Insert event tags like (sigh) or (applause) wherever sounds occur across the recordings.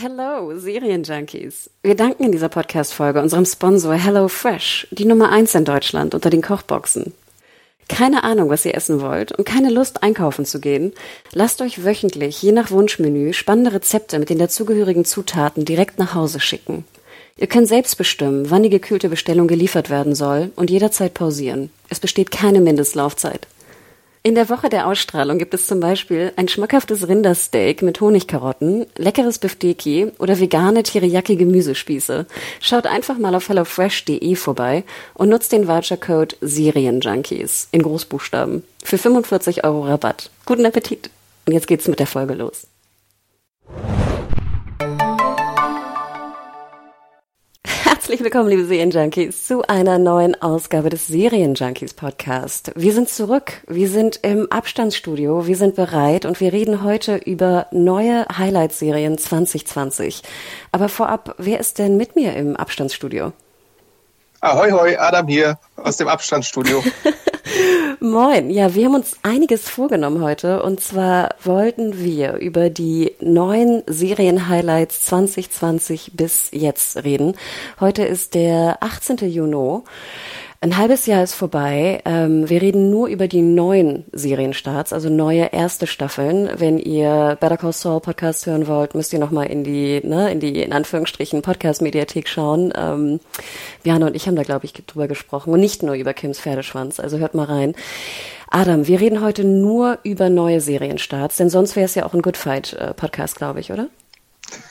Hello, Serienjunkies. Wir danken in dieser Podcast-Folge unserem Sponsor HelloFresh, die Nummer eins in Deutschland unter den Kochboxen. Keine Ahnung, was ihr essen wollt und keine Lust einkaufen zu gehen? Lasst euch wöchentlich, je nach Wunschmenü, spannende Rezepte mit den dazugehörigen Zutaten direkt nach Hause schicken. Ihr könnt selbst bestimmen, wann die gekühlte Bestellung geliefert werden soll und jederzeit pausieren. Es besteht keine Mindestlaufzeit. In der Woche der Ausstrahlung gibt es zum Beispiel ein schmackhaftes Rindersteak mit Honigkarotten, leckeres Bifteki oder vegane Teriyaki-Gemüsespieße. Schaut einfach mal auf hellofresh.de vorbei und nutzt den Vouchercode Serienjunkies in Großbuchstaben für 45 Euro Rabatt. Guten Appetit! Und jetzt geht's mit der Folge los. Herzlich willkommen, liebe Serienjunkies, zu einer neuen Ausgabe des Serienjunkies Podcast. Wir sind zurück, wir sind im Abstandsstudio, wir sind bereit und wir reden heute über neue Highlight-Serien 2020. Aber vorab, wer ist denn mit mir im Abstandsstudio? Ahoi, hoi, Adam hier aus dem Abstandsstudio. (laughs) Moin. Ja, wir haben uns einiges vorgenommen heute. Und zwar wollten wir über die neuen Serien-Highlights 2020 bis jetzt reden. Heute ist der 18. Juni. Ein halbes Jahr ist vorbei. Ähm, wir reden nur über die neuen Serienstarts, also neue erste Staffeln. Wenn ihr Better Call Saul Podcast hören wollt, müsst ihr nochmal in die, ne, in die, in Anführungsstrichen, Podcast-Mediathek schauen. Ähm, Björn und ich haben da, glaube ich, drüber gesprochen. Und nicht nur über Kims Pferdeschwanz. Also hört mal rein. Adam, wir reden heute nur über neue Serienstarts, denn sonst wäre es ja auch ein Good Fight äh, Podcast, glaube ich, oder?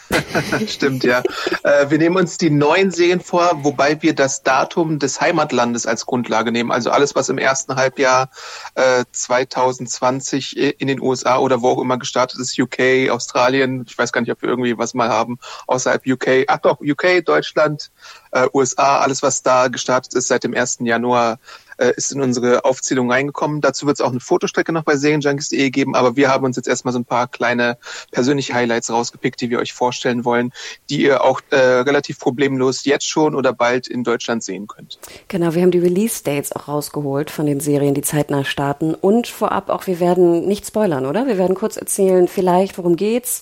(laughs) Stimmt, ja. Äh, wir nehmen uns die neuen Serien vor, wobei wir das Datum des Heimatlandes als Grundlage nehmen. Also alles, was im ersten Halbjahr äh, 2020 in den USA oder wo auch immer gestartet ist, UK, Australien, ich weiß gar nicht, ob wir irgendwie was mal haben außerhalb UK. Ach doch, UK, Deutschland, äh, USA, alles, was da gestartet ist seit dem 1. Januar äh, ist in unsere Aufzählung reingekommen. Dazu wird es auch eine Fotostrecke noch bei serienjunkies.de geben, aber wir haben uns jetzt erstmal so ein paar kleine persönliche Highlights rausgepickt, die wir euch vorstellen wollen, die ihr auch äh, relativ problemlos jetzt schon oder bald in Deutschland sehen könnt. Genau, wir haben die Release-Dates auch rausgeholt von den Serien, die zeitnah starten und vorab auch, wir werden nicht spoilern, oder? Wir werden kurz erzählen, vielleicht, worum geht's,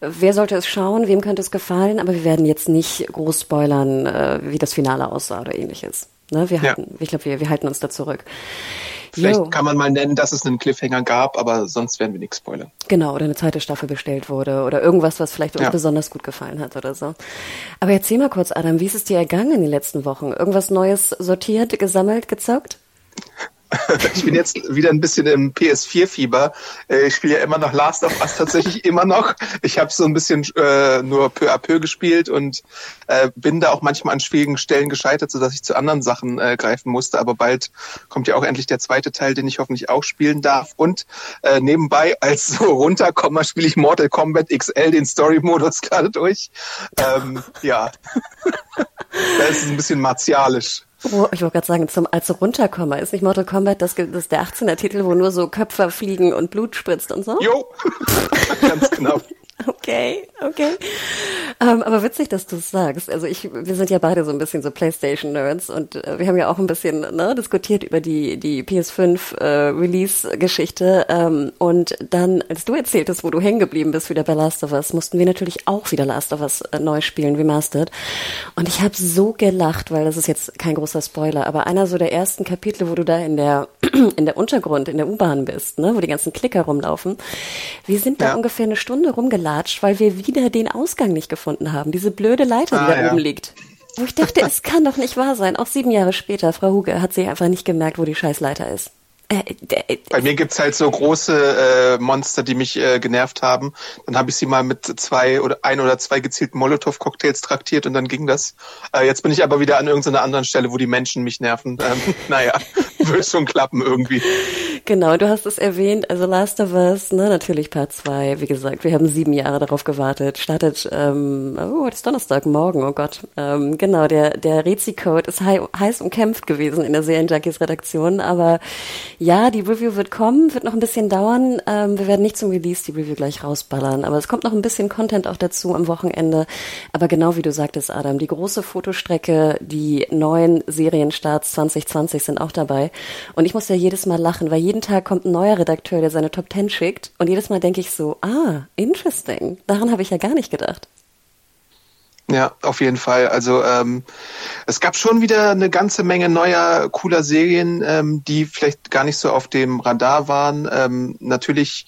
wer sollte es schauen, wem könnte es gefallen, aber wir werden jetzt nicht groß spoilern, äh, wie das Finale aussah oder ähnliches. Ne? Wir halten, ja. Ich glaube, wir, wir halten uns da zurück. Vielleicht jo. kann man mal nennen, dass es einen Cliffhanger gab, aber sonst werden wir nichts spoilern. Genau, oder eine zweite Staffel bestellt wurde oder irgendwas, was vielleicht uns ja. besonders gut gefallen hat oder so. Aber erzähl mal kurz, Adam, wie ist es dir ergangen in den letzten Wochen? Irgendwas Neues sortiert, gesammelt, gezockt? (laughs) ich bin jetzt wieder ein bisschen im PS4-Fieber. Äh, ich spiele ja immer noch Last of Us tatsächlich (laughs) immer noch. Ich habe so ein bisschen äh, nur peu à peu gespielt und äh, bin da auch manchmal an schwierigen Stellen gescheitert, sodass ich zu anderen Sachen äh, greifen musste. Aber bald kommt ja auch endlich der zweite Teil, den ich hoffentlich auch spielen darf. Und äh, nebenbei als so runterkommer spiele ich Mortal Kombat XL, den Story-Modus gerade durch. Ähm, ja, (laughs) das ist ein bisschen martialisch. Oh, ich wollte gerade sagen, zum, als Runterkommer ist nicht Mortal Kombat das, das der 18er Titel, wo nur so Köpfe fliegen und Blut spritzt und so? Jo, (laughs) ganz genau. Okay, okay. Ähm, aber witzig, dass du es sagst. Also ich, wir sind ja beide so ein bisschen so PlayStation-Nerds und äh, wir haben ja auch ein bisschen ne, diskutiert über die die PS5 äh, Release-Geschichte. Ähm, und dann, als du erzähltest, wo du hängen geblieben bist wieder bei Last of Us, mussten wir natürlich auch wieder Last of Us äh, neu spielen, remastered. Und ich habe so gelacht, weil das ist jetzt kein großer Spoiler, aber einer so der ersten Kapitel, wo du da in der (clears throat) in der Untergrund, in der U-Bahn bist, ne, wo die ganzen Klicker rumlaufen. Wir sind da ja. ungefähr eine Stunde rumgelaufen weil wir wieder den Ausgang nicht gefunden haben. Diese blöde Leiter, die ah, da ja. oben liegt. Wo ich dachte, es kann doch nicht wahr sein. Auch sieben Jahre später, Frau Huge hat sie einfach nicht gemerkt, wo die Scheißleiter ist. Äh, äh, Bei mir gibt's halt so große äh, Monster, die mich äh, genervt haben. Dann habe ich sie mal mit zwei oder ein oder zwei gezielten Molotow-Cocktails traktiert und dann ging das. Äh, jetzt bin ich aber wieder an irgendeiner anderen Stelle, wo die Menschen mich nerven. Ähm, (laughs) naja, (laughs) wird schon klappen irgendwie. Genau, du hast es erwähnt, also Last of Us, ne, natürlich Part 2, wie gesagt, wir haben sieben Jahre darauf gewartet, startet, ähm, oh, heute ist Donnerstag, morgen, oh Gott, ähm, genau, der, der Rezi-Code ist hei heiß umkämpft gewesen in der Serienjunkies Redaktion, aber ja, die Review wird kommen, wird noch ein bisschen dauern, ähm, wir werden nicht zum Release die Review gleich rausballern, aber es kommt noch ein bisschen Content auch dazu am Wochenende, aber genau wie du sagtest, Adam, die große Fotostrecke, die neuen Serienstarts 2020 sind auch dabei. Und ich muss ja jedes Mal lachen, weil jeden Tag kommt ein neuer Redakteur, der seine Top Ten schickt. Und jedes Mal denke ich so, ah, interesting. Daran habe ich ja gar nicht gedacht. Ja, auf jeden Fall. Also ähm, es gab schon wieder eine ganze Menge neuer, cooler Serien, ähm, die vielleicht gar nicht so auf dem Radar waren. Ähm, natürlich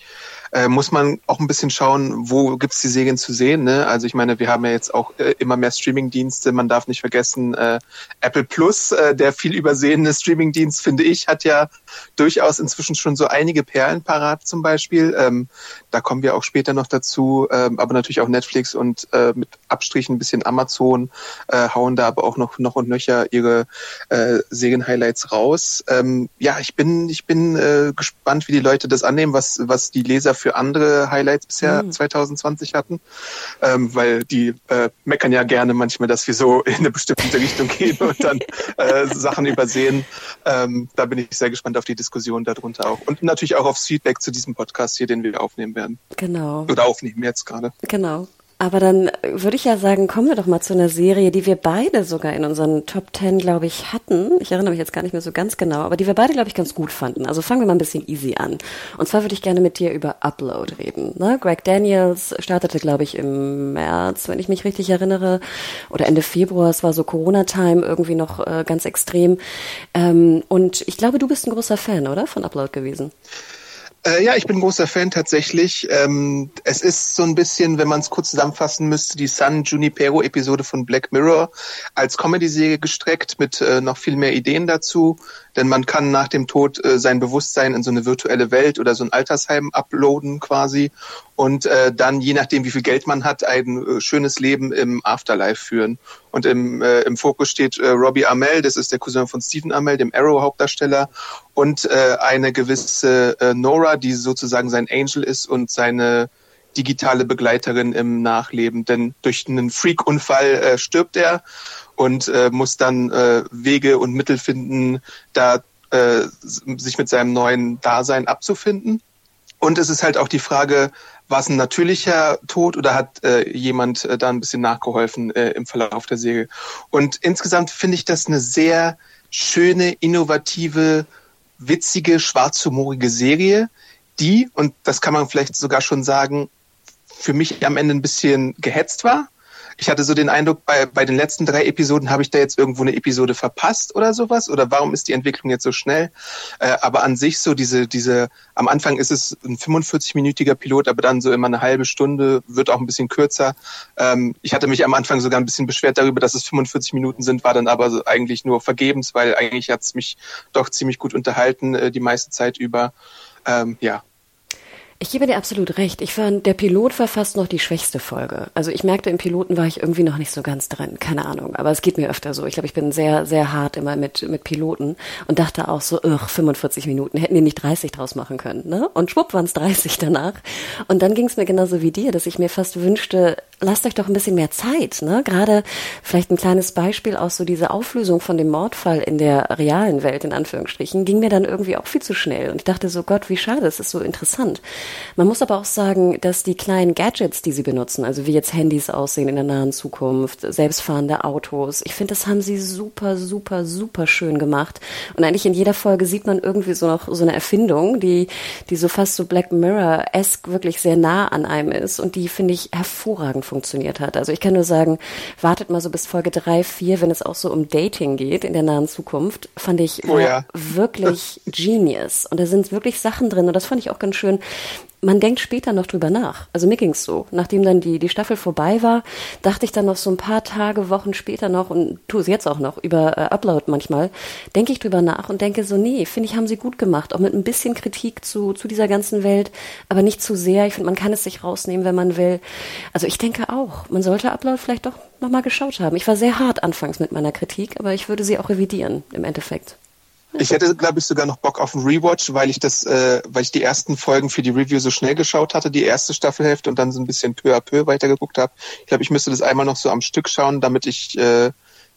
äh, muss man auch ein bisschen schauen, wo gibt's die Serien zu sehen. Ne? Also ich meine, wir haben ja jetzt auch äh, immer mehr Streamingdienste. Man darf nicht vergessen, äh, Apple Plus, äh, der viel übersehene Streamingdienst, finde ich, hat ja durchaus inzwischen schon so einige Perlen parat zum Beispiel. Ähm, da kommen wir auch später noch dazu. Ähm, aber natürlich auch Netflix und äh, mit Abstrichen ein bisschen Amazon äh, hauen da aber auch noch noch und nöcher ihre äh, Serien-Highlights raus. Ähm, ja, ich bin ich bin äh, gespannt, wie die Leute das annehmen, was was die Leser für andere Highlights bisher mhm. 2020 hatten, ähm, weil die äh, meckern ja gerne manchmal, dass wir so (laughs) in eine bestimmte Richtung gehen und dann äh, Sachen übersehen. Ähm, da bin ich sehr gespannt auf die Diskussion darunter auch und natürlich auch aufs Feedback zu diesem Podcast hier, den wir aufnehmen werden. Genau. Oder aufnehmen jetzt gerade. Genau. Aber dann würde ich ja sagen, kommen wir doch mal zu einer Serie, die wir beide sogar in unseren Top Ten, glaube ich, hatten. Ich erinnere mich jetzt gar nicht mehr so ganz genau, aber die wir beide, glaube ich, ganz gut fanden. Also fangen wir mal ein bisschen easy an. Und zwar würde ich gerne mit dir über Upload reden. Ne? Greg Daniels startete, glaube ich, im März, wenn ich mich richtig erinnere, oder Ende Februar. Es war so Corona-Time irgendwie noch äh, ganz extrem. Ähm, und ich glaube, du bist ein großer Fan, oder? Von Upload gewesen. Äh, ja, ich bin großer Fan tatsächlich. Ähm, es ist so ein bisschen, wenn man es kurz zusammenfassen müsste, die San Junipero-Episode von Black Mirror als Comedy-Serie gestreckt mit äh, noch viel mehr Ideen dazu. Denn man kann nach dem Tod äh, sein Bewusstsein in so eine virtuelle Welt oder so ein Altersheim uploaden quasi und äh, dann, je nachdem, wie viel Geld man hat, ein äh, schönes Leben im Afterlife führen. Und im, äh, im Fokus steht äh, Robbie Amell, das ist der Cousin von Stephen Amell, dem Arrow-Hauptdarsteller, und äh, eine gewisse äh, Nora, die sozusagen sein Angel ist und seine digitale Begleiterin im Nachleben. Denn durch einen Freak-Unfall äh, stirbt er und äh, muss dann äh, Wege und Mittel finden, da äh, sich mit seinem neuen Dasein abzufinden. Und es ist halt auch die Frage, war es ein natürlicher Tod oder hat äh, jemand äh, da ein bisschen nachgeholfen äh, im Verlauf der Serie? Und insgesamt finde ich das eine sehr schöne, innovative, witzige, schwarzhumorige Serie, die, und das kann man vielleicht sogar schon sagen, für mich am Ende ein bisschen gehetzt war ich hatte so den Eindruck, bei, bei den letzten drei Episoden habe ich da jetzt irgendwo eine Episode verpasst oder sowas? Oder warum ist die Entwicklung jetzt so schnell? Äh, aber an sich so diese, diese, am Anfang ist es ein 45-minütiger Pilot, aber dann so immer eine halbe Stunde, wird auch ein bisschen kürzer. Ähm, ich hatte mich am Anfang sogar ein bisschen beschwert darüber, dass es 45 Minuten sind, war dann aber eigentlich nur vergebens, weil eigentlich hat es mich doch ziemlich gut unterhalten, äh, die meiste Zeit über. Ähm, ja, ich gebe dir absolut recht. Ich fand, der Pilot war fast noch die schwächste Folge. Also ich merkte, im Piloten war ich irgendwie noch nicht so ganz drin. Keine Ahnung. Aber es geht mir öfter so. Ich glaube, ich bin sehr, sehr hart immer mit, mit Piloten und dachte auch so, ugh, 45 Minuten. Hätten die nicht 30 draus machen können, ne? Und schwupp waren es 30 danach. Und dann ging es mir genauso wie dir, dass ich mir fast wünschte, lasst euch doch ein bisschen mehr Zeit, ne? Gerade vielleicht ein kleines Beispiel aus so diese Auflösung von dem Mordfall in der realen Welt, in Anführungsstrichen, ging mir dann irgendwie auch viel zu schnell. Und ich dachte so, Gott, wie schade, es ist so interessant. Man muss aber auch sagen, dass die kleinen Gadgets, die sie benutzen, also wie jetzt Handys aussehen in der nahen Zukunft, selbstfahrende Autos, ich finde, das haben sie super, super, super schön gemacht. Und eigentlich in jeder Folge sieht man irgendwie so noch so eine Erfindung, die, die so fast so Black Mirror-esque wirklich sehr nah an einem ist und die finde ich hervorragend funktioniert hat. Also ich kann nur sagen, wartet mal so bis Folge drei, vier, wenn es auch so um Dating geht in der nahen Zukunft, fand ich oh ja. wirklich (laughs) genius. Und da sind wirklich Sachen drin und das fand ich auch ganz schön man denkt später noch drüber nach. Also mir ging's so. Nachdem dann die, die Staffel vorbei war, dachte ich dann noch so ein paar Tage, Wochen später noch und tue es jetzt auch noch über äh, Upload manchmal, denke ich drüber nach und denke so, nee, finde ich, haben sie gut gemacht. Auch mit ein bisschen Kritik zu, zu dieser ganzen Welt, aber nicht zu sehr. Ich finde, man kann es sich rausnehmen, wenn man will. Also ich denke auch, man sollte Upload vielleicht doch nochmal geschaut haben. Ich war sehr hart anfangs mit meiner Kritik, aber ich würde sie auch revidieren im Endeffekt. Ich hätte, glaube ich, sogar noch Bock auf einen Rewatch, weil ich das, äh, weil ich die ersten Folgen für die Review so schnell geschaut hatte, die erste Staffelhälfte und dann so ein bisschen peu à peu weitergeguckt habe. Ich glaube, ich müsste das einmal noch so am Stück schauen, damit ich äh,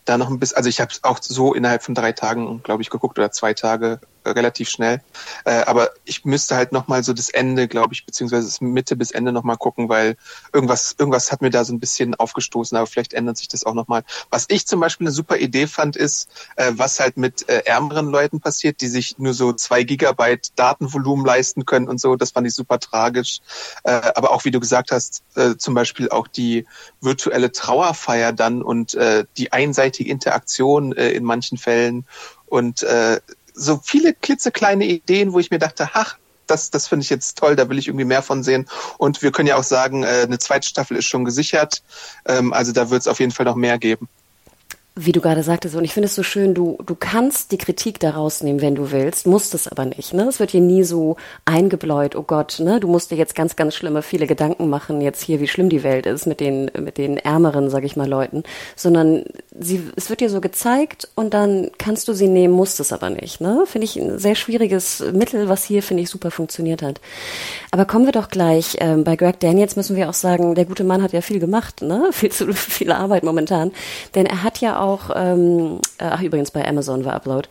da noch ein bisschen, also ich habe es auch so innerhalb von drei Tagen, glaube ich, geguckt oder zwei Tage relativ schnell. Äh, aber ich müsste halt nochmal so das Ende, glaube ich, beziehungsweise das Mitte bis Ende nochmal gucken, weil irgendwas, irgendwas hat mir da so ein bisschen aufgestoßen, aber vielleicht ändert sich das auch nochmal. Was ich zum Beispiel eine super Idee fand, ist, äh, was halt mit äh, ärmeren Leuten passiert, die sich nur so zwei Gigabyte Datenvolumen leisten können und so. Das fand ich super tragisch. Äh, aber auch, wie du gesagt hast, äh, zum Beispiel auch die virtuelle Trauerfeier dann und äh, die einseitige Interaktion äh, in manchen Fällen und äh, so viele klitzekleine Ideen, wo ich mir dachte, ach, das, das finde ich jetzt toll, da will ich irgendwie mehr von sehen. Und wir können ja auch sagen, äh, eine zweite Staffel ist schon gesichert. Ähm, also da wird es auf jeden Fall noch mehr geben wie du gerade sagtest, und ich finde es so schön, du, du kannst die Kritik da rausnehmen, wenn du willst, musst es aber nicht. Ne? Es wird hier nie so eingebläut, oh Gott, ne? du musst dir jetzt ganz, ganz schlimme, viele Gedanken machen, jetzt hier, wie schlimm die Welt ist mit den, mit den ärmeren, sag ich mal, Leuten, sondern sie, es wird dir so gezeigt und dann kannst du sie nehmen, musst es aber nicht. Ne? Finde ich ein sehr schwieriges Mittel, was hier, finde ich, super funktioniert hat. Aber kommen wir doch gleich, ähm, bei Greg Daniels müssen wir auch sagen, der gute Mann hat ja viel gemacht, ne? (laughs) viel zu viel Arbeit momentan, denn er hat ja auch ähm, äh, ach übrigens bei Amazon war Upload.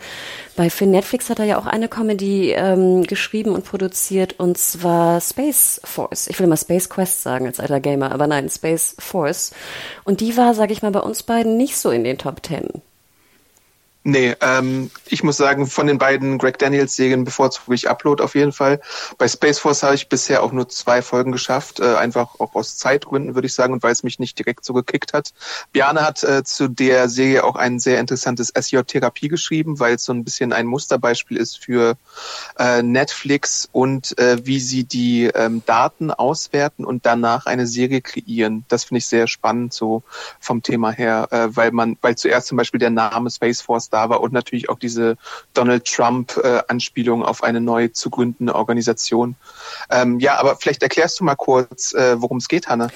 Bei Finn Netflix hat er ja auch eine Comedy ähm, geschrieben und produziert und zwar Space Force. Ich will immer Space Quest sagen als alter Gamer, aber nein, Space Force. Und die war, sage ich mal, bei uns beiden nicht so in den Top Ten. Nee, ähm, ich muss sagen, von den beiden Greg Daniels Serien bevorzuge ich Upload auf jeden Fall. Bei Space Force habe ich bisher auch nur zwei Folgen geschafft, äh, einfach auch aus Zeitgründen würde ich sagen und weil es mich nicht direkt so gekickt hat. Biane hat äh, zu der Serie auch ein sehr interessantes SJ-Therapie geschrieben, weil es so ein bisschen ein Musterbeispiel ist für äh, Netflix und äh, wie sie die ähm, Daten auswerten und danach eine Serie kreieren. Das finde ich sehr spannend so vom Thema her, äh, weil man, weil zuerst zum Beispiel der Name Space Force da war und natürlich auch diese Donald Trump-Anspielung äh, auf eine neu zu gründende Organisation. Ähm, ja, aber vielleicht erklärst du mal kurz, äh, worum es geht, Hanne.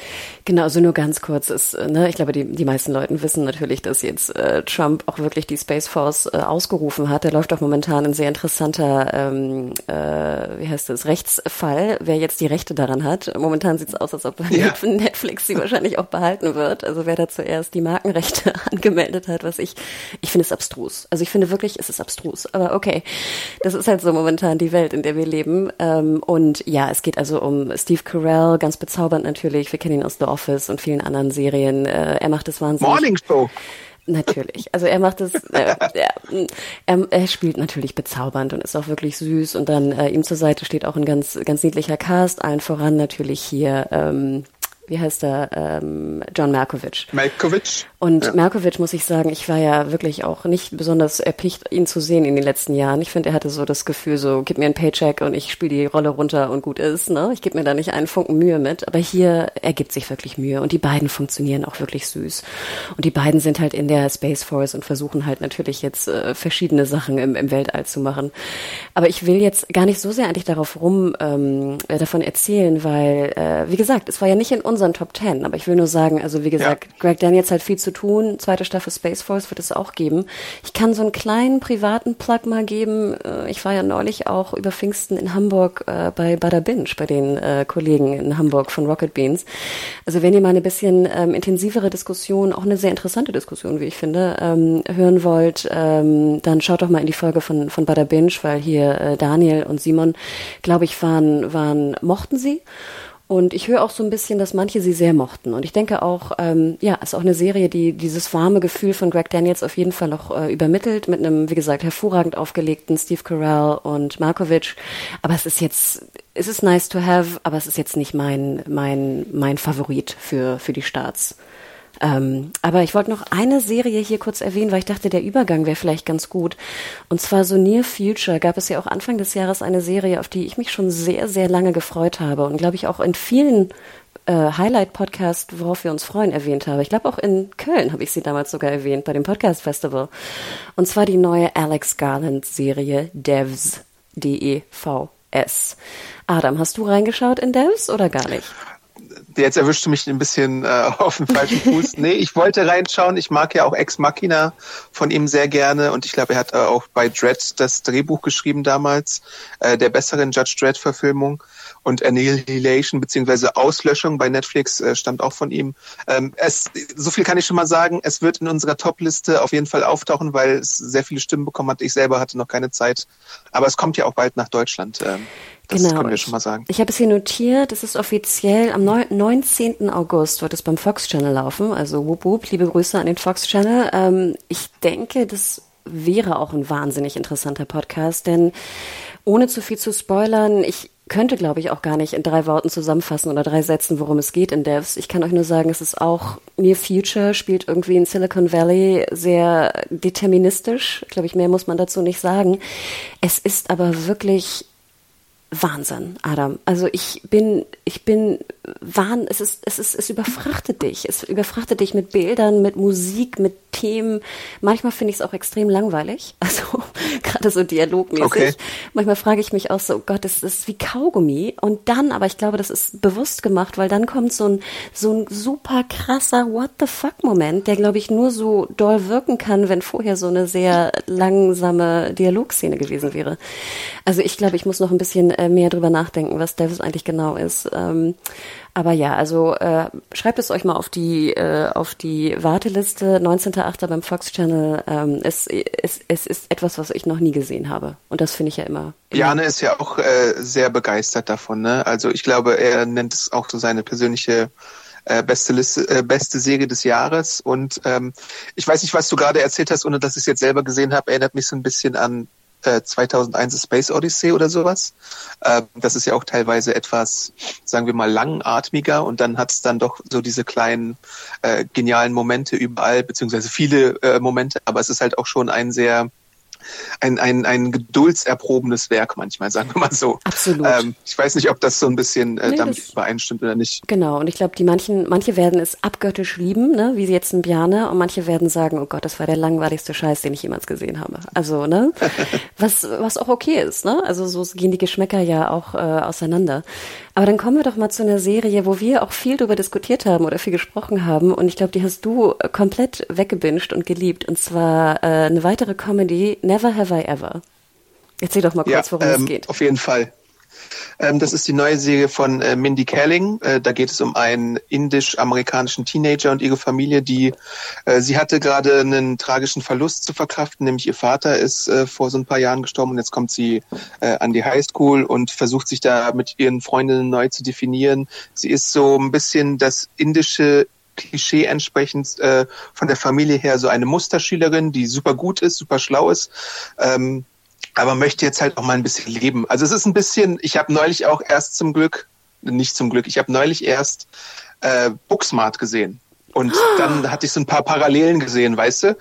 Genau, also nur ganz kurz. Ist, ne, ich glaube, die, die meisten Leute wissen natürlich, dass jetzt äh, Trump auch wirklich die Space Force äh, ausgerufen hat. Da läuft auch momentan ein sehr interessanter, ähm, äh, wie heißt das, Rechtsfall, wer jetzt die Rechte daran hat. Momentan sieht es aus, als ob ja. Netflix sie wahrscheinlich auch behalten wird. Also wer da zuerst die Markenrechte (laughs) angemeldet hat, was ich, ich finde es abstrus abstrus. Also ich finde wirklich, es ist abstrus. Aber okay, das ist halt so momentan die Welt, in der wir leben. Ähm, und ja, es geht also um Steve Carell, ganz bezaubernd natürlich. Wir kennen ihn aus The Office und vielen anderen Serien. Äh, er macht das wahnsinnig. Morning Show. Natürlich. Also er macht es, äh, er, er, spielt natürlich bezaubernd und ist auch wirklich süß. Und dann äh, ihm zur Seite steht auch ein ganz, ganz niedlicher Cast, allen voran natürlich hier ähm, wie heißt er, ähm, John Malkovich. Malkovich. Und ja. Malkovich, muss ich sagen, ich war ja wirklich auch nicht besonders erpicht, ihn zu sehen in den letzten Jahren. Ich finde, er hatte so das Gefühl, so, gib mir einen Paycheck und ich spiele die Rolle runter und gut ist. Ne? Ich gebe mir da nicht einen Funken Mühe mit. Aber hier ergibt sich wirklich Mühe. Und die beiden funktionieren auch wirklich süß. Und die beiden sind halt in der Space Force und versuchen halt natürlich jetzt äh, verschiedene Sachen im, im Weltall zu machen. Aber ich will jetzt gar nicht so sehr eigentlich darauf rum ähm, äh, davon erzählen, weil, äh, wie gesagt, es war ja nicht in unseren Top Ten. Aber ich will nur sagen, also wie gesagt, ja. Greg Daniels hat viel zu tun. Zweite Staffel Space Force wird es auch geben. Ich kann so einen kleinen privaten Plug mal geben. Äh, ich war ja neulich auch über Pfingsten in Hamburg äh, bei Bada Binge, bei den äh, Kollegen in Hamburg von Rocket Beans. Also wenn ihr mal eine bisschen ähm, intensivere Diskussion, auch eine sehr interessante Diskussion, wie ich finde, ähm, hören wollt, ähm, dann schaut doch mal in die Folge von, von Bada Binge, weil hier äh, Daniel und Simon, glaube ich, waren, waren, mochten sie. Und ich höre auch so ein bisschen, dass manche sie sehr mochten. Und ich denke auch, ähm, ja, ist auch eine Serie, die dieses warme Gefühl von Greg Daniels auf jeden Fall noch äh, übermittelt, mit einem, wie gesagt, hervorragend aufgelegten Steve Carell und Markovic. Aber es ist jetzt, es ist nice to have, aber es ist jetzt nicht mein, mein, mein Favorit für, für die Starts. Ähm, aber ich wollte noch eine Serie hier kurz erwähnen, weil ich dachte, der Übergang wäre vielleicht ganz gut. Und zwar so Near Future gab es ja auch Anfang des Jahres eine Serie, auf die ich mich schon sehr, sehr lange gefreut habe und glaube ich auch in vielen äh, Highlight-Podcast, worauf wir uns freuen, erwähnt habe. Ich glaube auch in Köln habe ich sie damals sogar erwähnt, bei dem Podcast Festival. Und zwar die neue Alex Garland-Serie Devs. D-E-V-S. Adam, hast du reingeschaut in Devs oder gar nicht? Jetzt erwischt du mich ein bisschen äh, (laughs) auf den falschen Fuß. nee, ich wollte reinschauen. Ich mag ja auch Ex Machina von ihm sehr gerne und ich glaube, er hat äh, auch bei Dredd das Drehbuch geschrieben damals, äh, der besseren Judge Dredd-Verfilmung und Annihilation beziehungsweise Auslöschung bei Netflix äh, stammt auch von ihm. Ähm, es, so viel kann ich schon mal sagen. Es wird in unserer Top-Liste auf jeden Fall auftauchen, weil es sehr viele Stimmen bekommen hat. Ich selber hatte noch keine Zeit, aber es kommt ja auch bald nach Deutschland. Ähm, das genau. können wir schon mal sagen. Ich habe es hier notiert, es ist offiziell am 19. August wird es beim Fox Channel laufen. Also wup, wup, liebe Grüße an den Fox Channel. Ähm, ich denke, das wäre auch ein wahnsinnig interessanter Podcast, denn ohne zu viel zu spoilern, ich könnte, glaube ich, auch gar nicht in drei Worten zusammenfassen oder drei Sätzen, worum es geht in Devs. Ich kann euch nur sagen, es ist auch Near Future, spielt irgendwie in Silicon Valley sehr deterministisch. Ich glaube ich, mehr muss man dazu nicht sagen. Es ist aber wirklich Wahnsinn, Adam. Also ich bin, ich bin wahn, es ist, es ist, es überfrachtet dich. Es überfrachtet dich mit Bildern, mit Musik, mit Themen. Manchmal finde ich es auch extrem langweilig. (laughs) Also gerade so dialogmäßig. Okay. Manchmal frage ich mich auch so, oh Gott, es ist wie Kaugummi. Und dann, aber ich glaube, das ist bewusst gemacht, weil dann kommt so ein, so ein super krasser What the fuck Moment, der glaube ich nur so doll wirken kann, wenn vorher so eine sehr langsame Dialogszene gewesen wäre. Also ich glaube, ich muss noch ein bisschen äh, mehr drüber nachdenken, was Devils eigentlich genau ist. Ähm, aber ja, also äh, schreibt es euch mal auf die äh, auf die Warteliste 19.8. beim Fox Channel. Ähm, es, es, es ist etwas, was ich noch nie gesehen habe. Und das finde ich ja immer. Jane ist ja auch äh, sehr begeistert davon. Ne? Also ich glaube, er nennt es auch so seine persönliche äh, beste Liste, äh, beste Serie des Jahres. Und ähm, ich weiß nicht, was du gerade erzählt hast, ohne dass ich es jetzt selber gesehen habe, erinnert mich so ein bisschen an 2001 äh, Space Odyssey oder sowas. Äh, das ist ja auch teilweise etwas, sagen wir mal, langatmiger und dann hat es dann doch so diese kleinen äh, genialen Momente überall, beziehungsweise viele äh, Momente, aber es ist halt auch schon ein sehr ein, ein, ein geduldserprobenes Werk manchmal, sagen wir mal so. Absolut. Ähm, ich weiß nicht, ob das so ein bisschen äh, nee, damit übereinstimmt oder nicht. Genau, und ich glaube, die manchen, manche werden es abgöttisch lieben, ne, wie jetzt ein Bjane, und manche werden sagen, oh Gott, das war der langweiligste Scheiß, den ich jemals gesehen habe. Also, ne? (laughs) was, was auch okay ist, ne? Also so gehen die Geschmäcker ja auch äh, auseinander. Aber dann kommen wir doch mal zu einer Serie, wo wir auch viel darüber diskutiert haben oder viel gesprochen haben. Und ich glaube, die hast du äh, komplett weggebinged und geliebt. Und zwar äh, eine weitere Comedy, Never Have I Ever. Erzähl doch mal kurz, ja, worum ähm, es geht. Auf jeden Fall. Ähm, das ist die neue Serie von äh, Mindy Kaling. Äh, da geht es um einen indisch-amerikanischen Teenager und ihre Familie, die äh, sie hatte gerade einen tragischen Verlust zu verkraften, nämlich ihr Vater ist äh, vor so ein paar Jahren gestorben und jetzt kommt sie äh, an die Highschool und versucht sich da mit ihren Freundinnen neu zu definieren. Sie ist so ein bisschen das indische Klischee entsprechend äh, von der Familie her so eine Musterschülerin, die super gut ist, super schlau ist. Ähm, aber möchte jetzt halt auch mal ein bisschen leben. Also es ist ein bisschen, ich habe neulich auch erst zum Glück, nicht zum Glück, ich habe neulich erst äh, Booksmart gesehen. Und dann hatte ich so ein paar Parallelen gesehen, weißt du?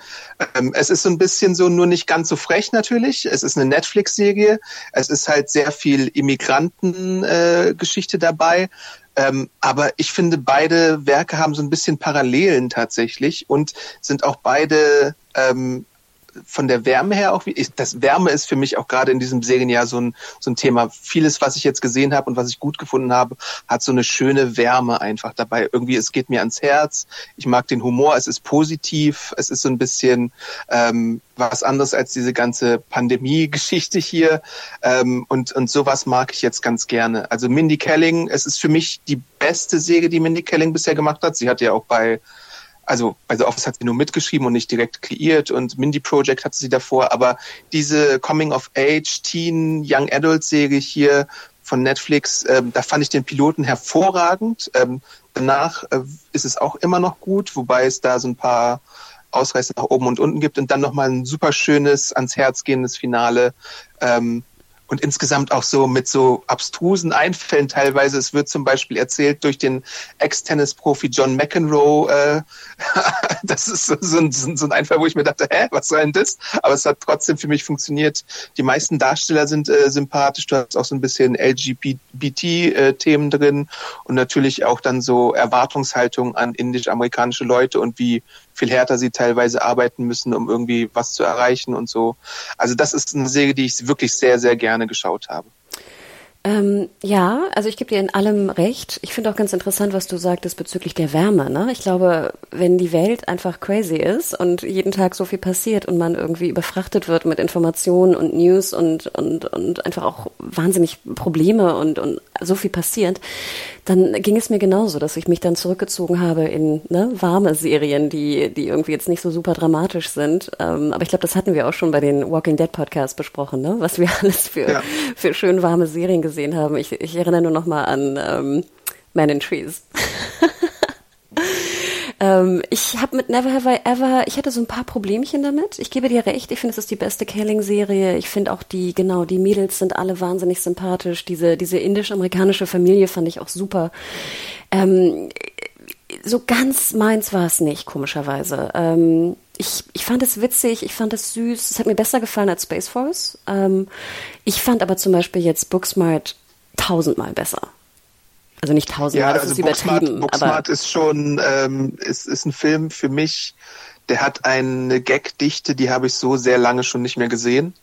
Ähm, es ist so ein bisschen so, nur nicht ganz so frech natürlich. Es ist eine Netflix-Serie. Es ist halt sehr viel Immigranten-Geschichte äh, dabei. Ähm, aber ich finde, beide Werke haben so ein bisschen Parallelen tatsächlich und sind auch beide ähm, von der Wärme her auch, ich, das Wärme ist für mich auch gerade in diesem Serienjahr so ein, so ein Thema. Vieles, was ich jetzt gesehen habe und was ich gut gefunden habe, hat so eine schöne Wärme einfach dabei. Irgendwie, es geht mir ans Herz. Ich mag den Humor. Es ist positiv. Es ist so ein bisschen ähm, was anderes als diese ganze Pandemie-Geschichte hier. Ähm, und, und sowas mag ich jetzt ganz gerne. Also Mindy Kelling, es ist für mich die beste Serie, die Mindy Kelling bisher gemacht hat. Sie hat ja auch bei also bei The Office hat sie nur mitgeschrieben und nicht direkt kreiert und Mindy Project hatte sie davor, aber diese Coming of Age Teen Young Adult Serie hier von Netflix, ähm, da fand ich den Piloten hervorragend. Ähm, danach äh, ist es auch immer noch gut, wobei es da so ein paar Ausreißer nach oben und unten gibt und dann nochmal ein super schönes, ans Herz gehendes Finale. Ähm, und insgesamt auch so mit so abstrusen Einfällen teilweise. Es wird zum Beispiel erzählt durch den Ex-Tennis-Profi John McEnroe. Äh, (laughs) das ist so, so, ein, so ein Einfall, wo ich mir dachte, hä, was soll denn das? Aber es hat trotzdem für mich funktioniert. Die meisten Darsteller sind äh, sympathisch. Du hast auch so ein bisschen LGBT-Themen äh, drin und natürlich auch dann so Erwartungshaltung an indisch-amerikanische Leute und wie viel härter sie teilweise arbeiten müssen, um irgendwie was zu erreichen und so. Also das ist eine Serie, die ich wirklich sehr, sehr gerne geschaut habe. Ähm, ja, also ich gebe dir in allem recht. Ich finde auch ganz interessant, was du sagtest bezüglich der Wärme. Ne? Ich glaube, wenn die Welt einfach crazy ist und jeden Tag so viel passiert und man irgendwie überfrachtet wird mit Informationen und News und, und, und einfach auch wahnsinnig Probleme und, und so viel passiert, dann ging es mir genauso, dass ich mich dann zurückgezogen habe in ne, warme Serien, die, die irgendwie jetzt nicht so super dramatisch sind. Ähm, aber ich glaube, das hatten wir auch schon bei den Walking Dead Podcasts besprochen, ne? was wir (laughs) alles für, ja. für schön warme Serien gesehen haben. Ich, ich erinnere nur noch mal an ähm, Man in Trees. (laughs) ähm, ich habe mit Never Have I Ever, ich hatte so ein paar Problemchen damit. Ich gebe dir recht, ich finde, es ist die beste Killing-Serie. Ich finde auch die, genau, die Mädels sind alle wahnsinnig sympathisch. Diese, diese indisch-amerikanische Familie fand ich auch super. Ähm, so ganz meins war es nicht, komischerweise. Ähm, ich, ich fand es witzig, ich fand es süß. Es hat mir besser gefallen als Space Force. Ähm, ich fand aber zum Beispiel jetzt Booksmart tausendmal besser. Also nicht tausendmal, ja, also ist Booksmart, übertrieben. Booksmart ist schon, ähm, ist, ist ein Film für mich, der hat eine Gagdichte, die habe ich so sehr lange schon nicht mehr gesehen.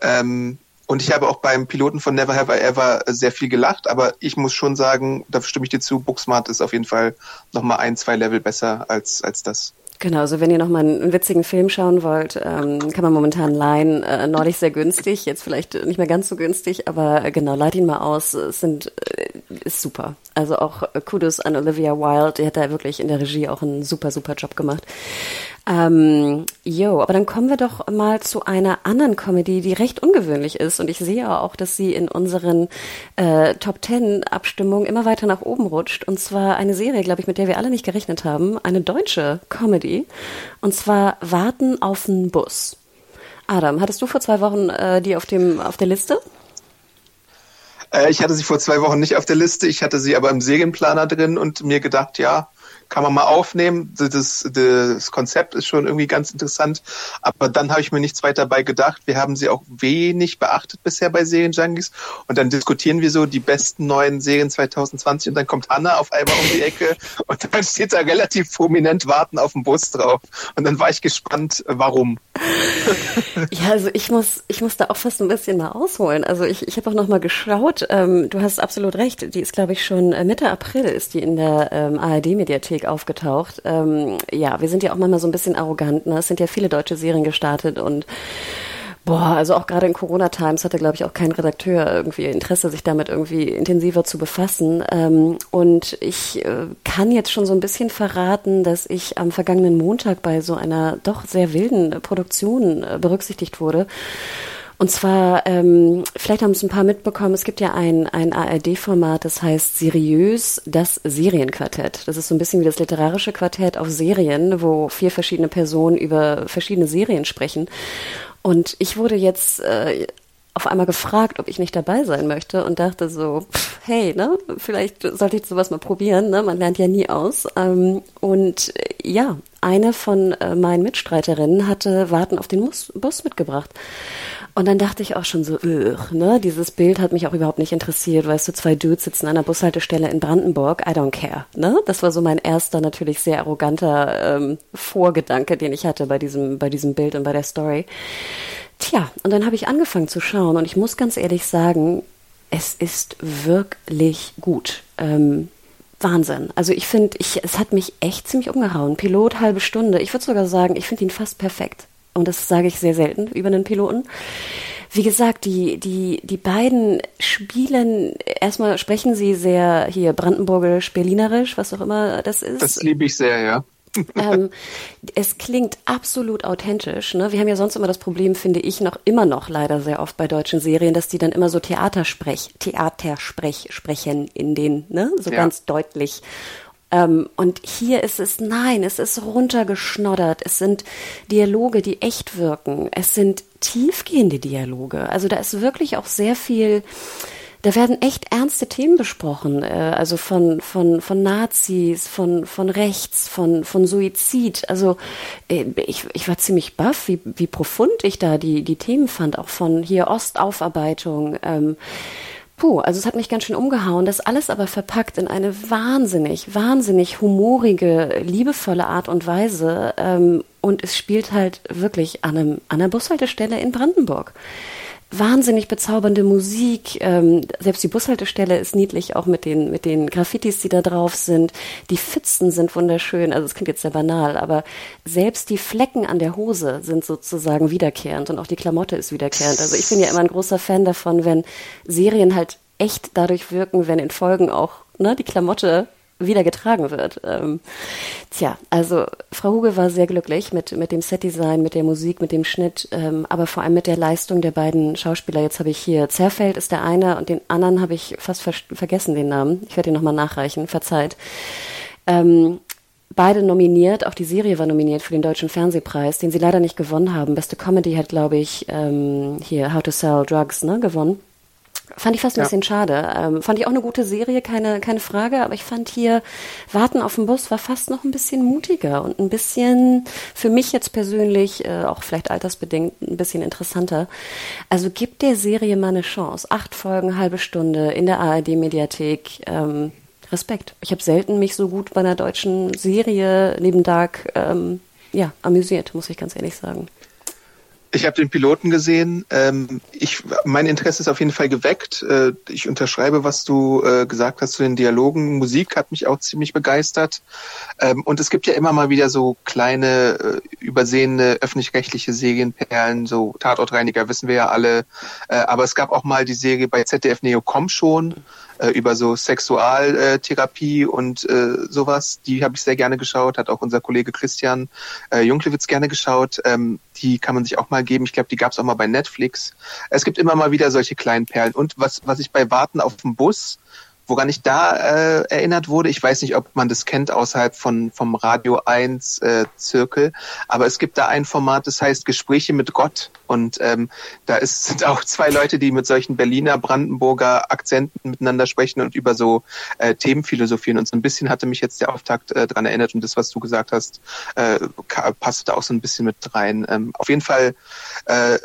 Ähm, und ich habe auch beim Piloten von Never Have I Ever sehr viel gelacht, aber ich muss schon sagen, da stimme ich dir zu, Booksmart ist auf jeden Fall nochmal ein, zwei Level besser als, als das. Genau, also wenn ihr noch mal einen, witzigen Film schauen wollt, ähm, kann man momentan leihen. Äh, neulich sehr günstig, jetzt vielleicht nicht mehr ganz so günstig, aber äh, genau, leiht ihn mal aus. Es sind, äh, ist super. Also auch äh, Kudos an Olivia Wilde, die hat da wirklich in der Regie auch einen super, super Job gemacht. Ähm, jo, aber dann kommen wir doch mal zu einer anderen Comedy, die recht ungewöhnlich ist. Und ich sehe auch, dass sie in unseren äh, Top Ten Abstimmungen immer weiter nach oben rutscht. Und zwar eine Serie, glaube ich, mit der wir alle nicht gerechnet haben. Eine deutsche Comedy. Und zwar Warten auf den Bus. Adam, hattest du vor zwei Wochen äh, die auf dem auf der Liste? Äh, ich hatte sie vor zwei Wochen nicht auf der Liste, ich hatte sie aber im Serienplaner drin und mir gedacht, ja, kann man mal aufnehmen. Das, das Konzept ist schon irgendwie ganz interessant. Aber dann habe ich mir nichts weiter dabei gedacht. Wir haben sie auch wenig beachtet bisher bei Serienjunkies. Und dann diskutieren wir so die besten neuen Serien 2020 und dann kommt Anna auf einmal um die Ecke (laughs) und dann steht da relativ prominent Warten auf dem Bus drauf. Und dann war ich gespannt, warum. (laughs) ja, also ich muss, ich muss da auch fast ein bisschen mal ausholen. Also ich, ich habe auch noch mal geschaut. Ähm, du hast absolut recht. Die ist, glaube ich, schon äh, Mitte April ist die in der ähm, ARD-Mediathek Mediathek aufgetaucht. Ähm, ja, wir sind ja auch manchmal so ein bisschen arrogant. Ne? Es sind ja viele deutsche Serien gestartet und Boah, also auch gerade in Corona Times hatte, glaube ich, auch kein Redakteur irgendwie Interesse, sich damit irgendwie intensiver zu befassen. Ähm, und ich äh, kann jetzt schon so ein bisschen verraten, dass ich am vergangenen Montag bei so einer doch sehr wilden Produktion äh, berücksichtigt wurde. Und zwar, ähm, vielleicht haben es ein paar mitbekommen, es gibt ja ein, ein ARD-Format, das heißt Seriös, das Serienquartett. Das ist so ein bisschen wie das literarische Quartett auf Serien, wo vier verschiedene Personen über verschiedene Serien sprechen. Und ich wurde jetzt äh, auf einmal gefragt, ob ich nicht dabei sein möchte und dachte so, pff, hey, ne, vielleicht sollte ich sowas mal probieren, ne? Man lernt ja nie aus. Ähm, und äh, ja, eine von äh, meinen Mitstreiterinnen hatte Warten auf den Bus, Bus mitgebracht. Und dann dachte ich auch schon so, ne, dieses Bild hat mich auch überhaupt nicht interessiert. Weißt du, zwei Dudes sitzen an einer Bushaltestelle in Brandenburg, I don't care. Ne? Das war so mein erster, natürlich sehr arroganter ähm, Vorgedanke, den ich hatte bei diesem, bei diesem Bild und bei der Story. Tja, und dann habe ich angefangen zu schauen und ich muss ganz ehrlich sagen, es ist wirklich gut. Ähm, Wahnsinn. Also ich finde, ich, es hat mich echt ziemlich umgehauen. Pilot halbe Stunde. Ich würde sogar sagen, ich finde ihn fast perfekt und das sage ich sehr selten über einen Piloten. Wie gesagt, die, die, die beiden spielen, erstmal sprechen sie sehr hier brandenburgisch, berlinerisch, was auch immer das ist. Das liebe ich sehr, ja. ähm, (laughs) es klingt absolut authentisch. Ne? Wir haben ja sonst immer das Problem, finde ich, noch immer noch leider sehr oft bei deutschen Serien, dass die dann immer so Theatersprech, Theatersprech sprechen in den, ne? so ja. ganz deutlich. Ähm, und hier ist es, nein, es ist runtergeschnoddert. Es sind Dialoge, die echt wirken. Es sind tiefgehende Dialoge. Also da ist wirklich auch sehr viel, da werden echt ernste Themen besprochen, äh, also von, von, von Nazis, von, von Rechts, von, von Suizid. Also äh, ich, ich war ziemlich baff, wie, wie profund ich da die, die Themen fand, auch von hier Ostaufarbeitung. Ähm, Puh, also es hat mich ganz schön umgehauen. Das alles aber verpackt in eine wahnsinnig, wahnsinnig humorige, liebevolle Art und Weise. Ähm, und es spielt halt wirklich an, einem, an einer Bushaltestelle in Brandenburg. Wahnsinnig bezaubernde Musik. Ähm, selbst die Bushaltestelle ist niedlich, auch mit den, mit den Graffitis, die da drauf sind. Die Pfützen sind wunderschön. Also es klingt jetzt sehr banal, aber selbst die Flecken an der Hose sind sozusagen wiederkehrend und auch die Klamotte ist wiederkehrend. Also ich bin ja immer ein großer Fan davon, wenn Serien halt echt dadurch wirken, wenn in Folgen auch ne, die Klamotte wieder getragen wird. Ähm, tja, also Frau Huge war sehr glücklich mit, mit dem Setdesign, mit der Musik, mit dem Schnitt, ähm, aber vor allem mit der Leistung der beiden Schauspieler. Jetzt habe ich hier Zerfeld ist der eine und den anderen habe ich fast ver vergessen, den Namen. Ich werde ihn nochmal nachreichen, verzeiht. Ähm, beide nominiert, auch die Serie war nominiert für den Deutschen Fernsehpreis, den sie leider nicht gewonnen haben. Beste Comedy hat, glaube ich, ähm, hier How to Sell Drugs ne, gewonnen. Fand ich fast ein ja. bisschen schade. Ähm, fand ich auch eine gute Serie, keine, keine Frage, aber ich fand hier Warten auf den Bus war fast noch ein bisschen mutiger und ein bisschen für mich jetzt persönlich, äh, auch vielleicht altersbedingt, ein bisschen interessanter. Also gibt der Serie mal eine Chance. Acht Folgen, halbe Stunde in der ARD-Mediathek. Ähm, Respekt. Ich habe selten mich so gut bei einer deutschen Serie neben Dark ähm, ja, amüsiert, muss ich ganz ehrlich sagen. Ich habe den Piloten gesehen. Ähm, ich, mein Interesse ist auf jeden Fall geweckt. Äh, ich unterschreibe, was du äh, gesagt hast zu den Dialogen. Musik hat mich auch ziemlich begeistert. Ähm, und es gibt ja immer mal wieder so kleine, äh, übersehene öffentlich-rechtliche Serienperlen, so Tatortreiniger wissen wir ja alle. Äh, aber es gab auch mal die Serie bei ZDF Neo Komm schon äh, über so Sexualtherapie und äh, sowas. Die habe ich sehr gerne geschaut, hat auch unser Kollege Christian äh, Junklewitz gerne geschaut. Ähm, die kann man sich auch mal geben. Ich glaube, die gab es auch mal bei Netflix. Es gibt immer mal wieder solche kleinen Perlen. Und was, was ich bei Warten auf dem Bus Woran ich da äh, erinnert wurde, ich weiß nicht, ob man das kennt außerhalb von vom Radio 1 äh, Zirkel, aber es gibt da ein Format, das heißt Gespräche mit Gott. Und ähm, da ist, (laughs) sind auch zwei Leute, die mit solchen Berliner, Brandenburger Akzenten miteinander sprechen und über so äh, Themen philosophieren. Und so ein bisschen hatte mich jetzt der Auftakt äh, dran erinnert und das, was du gesagt hast, äh, passt da auch so ein bisschen mit rein. Ähm, auf jeden Fall äh,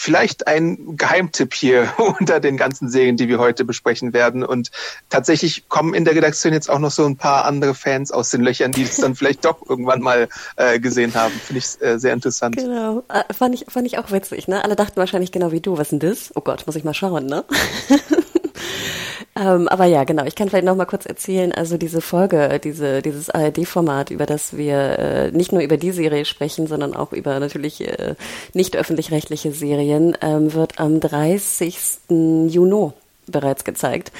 vielleicht ein Geheimtipp hier (laughs) unter den ganzen Serien, die wir heute besprechen werden. Und tatsächlich kommen in der Redaktion jetzt auch noch so ein paar andere Fans aus den Löchern, die es dann vielleicht doch irgendwann mal äh, gesehen haben. Finde ich äh, sehr interessant. Genau. Äh, fand, ich, fand ich auch witzig. Ne? Alle dachten wahrscheinlich genau wie du, was denn das? Oh Gott, muss ich mal schauen, ne? (laughs) Ähm, aber ja, genau. Ich kann vielleicht noch mal kurz erzählen. Also diese Folge, diese dieses ARD-Format, über das wir äh, nicht nur über die Serie sprechen, sondern auch über natürlich äh, nicht öffentlich-rechtliche Serien, ähm, wird am 30. Juni bereits gezeigt.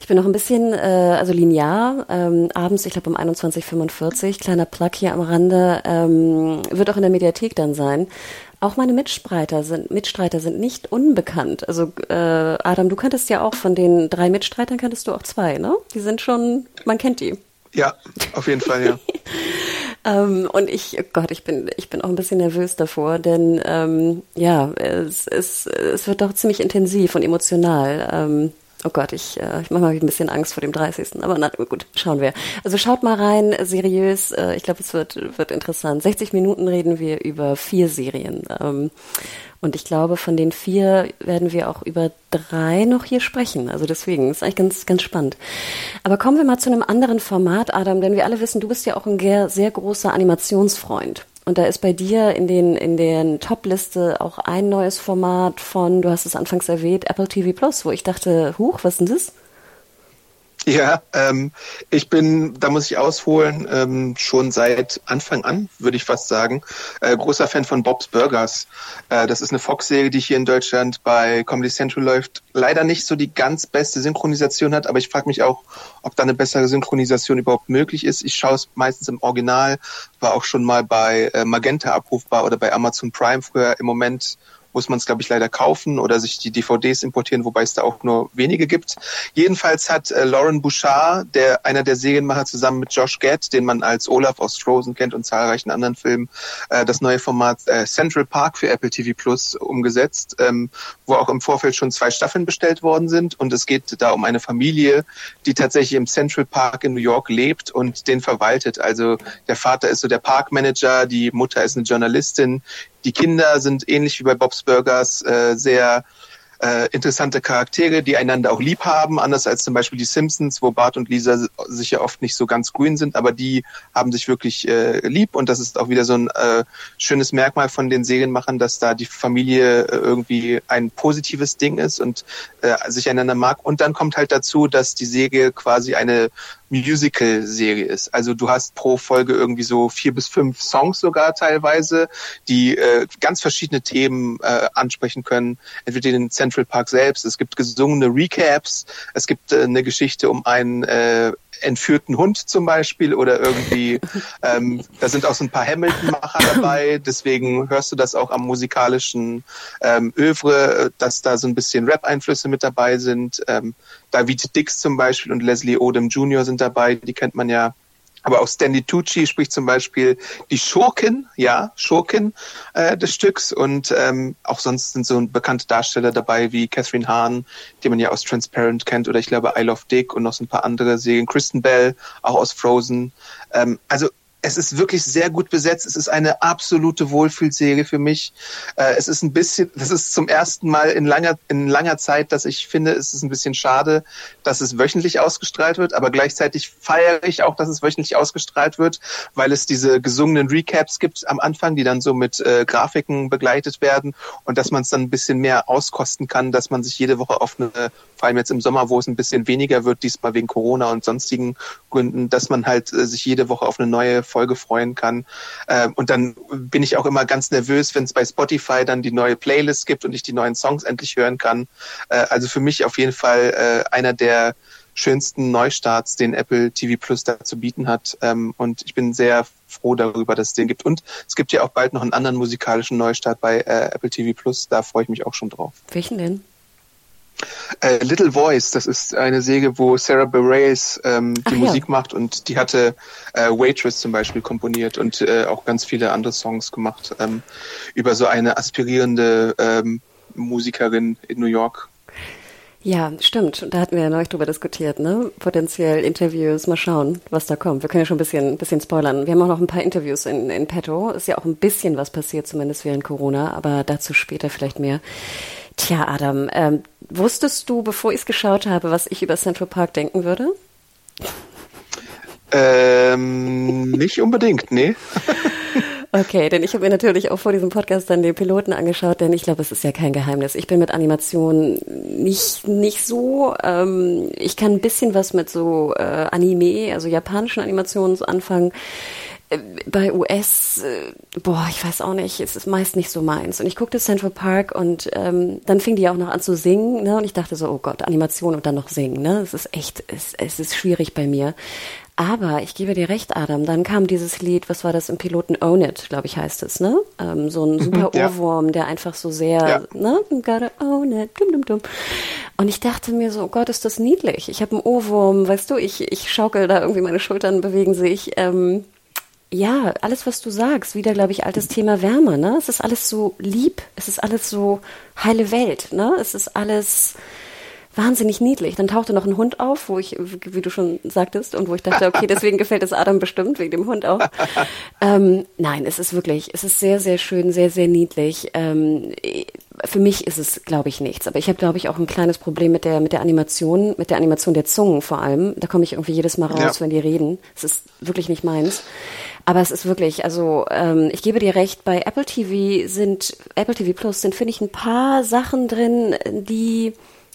Ich bin noch ein bisschen, äh, also linear, ähm, abends, ich glaube um 21.45 kleiner Plug hier am Rande, ähm, wird auch in der Mediathek dann sein. Auch meine Mitstreiter sind, Mitstreiter sind nicht unbekannt. Also äh, Adam, du kanntest ja auch von den drei Mitstreitern kanntest du auch zwei, ne? Die sind schon, man kennt die. Ja, auf jeden Fall, ja. (laughs) ähm, und ich, oh Gott, ich bin, ich bin auch ein bisschen nervös davor, denn ähm, ja, es, es, es wird doch ziemlich intensiv und emotional. Ähm, Oh Gott, ich, äh, ich mache mal ein bisschen Angst vor dem 30. Aber na gut, schauen wir. Also schaut mal rein, seriös. Äh, ich glaube, es wird, wird interessant. 60 Minuten reden wir über vier Serien. Ähm, und ich glaube, von den vier werden wir auch über drei noch hier sprechen. Also deswegen ist eigentlich ganz, ganz spannend. Aber kommen wir mal zu einem anderen Format, Adam, denn wir alle wissen, du bist ja auch ein sehr großer Animationsfreund. Und da ist bei dir in den, in den Top-Liste auch ein neues Format von, du hast es anfangs erwähnt, Apple TV Plus, wo ich dachte, huch, was ist denn das? Ja, ähm, ich bin, da muss ich ausholen, ähm, schon seit Anfang an, würde ich fast sagen, äh, großer Fan von Bob's Burgers. Äh, das ist eine Fox-Serie, die hier in Deutschland bei Comedy Central läuft. Leider nicht so die ganz beste Synchronisation hat, aber ich frage mich auch, ob da eine bessere Synchronisation überhaupt möglich ist. Ich schaue es meistens im Original, war auch schon mal bei äh, Magenta abrufbar oder bei Amazon Prime früher. Im Moment muss man es, glaube ich, leider kaufen oder sich die DVDs importieren, wobei es da auch nur wenige gibt. Jedenfalls hat äh, Lauren Bouchard, der einer der Serienmacher zusammen mit Josh Gad, den man als Olaf aus Frozen kennt und zahlreichen anderen Filmen, äh, das neue Format äh, Central Park für Apple TV Plus umgesetzt, ähm, wo auch im Vorfeld schon zwei Staffeln bestellt worden sind. Und es geht da um eine Familie, die tatsächlich im Central Park in New York lebt und den verwaltet. Also der Vater ist so der Parkmanager, die Mutter ist eine Journalistin, die Kinder sind ähnlich wie bei Bob's Burgers äh, sehr äh, interessante Charaktere, die einander auch lieb haben, anders als zum Beispiel die Simpsons, wo Bart und Lisa sich ja oft nicht so ganz grün sind, aber die haben sich wirklich äh, lieb und das ist auch wieder so ein äh, schönes Merkmal von den Serienmachern, dass da die Familie äh, irgendwie ein positives Ding ist und äh, sich einander mag. Und dann kommt halt dazu, dass die Serie quasi eine Musical-Serie ist. Also du hast pro Folge irgendwie so vier bis fünf Songs sogar teilweise, die äh, ganz verschiedene Themen äh, ansprechen können. Entweder den Central Park selbst, es gibt gesungene Recaps, es gibt äh, eine Geschichte um einen äh, entführten Hund zum Beispiel oder irgendwie, (laughs) ähm, da sind auch so ein paar Hamilton-Macher dabei, deswegen hörst du das auch am musikalischen ähm, Övre, dass da so ein bisschen Rap-Einflüsse mit dabei sind. Ähm, David Dix zum Beispiel und Leslie Odom Jr. sind dabei, die kennt man ja aber auch Stanley Tucci spricht zum Beispiel die Schurkin, ja, Schurkin äh, des Stücks. Und ähm, auch sonst sind so bekannte Darsteller dabei wie Catherine Hahn, die man ja aus Transparent kennt, oder ich glaube I Love Dick und noch so ein paar andere Serien. Kristen Bell, auch aus Frozen. Ähm, also es ist wirklich sehr gut besetzt. Es ist eine absolute Wohlfühlserie für mich. Äh, es ist ein bisschen, das ist zum ersten Mal in langer, in langer Zeit, dass ich finde, es ist ein bisschen schade, dass es wöchentlich ausgestrahlt wird, aber gleichzeitig feiere ich auch, dass es wöchentlich ausgestrahlt wird, weil es diese gesungenen Recaps gibt am Anfang, die dann so mit äh, Grafiken begleitet werden und dass man es dann ein bisschen mehr auskosten kann, dass man sich jede Woche auf eine, vor allem jetzt im Sommer, wo es ein bisschen weniger wird, diesmal wegen Corona und sonstigen Gründen, dass man halt äh, sich jede Woche auf eine neue Folge freuen kann. Ähm, und dann bin ich auch immer ganz nervös, wenn es bei Spotify dann die neue Playlist gibt und ich die neuen Songs endlich hören kann. Äh, also für mich auf jeden Fall äh, einer der schönsten Neustarts, den Apple TV Plus da zu bieten hat. Ähm, und ich bin sehr froh darüber, dass es den gibt. Und es gibt ja auch bald noch einen anderen musikalischen Neustart bei äh, Apple TV Plus. Da freue ich mich auch schon drauf. Welchen denn? Äh, Little Voice, das ist eine Serie, wo Sarah Bareilles ähm, die Ach, Musik ja. macht und die hatte äh, Waitress zum Beispiel komponiert und äh, auch ganz viele andere Songs gemacht ähm, über so eine aspirierende ähm, Musikerin in New York. Ja, stimmt. Da hatten wir ja neulich drüber diskutiert, ne? Potenziell Interviews, mal schauen, was da kommt. Wir können ja schon ein bisschen, bisschen spoilern. Wir haben auch noch ein paar Interviews in, in petto. Ist ja auch ein bisschen was passiert, zumindest während Corona, aber dazu später vielleicht mehr. Tja, Adam, ähm, wusstest du, bevor ich es geschaut habe, was ich über Central Park denken würde? Ähm, nicht unbedingt, nee. (laughs) Okay, denn ich habe mir natürlich auch vor diesem Podcast dann den Piloten angeschaut, denn ich glaube, es ist ja kein Geheimnis. Ich bin mit Animation nicht nicht so. Ähm, ich kann ein bisschen was mit so äh, Anime, also japanischen Animationen anfangen bei US, äh, boah, ich weiß auch nicht, es ist meist nicht so meins. Und ich guckte Central Park und ähm, dann fing die auch noch an zu singen, ne? Und ich dachte so, oh Gott, Animation und dann noch singen, ne? Es ist echt, es, es ist schwierig bei mir. Aber ich gebe dir recht, Adam, dann kam dieses Lied, was war das im Piloten Own It, glaube ich, heißt es, ne? Ähm, so ein mhm, super ja. Ohrwurm, der einfach so sehr, ja. ne? Gotta own it, dum, dum, dum. Und ich dachte mir so, oh Gott, ist das niedlich. Ich habe einen Ohrwurm, weißt du, ich, ich schaukel da irgendwie, meine Schultern bewegen sich. Ähm, ja, alles, was du sagst, wieder, glaube ich, altes Thema Wärme, ne? Es ist alles so lieb, es ist alles so heile Welt, ne? Es ist alles wahnsinnig niedlich. Dann tauchte noch ein Hund auf, wo ich, wie du schon sagtest, und wo ich dachte, okay, deswegen gefällt es Adam bestimmt, wegen dem Hund auch. Ähm, nein, es ist wirklich, es ist sehr, sehr schön, sehr, sehr niedlich. Ähm, für mich ist es, glaube ich, nichts. Aber ich habe, glaube ich, auch ein kleines Problem mit der, mit der Animation, mit der Animation der Zungen vor allem. Da komme ich irgendwie jedes Mal raus, ja. wenn die reden. Es ist wirklich nicht meins. Aber es ist wirklich, also ähm, ich gebe dir recht, bei Apple TV sind, Apple TV Plus sind, finde ich, ein paar Sachen drin, die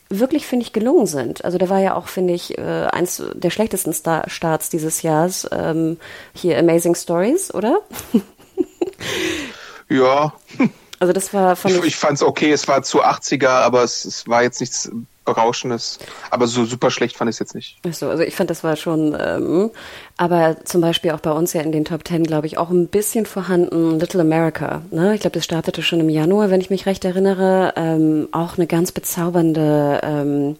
wirklich, finde ich, gelungen sind. Also da war ja auch, finde ich, äh, eins der schlechtesten Star Starts dieses Jahres, ähm, hier Amazing Stories, oder? (laughs) ja. Also das war fand ich, ich, ich fand es okay, es war zu 80er, aber es, es war jetzt nichts Berauschendes. Aber so super schlecht fand ich es jetzt nicht. Achso, also ich fand, das war schon, ähm, aber zum Beispiel auch bei uns ja in den Top Ten, glaube ich, auch ein bisschen vorhanden Little America. Ne? Ich glaube, das startete schon im Januar, wenn ich mich recht erinnere. Ähm, auch eine ganz bezaubernde ähm,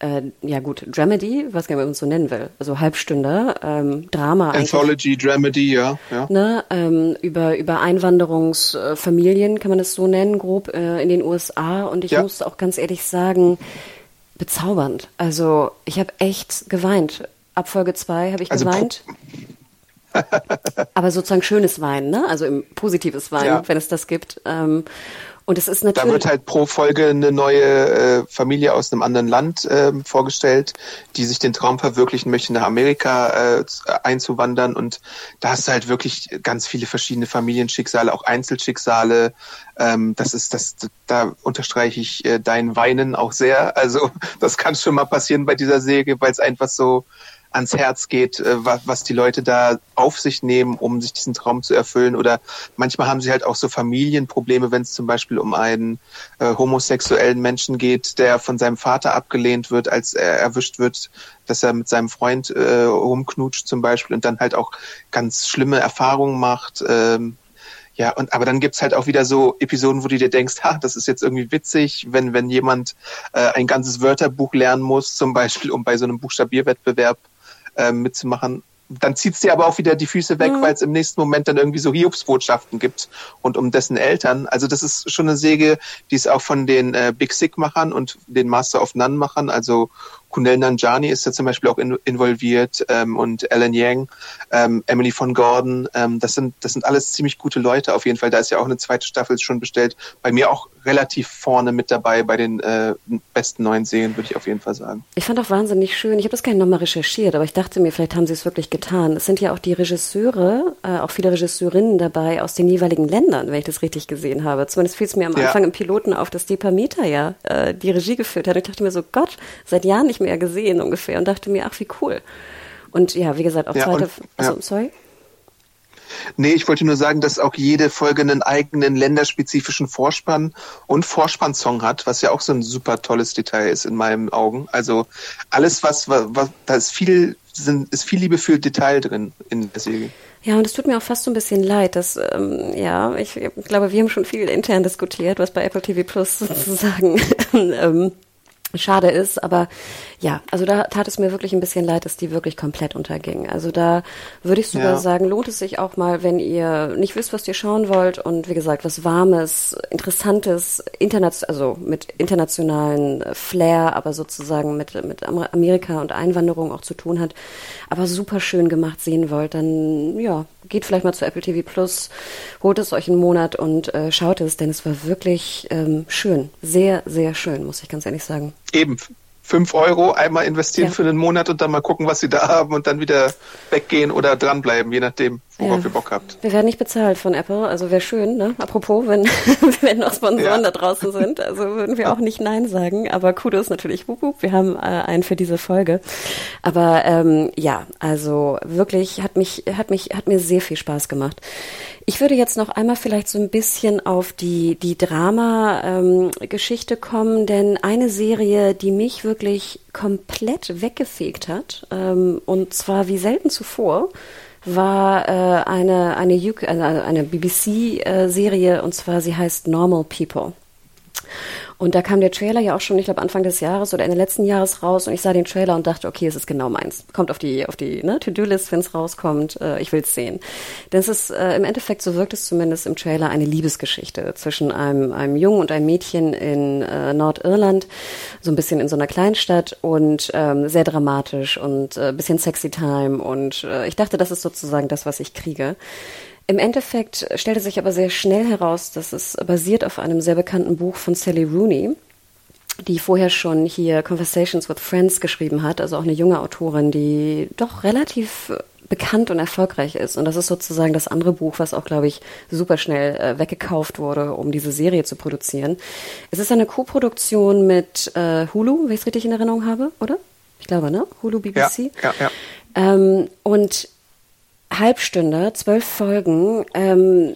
äh, ja gut, Dramedy, was man uns so nennen will, also Halbstünder, ähm, Drama. Anthology, Dramedy, ja. ja. Ne, ähm, über, über Einwanderungsfamilien kann man es so nennen, grob äh, in den USA. Und ich ja. muss auch ganz ehrlich sagen, bezaubernd. Also ich habe echt geweint. Ab Folge 2 habe ich also geweint. (laughs) Aber sozusagen schönes Weinen, ne? Also im positives Weinen, ja. wenn es das gibt. Ähm, Und es ist natürlich. Da wird halt pro Folge eine neue äh, Familie aus einem anderen Land äh, vorgestellt, die sich den Traum verwirklichen möchte, nach Amerika äh, einzuwandern. Und da hast du halt wirklich ganz viele verschiedene Familienschicksale, auch Einzelschicksale. Ähm, das ist das, da unterstreiche ich äh, dein Weinen auch sehr. Also (laughs) das kann schon mal passieren bei dieser Säge, weil es einfach so ans Herz geht, äh, was, die Leute da auf sich nehmen, um sich diesen Traum zu erfüllen. Oder manchmal haben sie halt auch so Familienprobleme, wenn es zum Beispiel um einen äh, homosexuellen Menschen geht, der von seinem Vater abgelehnt wird, als er erwischt wird, dass er mit seinem Freund äh, rumknutscht zum Beispiel und dann halt auch ganz schlimme Erfahrungen macht. Ähm, ja, und aber dann gibt's halt auch wieder so Episoden, wo du dir denkst, ha, das ist jetzt irgendwie witzig, wenn, wenn jemand äh, ein ganzes Wörterbuch lernen muss, zum Beispiel, um bei so einem Buchstabierwettbewerb äh, mitzumachen. Dann zieht's dir aber auch wieder die Füße weg, mhm. weil es im nächsten Moment dann irgendwie so Hiobsbotschaften gibt und um dessen Eltern. Also das ist schon eine Säge, die ist auch von den äh, Big Sick-Machern und den Master of None-Machern, also Kunel Nanjani ist da zum Beispiel auch in, involviert ähm, und Alan Yang, ähm, Emily von Gordon. Ähm, das sind das sind alles ziemlich gute Leute auf jeden Fall. Da ist ja auch eine zweite Staffel schon bestellt. Bei mir auch relativ vorne mit dabei bei den äh, besten neuen Serien, würde ich auf jeden Fall sagen. Ich fand auch wahnsinnig schön. Ich habe das gar nicht nochmal recherchiert, aber ich dachte mir, vielleicht haben sie es wirklich getan. Es sind ja auch die Regisseure, äh, auch viele Regisseurinnen dabei aus den jeweiligen Ländern, wenn ich das richtig gesehen habe. Zumindest fiel es mir am Anfang ja. im Piloten auf, dass Depameter ja äh, die Regie geführt hat. Und ich dachte mir so, Gott, seit Jahren nicht mehr gesehen ungefähr und dachte mir, ach, wie cool. Und ja, wie gesagt, auch ja, zweite, und, also, ja. sorry? Nee, ich wollte nur sagen, dass auch jede Folge einen eigenen länderspezifischen Vorspann und Vorspannsong hat, was ja auch so ein super tolles Detail ist in meinen Augen. Also alles, was, was, was da ist viel, sind, ist viel Liebe für Detail drin in der Serie. Ja, und es tut mir auch fast so ein bisschen leid, dass, ähm, ja, ich, ich glaube, wir haben schon viel intern diskutiert, was bei Apple TV Plus (laughs) sozusagen (laughs) ähm, schade ist, aber ja, also da tat es mir wirklich ein bisschen leid, dass die wirklich komplett unterging. Also da würde ich sogar ja. sagen, lohnt es sich auch mal, wenn ihr nicht wisst, was ihr schauen wollt und wie gesagt, was Warmes, Interessantes, international, also mit internationalen Flair, aber sozusagen mit, mit Amerika und Einwanderung auch zu tun hat, aber super schön gemacht sehen wollt, dann ja, geht vielleicht mal zu Apple TV Plus, holt es euch einen Monat und äh, schaut es, denn es war wirklich ähm, schön. Sehr, sehr schön, muss ich ganz ehrlich sagen. Eben. Fünf Euro einmal investieren ja. für einen Monat und dann mal gucken, was sie da haben und dann wieder weggehen oder dranbleiben, je nachdem, worauf ja. ihr Bock habt. Wir werden nicht bezahlt von Apple, also wäre schön, ne? Apropos, wenn, (laughs) wenn noch Sponsoren ja. da draußen sind, also würden wir auch nicht Nein sagen, aber Kudos natürlich, wup, wup, wir haben äh, einen für diese Folge. Aber ähm, ja, also wirklich hat mich, hat mich, hat mir sehr viel Spaß gemacht. Ich würde jetzt noch einmal vielleicht so ein bisschen auf die, die Drama-Geschichte ähm, kommen, denn eine Serie, die mich wirklich komplett weggefegt hat, ähm, und zwar wie selten zuvor, war äh, eine, eine, also eine BBC-Serie, äh, und zwar sie heißt Normal People. Und da kam der Trailer ja auch schon, ich glaube, Anfang des Jahres oder Ende letzten Jahres raus und ich sah den Trailer und dachte, okay, es ist genau meins. Kommt auf die, auf die ne, To-Do-List, wenn es rauskommt. Äh, ich will es sehen. Denn es ist äh, im Endeffekt, so wirkt es zumindest im Trailer, eine Liebesgeschichte zwischen einem, einem Jungen und einem Mädchen in äh, Nordirland, so ein bisschen in so einer Kleinstadt und ähm, sehr dramatisch und äh, bisschen sexy time. Und äh, ich dachte, das ist sozusagen das, was ich kriege. Im Endeffekt stellte sich aber sehr schnell heraus, dass es basiert auf einem sehr bekannten Buch von Sally Rooney, die vorher schon hier Conversations with Friends geschrieben hat, also auch eine junge Autorin, die doch relativ bekannt und erfolgreich ist. Und das ist sozusagen das andere Buch, was auch, glaube ich, super schnell äh, weggekauft wurde, um diese Serie zu produzieren. Es ist eine Co-Produktion mit äh, Hulu, wenn ich es richtig in Erinnerung habe, oder? Ich glaube, ne? Hulu BBC. Ja, ja, ja. Ähm, und Halbstunde, zwölf Folgen. Ähm,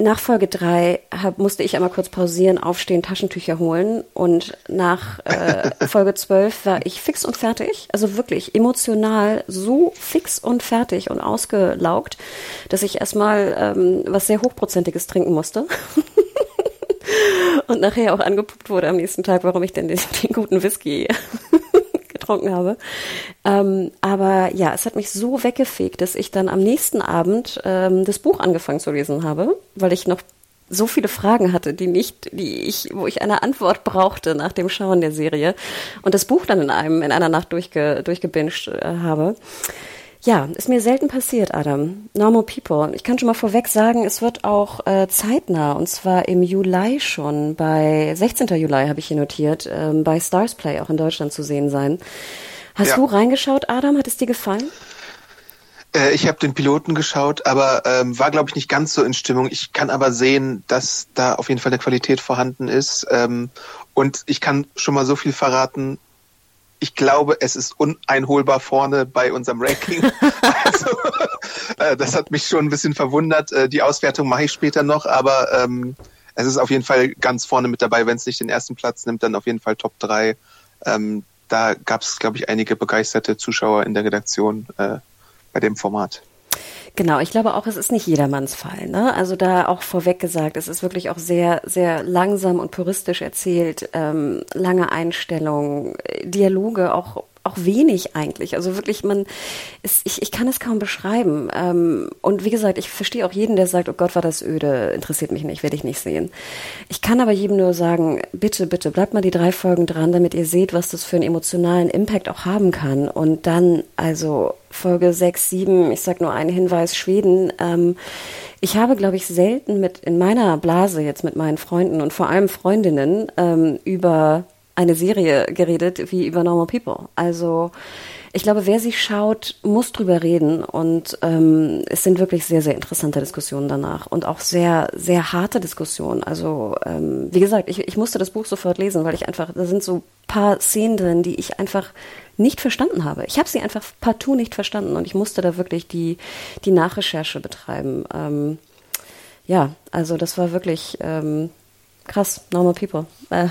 nach Folge drei hab, musste ich einmal kurz pausieren, aufstehen, Taschentücher holen und nach äh, (laughs) Folge zwölf war ich fix und fertig, also wirklich emotional so fix und fertig und ausgelaugt, dass ich erstmal ähm, was sehr hochprozentiges trinken musste. (laughs) und nachher auch angepuppt wurde am nächsten Tag, warum ich denn den, den guten Whisky getrunken habe. Ähm, aber ja, es hat mich so weggefegt, dass ich dann am nächsten Abend ähm, das Buch angefangen zu lesen habe, weil ich noch so viele Fragen hatte, die nicht, die ich, wo ich eine Antwort brauchte nach dem Schauen der Serie und das Buch dann in einem in einer Nacht durchge, durchgebinged äh, habe. Ja, ist mir selten passiert, Adam. Normal People. Ich kann schon mal vorweg sagen, es wird auch äh, zeitnah, und zwar im Juli schon, bei 16. Juli habe ich hier notiert, ähm, bei Stars Play auch in Deutschland zu sehen sein. Hast ja. du reingeschaut, Adam? Hat es dir gefallen? Äh, ich habe den Piloten geschaut, aber ähm, war, glaube ich, nicht ganz so in Stimmung. Ich kann aber sehen, dass da auf jeden Fall eine Qualität vorhanden ist. Ähm, und ich kann schon mal so viel verraten, ich glaube, es ist uneinholbar vorne bei unserem Ranking. (laughs) also, äh, das hat mich schon ein bisschen verwundert. Äh, die Auswertung mache ich später noch, aber ähm, es ist auf jeden Fall ganz vorne mit dabei. Wenn es nicht den ersten Platz nimmt, dann auf jeden Fall Top 3. Ähm, da gab es, glaube ich, einige begeisterte Zuschauer in der Redaktion äh, bei dem Format. Genau, ich glaube auch, es ist nicht jedermanns Fall. Ne? Also da auch vorweg gesagt, es ist wirklich auch sehr, sehr langsam und puristisch erzählt, ähm, lange Einstellungen, Dialoge auch auch wenig eigentlich. Also wirklich, man, ist, ich, ich kann es kaum beschreiben. Ähm, und wie gesagt, ich verstehe auch jeden, der sagt, oh Gott, war das öde, interessiert mich nicht, werde ich nicht sehen. Ich kann aber jedem nur sagen, bitte, bitte, bleibt mal die drei Folgen dran, damit ihr seht, was das für einen emotionalen Impact auch haben kann. Und dann, also Folge sechs, sieben, ich sag nur einen Hinweis, Schweden, ähm, ich habe, glaube ich, selten mit in meiner Blase jetzt mit meinen Freunden und vor allem Freundinnen ähm, über eine Serie geredet wie über Normal People. Also ich glaube, wer sie schaut, muss drüber reden und ähm, es sind wirklich sehr, sehr interessante Diskussionen danach und auch sehr, sehr harte Diskussionen. Also ähm, wie gesagt, ich, ich musste das Buch sofort lesen, weil ich einfach, da sind so paar Szenen drin, die ich einfach nicht verstanden habe. Ich habe sie einfach partout nicht verstanden und ich musste da wirklich die, die Nachrecherche betreiben. Ähm, ja, also das war wirklich ähm, krass, normal people. Äh,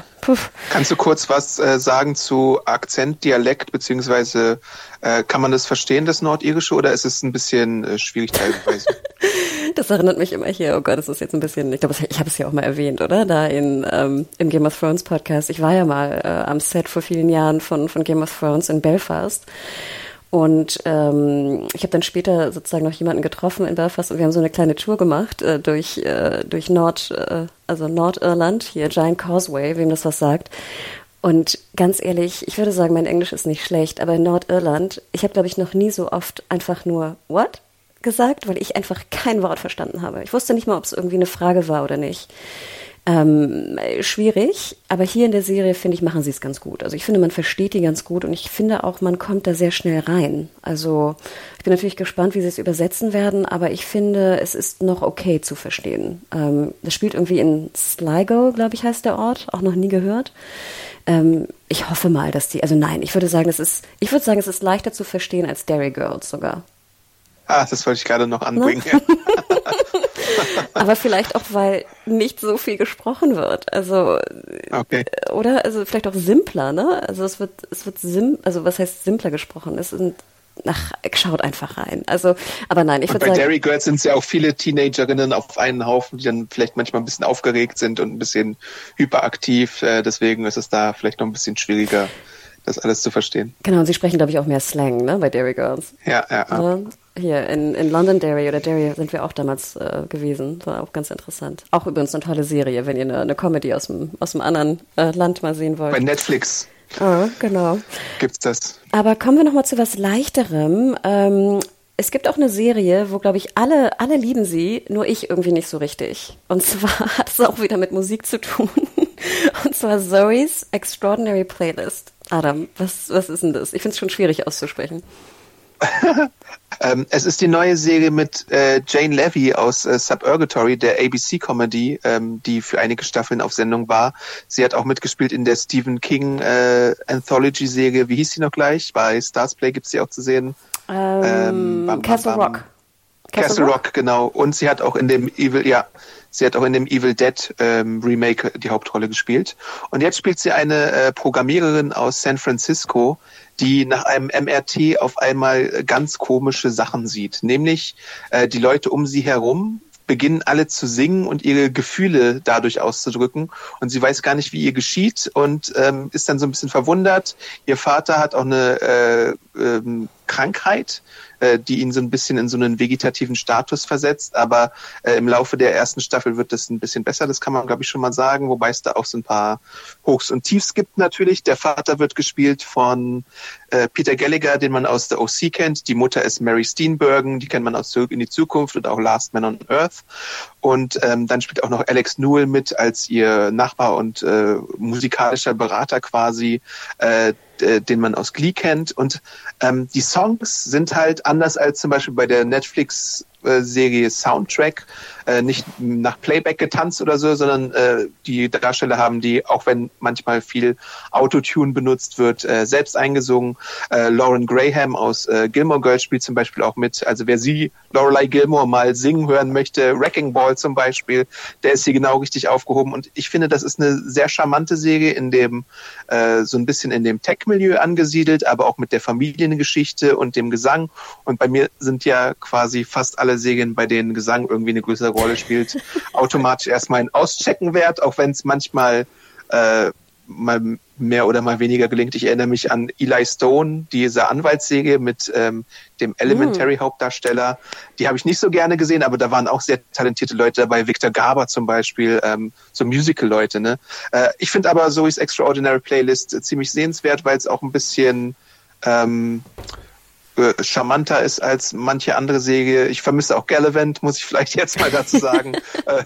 Kannst du kurz was äh, sagen zu Akzent, Dialekt, beziehungsweise äh, kann man das verstehen, das Nordirische, oder ist es ein bisschen äh, schwierig teilweise? (laughs) das erinnert mich immer hier, oh Gott, das ist jetzt ein bisschen, ich glaube, ich habe es ja auch mal erwähnt, oder? Da in, ähm, im Game of Thrones Podcast. Ich war ja mal äh, am Set vor vielen Jahren von, von Game of Thrones in Belfast. Und ähm, ich habe dann später sozusagen noch jemanden getroffen in Belfast und wir haben so eine kleine Tour gemacht äh, durch, äh, durch Nord, äh, also Nordirland, hier Giant Causeway, wem das was sagt. Und ganz ehrlich, ich würde sagen, mein Englisch ist nicht schlecht, aber in Nordirland, ich habe, glaube ich, noch nie so oft einfach nur What gesagt, weil ich einfach kein Wort verstanden habe. Ich wusste nicht mal, ob es irgendwie eine Frage war oder nicht ähm, schwierig. Aber hier in der Serie, finde ich, machen sie es ganz gut. Also ich finde, man versteht die ganz gut und ich finde auch, man kommt da sehr schnell rein. Also ich bin natürlich gespannt, wie sie es übersetzen werden, aber ich finde, es ist noch okay zu verstehen. Ähm, das spielt irgendwie in Sligo, glaube ich, heißt der Ort, auch noch nie gehört. Ähm, ich hoffe mal, dass die, also nein, ich würde sagen, es ist, ich würde sagen, es ist leichter zu verstehen als Dairy Girls sogar. Ah, das wollte ich gerade noch anbringen. (laughs) Aber vielleicht auch, weil nicht so viel gesprochen wird. Also, okay. oder? Also vielleicht auch simpler, ne? Also es wird, es wird sim, also was heißt simpler gesprochen? Es sind Ach, schaut einfach rein. Also, aber nein, ich würde sagen. Bei Dairy Girls sind es ja auch viele Teenagerinnen auf einen Haufen, die dann vielleicht manchmal ein bisschen aufgeregt sind und ein bisschen hyperaktiv. Äh, deswegen ist es da vielleicht noch ein bisschen schwieriger, das alles zu verstehen. Genau, und sie sprechen, glaube ich, auch mehr Slang, ne, bei Dairy Girls. Ja, ja. ja. Hier in, in Londonderry oder Derry sind wir auch damals äh, gewesen. Das war auch ganz interessant. Auch übrigens eine tolle Serie, wenn ihr eine, eine Comedy aus dem, aus dem anderen äh, Land mal sehen wollt. Bei Netflix. Ah, genau. Gibt's das. Aber kommen wir nochmal zu was Leichterem. Ähm, es gibt auch eine Serie, wo, glaube ich, alle, alle lieben sie, nur ich irgendwie nicht so richtig. Und zwar (laughs) hat es auch wieder mit Musik zu tun. (laughs) Und zwar Zoe's Extraordinary Playlist. Adam, was, was ist denn das? Ich finde es schon schwierig auszusprechen. (laughs) ähm, es ist die neue Serie mit äh, Jane Levy aus äh, Suburgatory, der ABC-Comedy, ähm, die für einige Staffeln auf Sendung war. Sie hat auch mitgespielt in der Stephen King äh, Anthology-Serie. Wie hieß sie noch gleich? Bei Stars Play gibt es sie auch zu sehen. Ähm, ähm, bam, Castle bam, Rock. Castle, Castle Rock? Rock, genau. Und sie hat auch in dem Evil, ja, sie hat auch in dem Evil Dead ähm, Remake die Hauptrolle gespielt. Und jetzt spielt sie eine äh, Programmiererin aus San Francisco, die nach einem MRT auf einmal ganz komische Sachen sieht. Nämlich äh, die Leute um sie herum beginnen alle zu singen und ihre Gefühle dadurch auszudrücken. Und sie weiß gar nicht, wie ihr geschieht und ähm, ist dann so ein bisschen verwundert. Ihr Vater hat auch eine äh, ähm, Krankheit, äh, die ihn so ein bisschen in so einen vegetativen Status versetzt. Aber äh, im Laufe der ersten Staffel wird das ein bisschen besser, das kann man, glaube ich, schon mal sagen, wobei es da auch so ein paar Hochs und Tiefs gibt natürlich. Der Vater wird gespielt von äh, Peter Gallagher, den man aus der OC kennt. Die Mutter ist Mary Steenburgen, die kennt man aus Zurück in die Zukunft und auch Last Man on Earth. Und ähm, dann spielt auch noch Alex Newell mit als ihr Nachbar und äh, musikalischer Berater quasi. Äh, äh, den man aus Glee kennt. Und ähm, die Songs sind halt anders als zum Beispiel bei der Netflix Serie Soundtrack äh, nicht nach Playback getanzt oder so, sondern äh, die Darsteller haben die, auch wenn manchmal viel Autotune benutzt wird, äh, selbst eingesungen. Äh, Lauren Graham aus äh, Gilmore Girls spielt zum Beispiel auch mit. Also wer sie, Lorelei Gilmore, mal singen hören möchte, Wrecking Ball zum Beispiel, der ist hier genau richtig aufgehoben. Und ich finde, das ist eine sehr charmante Serie, in dem äh, so ein bisschen in dem Tech-Milieu angesiedelt, aber auch mit der Familiengeschichte und dem Gesang. Und bei mir sind ja quasi fast alle Serien, bei denen Gesang irgendwie eine größere Rolle spielt, (laughs) automatisch erstmal ein Auschecken wert, auch wenn es manchmal äh, mal mehr oder mal weniger gelingt. Ich erinnere mich an Eli Stone, diese Anwaltssäge mit ähm, dem Elementary-Hauptdarsteller. Die habe ich nicht so gerne gesehen, aber da waren auch sehr talentierte Leute dabei. Victor Garber zum Beispiel, ähm, so Musical-Leute. Ne? Äh, ich finde aber Zoe's Extraordinary Playlist ziemlich sehenswert, weil es auch ein bisschen ähm, äh, charmanter ist als manche andere Säge. Ich vermisse auch Gallivant, muss ich vielleicht jetzt mal dazu sagen. (laughs) Äh,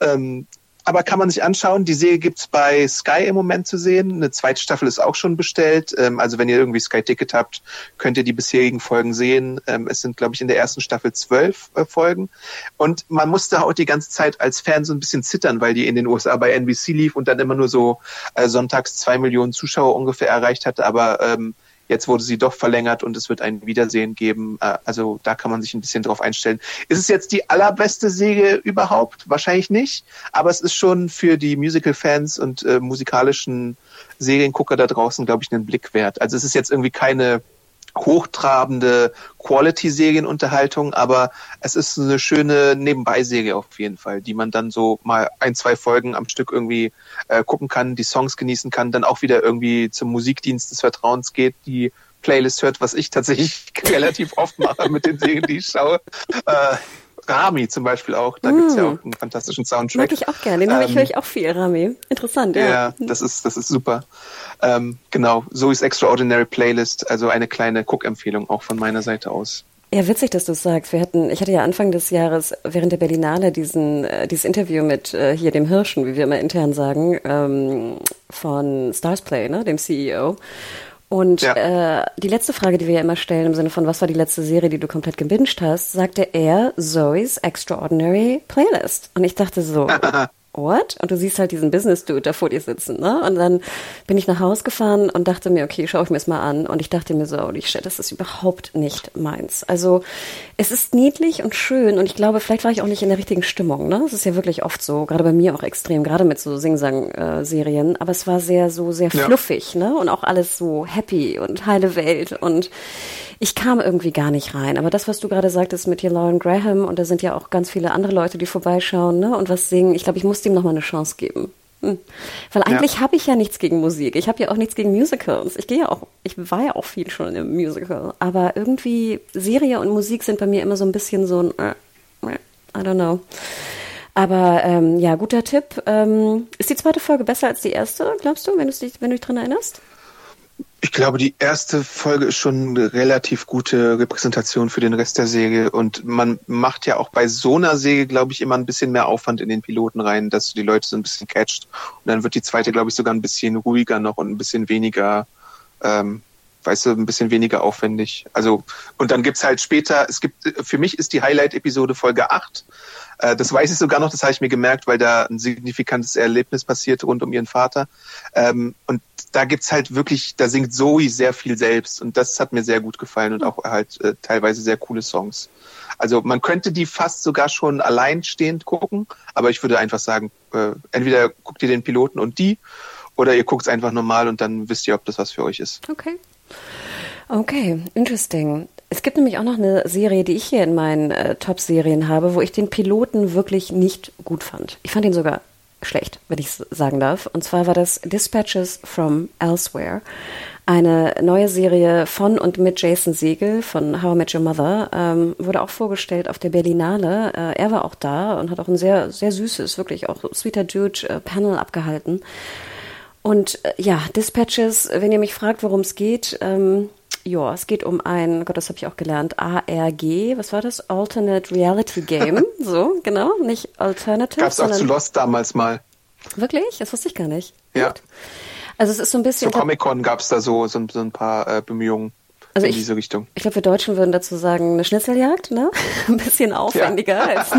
(laughs) ähm, aber kann man sich anschauen. Die Serie gibt's bei Sky im Moment zu sehen. Eine zweite Staffel ist auch schon bestellt. Ähm, also wenn ihr irgendwie Sky Ticket habt, könnt ihr die bisherigen Folgen sehen. Ähm, es sind, glaube ich, in der ersten Staffel zwölf äh, Folgen. Und man musste auch die ganze Zeit als Fan so ein bisschen zittern, weil die in den USA bei NBC lief und dann immer nur so sonntags zwei Millionen Zuschauer ungefähr erreicht hatte. Aber ähm, Jetzt wurde sie doch verlängert und es wird ein Wiedersehen geben. Äh, also da kann man sich ein bisschen drauf einstellen. Ist es jetzt die allerbeste Säge überhaupt? Wahrscheinlich nicht. Aber es ist schon für die Musical-Fans und äh, musikalischen Seriengucker da draußen, glaube ich, einen Blick wert. Also es ist jetzt irgendwie keine hochtrabende Quality-Serienunterhaltung, aber es ist eine schöne Nebenbei-Serie auf jeden Fall, die man dann so mal ein, zwei Folgen am Stück irgendwie äh, gucken kann, die Songs genießen kann, dann auch wieder irgendwie zum Musikdienst des Vertrauens geht, die Playlist hört, was ich tatsächlich (laughs) relativ oft mache mit den Serien, die ich schaue. Äh, Rami zum Beispiel auch, da mm. gibt's ja mm. auch einen fantastischen Soundtrack. Mag ich auch gerne, den ähm, höre ich auch viel, Rami. Interessant, ja. Ja, das ist, das ist super. Ähm, genau, so ist Extraordinary Playlist, also eine kleine Cook-Empfehlung auch von meiner Seite aus. Ja, witzig, dass du es sagst. Wir hatten, ich hatte ja Anfang des Jahres während der Berlinale diesen, äh, dieses Interview mit äh, hier dem Hirschen, wie wir immer intern sagen, ähm, von Starsplay, ne, dem CEO. Und ja. äh, die letzte Frage, die wir ja immer stellen, im Sinne von, was war die letzte Serie, die du komplett gebinged hast, sagte er Zoe's Extraordinary Playlist. Und ich dachte so, (laughs) Ort und du siehst halt diesen Business Dude da vor dir sitzen, ne? Und dann bin ich nach Hause gefahren und dachte mir, okay, schaue ich mir es mal an und ich dachte mir so, holy shit, das ist überhaupt nicht meins. Also, es ist niedlich und schön und ich glaube, vielleicht war ich auch nicht in der richtigen Stimmung, ne? Das ist ja wirklich oft so, gerade bei mir auch extrem, gerade mit so Singsang Serien, aber es war sehr so sehr fluffig, ja. ne? Und auch alles so happy und heile Welt und ich kam irgendwie gar nicht rein. Aber das, was du gerade sagtest mit hier Lauren Graham, und da sind ja auch ganz viele andere Leute, die vorbeischauen ne, und was singen, ich glaube, ich musste ihm nochmal eine Chance geben. Hm. Weil eigentlich ja. habe ich ja nichts gegen Musik. Ich habe ja auch nichts gegen Musicals. Ich gehe ja auch, ich war ja auch viel schon im Musical. Aber irgendwie Serie und Musik sind bei mir immer so ein bisschen so ein, äh, äh I don't know. Aber ähm, ja, guter Tipp. Ähm, ist die zweite Folge besser als die erste, glaubst du, wenn, dich, wenn du dich dran erinnerst? Ich glaube, die erste Folge ist schon eine relativ gute Repräsentation für den Rest der Serie. Und man macht ja auch bei so einer Serie, glaube ich, immer ein bisschen mehr Aufwand in den Piloten rein, dass du die Leute so ein bisschen catcht. Und dann wird die zweite, glaube ich, sogar ein bisschen ruhiger noch und ein bisschen weniger, ähm, weißt du, ein bisschen weniger aufwendig. Also, und dann gibt's halt später, es gibt, für mich ist die Highlight-Episode Folge 8. Äh, das weiß ich sogar noch, das habe ich mir gemerkt, weil da ein signifikantes Erlebnis passiert rund um ihren Vater. Ähm, und da gibt's halt wirklich, da singt Zoe sehr viel selbst und das hat mir sehr gut gefallen und auch halt äh, teilweise sehr coole Songs. Also man könnte die fast sogar schon alleinstehend gucken, aber ich würde einfach sagen, äh, entweder guckt ihr den Piloten und die oder ihr guckt es einfach normal und dann wisst ihr, ob das was für euch ist. Okay. Okay, interesting. Es gibt nämlich auch noch eine Serie, die ich hier in meinen äh, Top-Serien habe, wo ich den Piloten wirklich nicht gut fand. Ich fand ihn sogar schlecht, wenn ich es sagen darf. Und zwar war das Dispatches from Elsewhere. Eine neue Serie von und mit Jason Segel von How I Met Your Mother ähm, wurde auch vorgestellt auf der Berlinale. Äh, er war auch da und hat auch ein sehr, sehr süßes, wirklich auch sweeter Dude äh, Panel abgehalten. Und äh, ja, Dispatches, wenn ihr mich fragt, worum es geht, ähm, ja, es geht um ein, Gott, das habe ich auch gelernt, ARG, was war das? Alternate Reality Game. (laughs) so, genau, nicht Alternative. Gab es auch zu Lost damals mal. Wirklich? Das wusste ich gar nicht. Ja. Gut. Also es ist so ein bisschen. Zu Comic-Con gab es da so, so, so, ein paar äh, Bemühungen. Also in ich, diese Richtung. Ich glaube, wir Deutschen würden dazu sagen, eine Schnitzeljagd, ne? (laughs) Ein bisschen aufwendiger ja. (laughs) als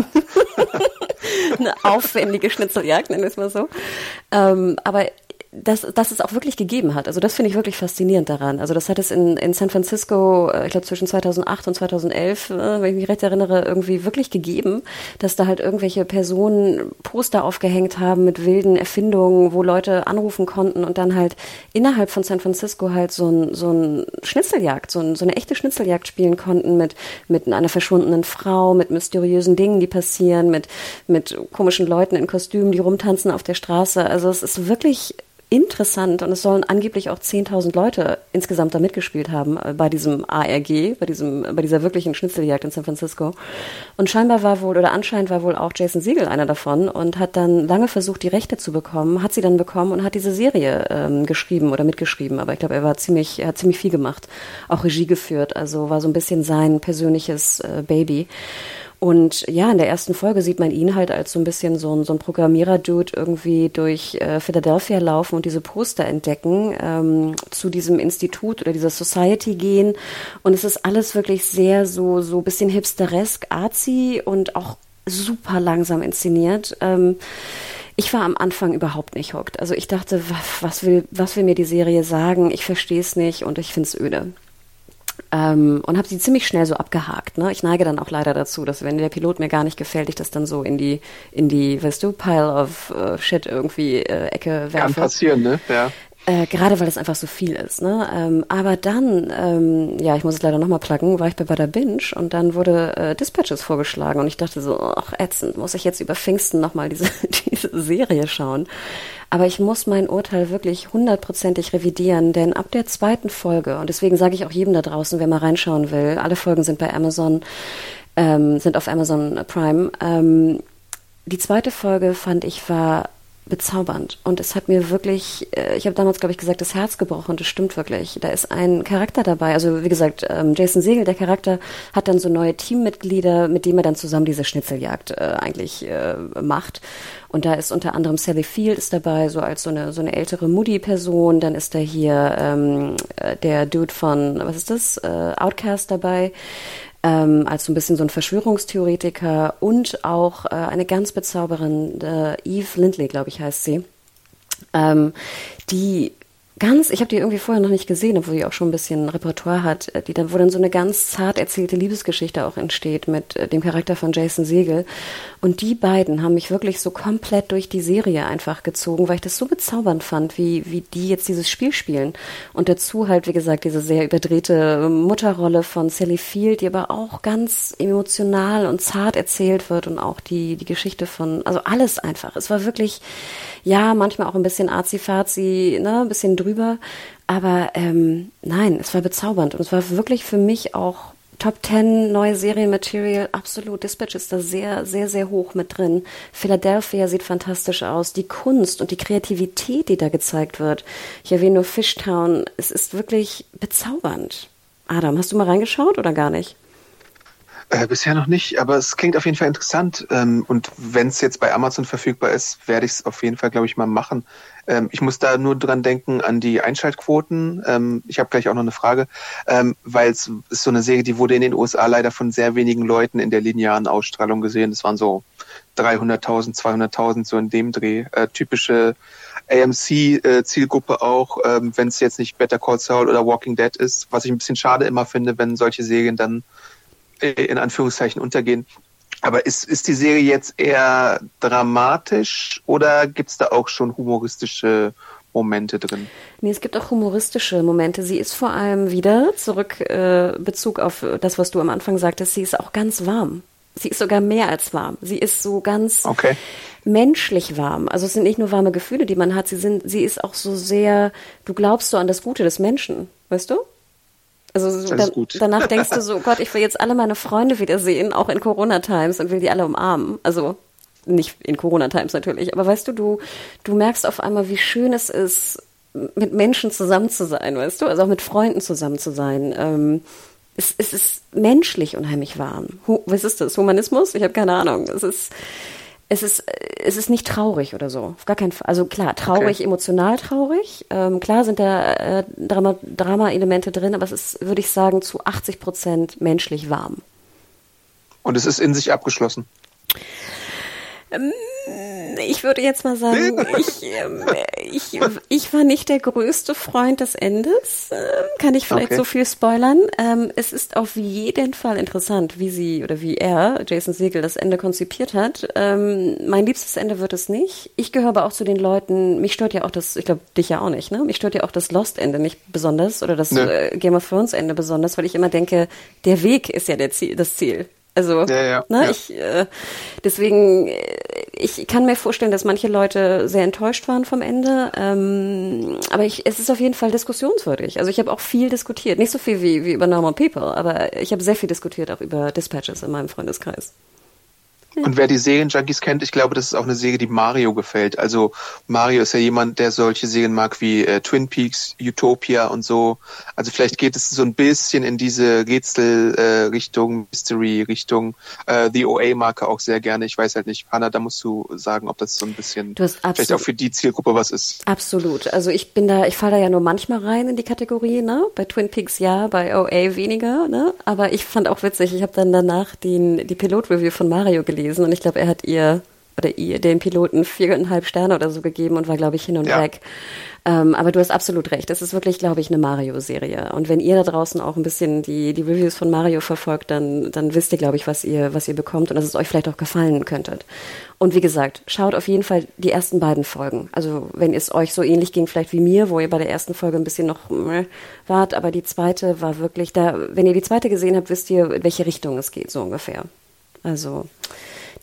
eine aufwendige Schnitzeljagd, nennen wir es mal so. Ähm, aber dass, dass es auch wirklich gegeben hat. Also das finde ich wirklich faszinierend daran. Also das hat es in, in San Francisco, äh, ich glaube zwischen 2008 und 2011, äh, wenn ich mich recht erinnere, irgendwie wirklich gegeben, dass da halt irgendwelche Personen Poster aufgehängt haben mit wilden Erfindungen, wo Leute anrufen konnten und dann halt innerhalb von San Francisco halt so ein, so ein Schnitzeljagd, so, ein, so eine echte Schnitzeljagd spielen konnten mit, mit einer verschwundenen Frau, mit mysteriösen Dingen, die passieren, mit, mit komischen Leuten in Kostümen, die rumtanzen auf der Straße. Also es ist wirklich interessant und es sollen angeblich auch 10.000 Leute insgesamt da mitgespielt haben äh, bei diesem ARG, bei diesem, bei dieser wirklichen Schnitzeljagd in San Francisco. Und scheinbar war wohl, oder anscheinend war wohl auch Jason Siegel einer davon und hat dann lange versucht, die Rechte zu bekommen, hat sie dann bekommen und hat diese Serie ähm, geschrieben oder mitgeschrieben. Aber ich glaube, er war ziemlich, er hat ziemlich viel gemacht, auch Regie geführt, also war so ein bisschen sein persönliches äh, Baby. Und ja, in der ersten Folge sieht man ihn halt als so ein bisschen so ein, so ein Programmierer-Dude irgendwie durch äh, Philadelphia laufen und diese Poster entdecken, ähm, zu diesem Institut oder dieser Society gehen. Und es ist alles wirklich sehr so, so bisschen hipsteresk, artsy und auch super langsam inszeniert. Ähm, ich war am Anfang überhaupt nicht hooked. Also ich dachte, was will, was will mir die Serie sagen? Ich verstehe es nicht und ich finde es öde. Ähm, und habe sie ziemlich schnell so abgehakt. Ne? Ich neige dann auch leider dazu, dass wenn der Pilot mir gar nicht gefällt, ich das dann so in die, in die, weißt du, Pile of uh, Shit irgendwie äh, Ecke werfe. Kann passieren, ne? Ja. Äh, gerade weil es einfach so viel ist. Ne? Ähm, aber dann, ähm, ja, ich muss es leider nochmal pluggen, war ich bei Bada Binge und dann wurde äh, Dispatches vorgeschlagen und ich dachte so, ach ätzend, muss ich jetzt über Pfingsten nochmal diese, (laughs) diese Serie schauen. Aber ich muss mein Urteil wirklich hundertprozentig revidieren, denn ab der zweiten Folge, und deswegen sage ich auch jedem da draußen, wer mal reinschauen will, alle Folgen sind bei Amazon, ähm, sind auf Amazon Prime. Ähm, die zweite Folge fand ich war bezaubernd. Und es hat mir wirklich, äh, ich habe damals, glaube ich, gesagt, das Herz gebrochen und das stimmt wirklich. Da ist ein Charakter dabei. Also wie gesagt, ähm, Jason Segel, der Charakter, hat dann so neue Teammitglieder, mit denen er dann zusammen diese Schnitzeljagd äh, eigentlich äh, macht. Und da ist unter anderem Sally Field ist dabei, so als so eine so eine ältere Moody-Person. Dann ist da hier ähm, äh, der Dude von, was ist das, äh, Outcast dabei ähm, als so ein bisschen so ein Verschwörungstheoretiker und auch äh, eine ganz bezaubernde Eve Lindley, glaube ich, heißt sie, ähm, die ganz, ich habe die irgendwie vorher noch nicht gesehen, obwohl die auch schon ein bisschen Repertoire hat, äh, die dann, wo dann so eine ganz zart erzählte Liebesgeschichte auch entsteht mit äh, dem Charakter von Jason Segel. Und die beiden haben mich wirklich so komplett durch die Serie einfach gezogen, weil ich das so bezaubernd fand, wie, wie die jetzt dieses Spiel spielen. Und dazu halt, wie gesagt, diese sehr überdrehte Mutterrolle von Sally Field, die aber auch ganz emotional und zart erzählt wird und auch die, die Geschichte von, also alles einfach. Es war wirklich, ja, manchmal auch ein bisschen arzi-fazi, ne, ein bisschen drüber. Aber ähm, nein, es war bezaubernd und es war wirklich für mich auch Top 10 neue Serienmaterial, absolut. Dispatch ist da sehr, sehr, sehr hoch mit drin. Philadelphia sieht fantastisch aus. Die Kunst und die Kreativität, die da gezeigt wird. Ich erwähne nur Fishtown. Es ist wirklich bezaubernd. Adam, hast du mal reingeschaut oder gar nicht? Äh, bisher noch nicht, aber es klingt auf jeden Fall interessant. Ähm, und wenn es jetzt bei Amazon verfügbar ist, werde ich es auf jeden Fall, glaube ich, mal machen. Ähm, ich muss da nur dran denken an die Einschaltquoten. Ähm, ich habe gleich auch noch eine Frage, ähm, weil es ist so eine Serie, die wurde in den USA leider von sehr wenigen Leuten in der linearen Ausstrahlung gesehen. Das waren so 300.000, 200.000 so in dem Dreh. Äh, typische AMC-Zielgruppe äh, auch, ähm, wenn es jetzt nicht Better Call Saul oder Walking Dead ist, was ich ein bisschen schade immer finde, wenn solche Serien dann in Anführungszeichen untergehen. Aber ist, ist die Serie jetzt eher dramatisch oder gibt es da auch schon humoristische Momente drin? Nee, es gibt auch humoristische Momente. Sie ist vor allem wieder, zurück äh, Bezug auf das, was du am Anfang sagtest, sie ist auch ganz warm. Sie ist sogar mehr als warm. Sie ist so ganz Okay. menschlich warm. Also es sind nicht nur warme Gefühle, die man hat, sie sind, sie ist auch so sehr, du glaubst so an das Gute des Menschen, weißt du? Also so, gut. (laughs) danach denkst du so, Gott, ich will jetzt alle meine Freunde wiedersehen, auch in Corona-Times und will die alle umarmen. Also nicht in Corona-Times natürlich, aber weißt du, du, du merkst auf einmal, wie schön es ist, mit Menschen zusammen zu sein, weißt du? Also auch mit Freunden zusammen zu sein. Ähm, es, es ist menschlich unheimlich warm. Was ist das? Humanismus? Ich habe keine Ahnung. Es ist, es ist, es ist nicht traurig oder so. Auf gar keinen Fall. Also klar, traurig, Okay. emotional traurig. Ähm, klar sind da äh, Drama- Drama-Elemente drin, aber es ist, würde ich sagen, zu 80 Prozent menschlich warm. Und es ist in sich abgeschlossen. Ich würde jetzt mal sagen, ich, ähm, ich, ich war nicht der größte Freund des Endes. Ähm, kann ich vielleicht Okay. so viel spoilern? Ähm, es ist auf jeden Fall interessant, wie sie oder wie er, Jason Segel, das Ende konzipiert hat. Ähm, mein liebstes Ende wird es nicht. Ich gehöre aber auch zu den Leuten, mich stört ja auch das, ich glaube, dich ja auch nicht, ne? Mich stört ja auch das Lost-Ende nicht besonders oder das äh, Game of Thrones-Ende besonders, weil ich immer denke, der Weg ist ja der Ziel, das Ziel. Also, Ja, ja, ne, ja. ich, äh, deswegen, äh, ich kann mir vorstellen, dass manche Leute sehr enttäuscht waren vom Ende. Ähm, aber ich, es ist auf jeden Fall diskussionswürdig. Also ich habe auch viel diskutiert. Nicht so viel wie, wie über Normal People, aber ich habe sehr viel diskutiert auch über Dispatches in meinem Freundeskreis. Und wer die Serienjunkies kennt, ich glaube, das ist auch eine Serie, die Mario gefällt. Also Mario ist ja jemand, der solche Serien mag wie äh, Twin Peaks, Utopia und so. Also vielleicht geht es so ein bisschen in diese Rätsel-Richtung, Mystery-Richtung. Äh, The OA mag er auch sehr gerne. Ich weiß halt nicht, Hannah, da musst du sagen, ob das so ein bisschen vielleicht auch für die Zielgruppe was ist. Absolut. Also ich bin da, ich falle da ja nur manchmal rein in die Kategorie, ne? Bei Twin Peaks ja, bei OA weniger, ne? Aber ich fand auch witzig, ich habe dann danach den, die Pilot-Review von Mario gelesen und ich glaube, er hat ihr oder ihr den Piloten viereinhalb Sterne oder so gegeben und war, glaube ich, hin und Ja. weg. Ähm, aber du hast absolut recht. Es ist wirklich, glaube ich, eine Mario-Serie. Und wenn ihr da draußen auch ein bisschen die, die Reviews von Mario verfolgt, dann, dann wisst ihr, glaube ich, was ihr, was ihr bekommt und dass es euch vielleicht auch gefallen könntet. Und wie gesagt, schaut auf jeden Fall die ersten beiden Folgen. Also wenn es euch so ähnlich ging, vielleicht wie mir, wo ihr bei der ersten Folge ein bisschen noch äh, wart, aber die zweite war wirklich da. Wenn ihr die zweite gesehen habt, wisst ihr, in welche Richtung es geht, so ungefähr. Also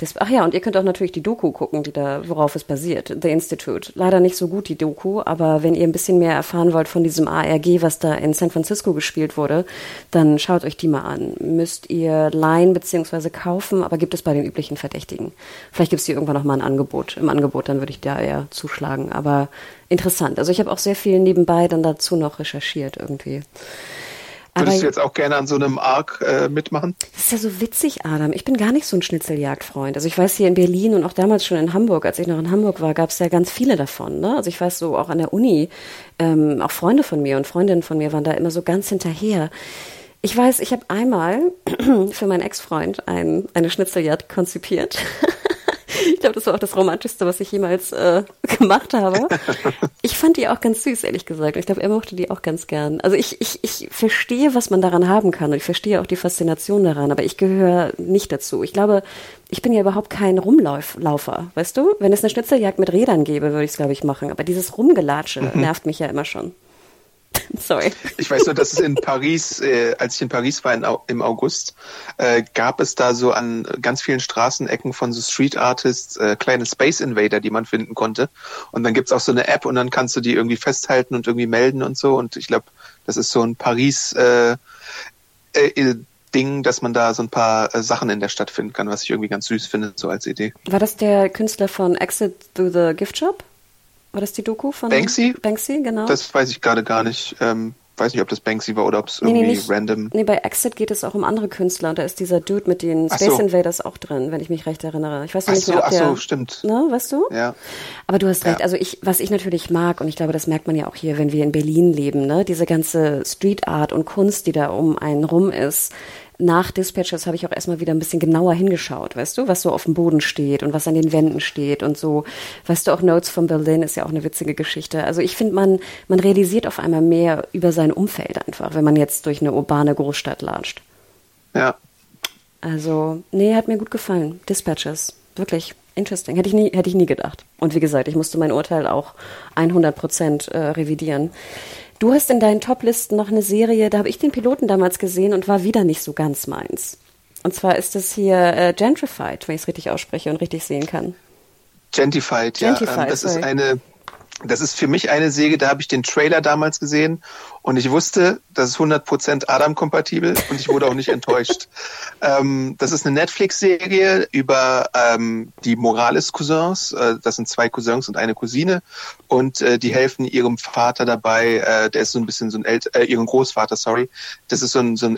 das, ach ja, und ihr könnt auch natürlich die Doku gucken, die da, worauf es basiert, The Institute. Leider nicht so gut die Doku, aber wenn ihr ein bisschen mehr erfahren wollt von diesem ARG, was da in San Francisco gespielt wurde, dann schaut euch die mal an. Müsst ihr leihen bzw. kaufen, aber gibt es bei den üblichen Verdächtigen. Vielleicht gibt es die irgendwann noch mal ein Angebot. Im Angebot, dann würde ich da eher zuschlagen. Aber interessant. Also ich habe auch sehr viel nebenbei dann dazu noch recherchiert irgendwie. Würdest du jetzt auch gerne an so einem Arc äh, mitmachen? Das ist ja so witzig, Adam. Ich bin gar nicht so ein Schnitzeljagdfreund. Also ich weiß hier in Berlin und auch damals schon in Hamburg, als ich noch in Hamburg war, gab es ja ganz viele davon. Ne? Also ich weiß so auch an der Uni, ähm, auch Freunde von mir und Freundinnen von mir waren da immer so ganz hinterher. Ich weiß, ich habe einmal (clears throat) für meinen Ex-Freund ein, eine Schnitzeljagd konzipiert. (laughs) Ich glaube, das war auch das Romantischste, was ich jemals äh, (laughs) gemacht habe. Ich fand die auch ganz süß, ehrlich gesagt. Ich glaube, er mochte die auch ganz gern. Also ich, ich, ich verstehe, was man daran haben kann und ich verstehe auch die Faszination daran, aber ich gehöre nicht dazu. Ich glaube, ich bin ja überhaupt kein Rumlaufer, weißt du? Wenn es eine Schnitzeljagd mit Rädern gäbe, würde ich es, glaube ich, machen. Aber dieses Rumgelatsche nervt mich ja immer schon. (laughs) Sorry. Ich weiß nur, dass es in Paris, äh, als ich in Paris war in, im August, äh, gab es da so an ganz vielen Straßenecken von so Street Artists äh, kleine Space Invader, die man finden konnte. Und dann gibt's auch so eine App und dann kannst du die irgendwie festhalten und irgendwie melden und so. Und ich glaube, das ist so ein Paris äh, äh, Ding, dass man da so ein paar äh, Sachen in der Stadt finden kann, was ich irgendwie ganz süß finde, so als Idee. War das der Künstler von Exit Through the Gift Shop? War das die Doku von Banksy? Banksy, genau. Das weiß ich gerade gar nicht. Ähm, weiß nicht, ob das Banksy war oder ob es Nee, nee, irgendwie nicht. random. Nee, bei Exit geht es auch um andere Künstler und da ist dieser Dude mit den Space so. Invaders auch drin, wenn ich mich recht erinnere. Ich weiß noch nicht so, mehr, ob ach der, so, stimmt. Ne, weißt du? Ja. Aber du hast recht. Ja. Also ich, was ich natürlich mag und ich glaube, das merkt man ja auch hier, wenn wir in Berlin leben, ne, diese ganze Street Art und Kunst, die da um einen rum ist. Nach Dispatches habe ich auch erstmal wieder ein bisschen genauer hingeschaut, weißt du, was so auf dem Boden steht und was an den Wänden steht und so. Weißt du, auch Notes from Berlin ist ja auch eine witzige Geschichte. Also ich finde, man, man realisiert auf einmal mehr über sein Umfeld einfach, wenn man jetzt durch eine urbane Großstadt latscht. Ja. Also, nee, hat mir gut gefallen. Dispatches. Wirklich interesting. Hätte ich nie, hätte ich nie gedacht. Und wie gesagt, ich musste mein Urteil auch 100 Prozent äh, revidieren. Du hast in deinen Top-Listen noch eine Serie, da habe ich den Piloten damals gesehen und war wieder nicht so ganz meins. Und zwar ist es hier äh, Gentrified, wenn ich es richtig ausspreche und richtig sehen kann. Gentified, Gentified ja. Ähm, das sorry. ist eine das ist für mich eine Säge, da habe ich den Trailer damals gesehen und ich wusste, das ist 100% Adam-kompatibel und ich wurde auch nicht (laughs) enttäuscht. Ähm, das ist eine Netflix-Serie über ähm, die Morales-Cousins. Äh, das sind zwei Cousins und eine Cousine und äh, die helfen ihrem Vater dabei, äh, der ist so ein bisschen so ein El äh, ihren Großvater, sorry, das ist so ein, so ein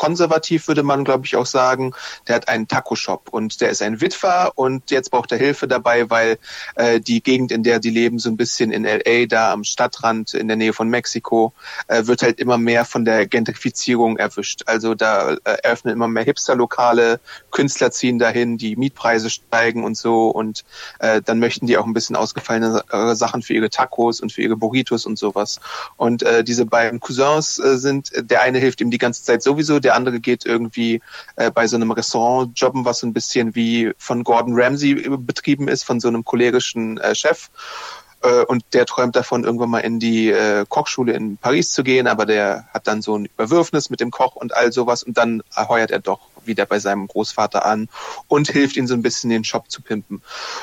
konservativ, würde man, glaube ich, auch sagen. Der hat einen Taco-Shop und der ist ein Witwer und jetzt braucht er Hilfe dabei, weil äh, die Gegend, in der die leben, so ein bisschen in LA, da am Stadtrand in der Nähe von Mexiko, äh, wird halt immer mehr von der Gentrifizierung erwischt. Also da äh, eröffnen immer mehr Hipster-Lokale, Künstler ziehen dahin, die Mietpreise steigen und so und äh, dann möchten die auch ein bisschen ausgefallene äh, Sachen für ihre Tacos und für ihre Burritos und sowas. Und äh, diese beiden Cousins äh, sind, der eine hilft ihm die ganze Zeit sowieso, der der andere geht irgendwie äh, bei so einem Restaurant jobben, was so ein bisschen wie von Gordon Ramsay betrieben ist, von so einem cholerischen äh, Chef. Äh, und der träumt davon, irgendwann mal in die äh, Kochschule in Paris zu gehen, aber der hat dann so ein Überwürfnis mit dem Koch und all sowas und dann heuert er doch wieder bei seinem Großvater an und hilft ihm so ein bisschen den Shop zu pimpen.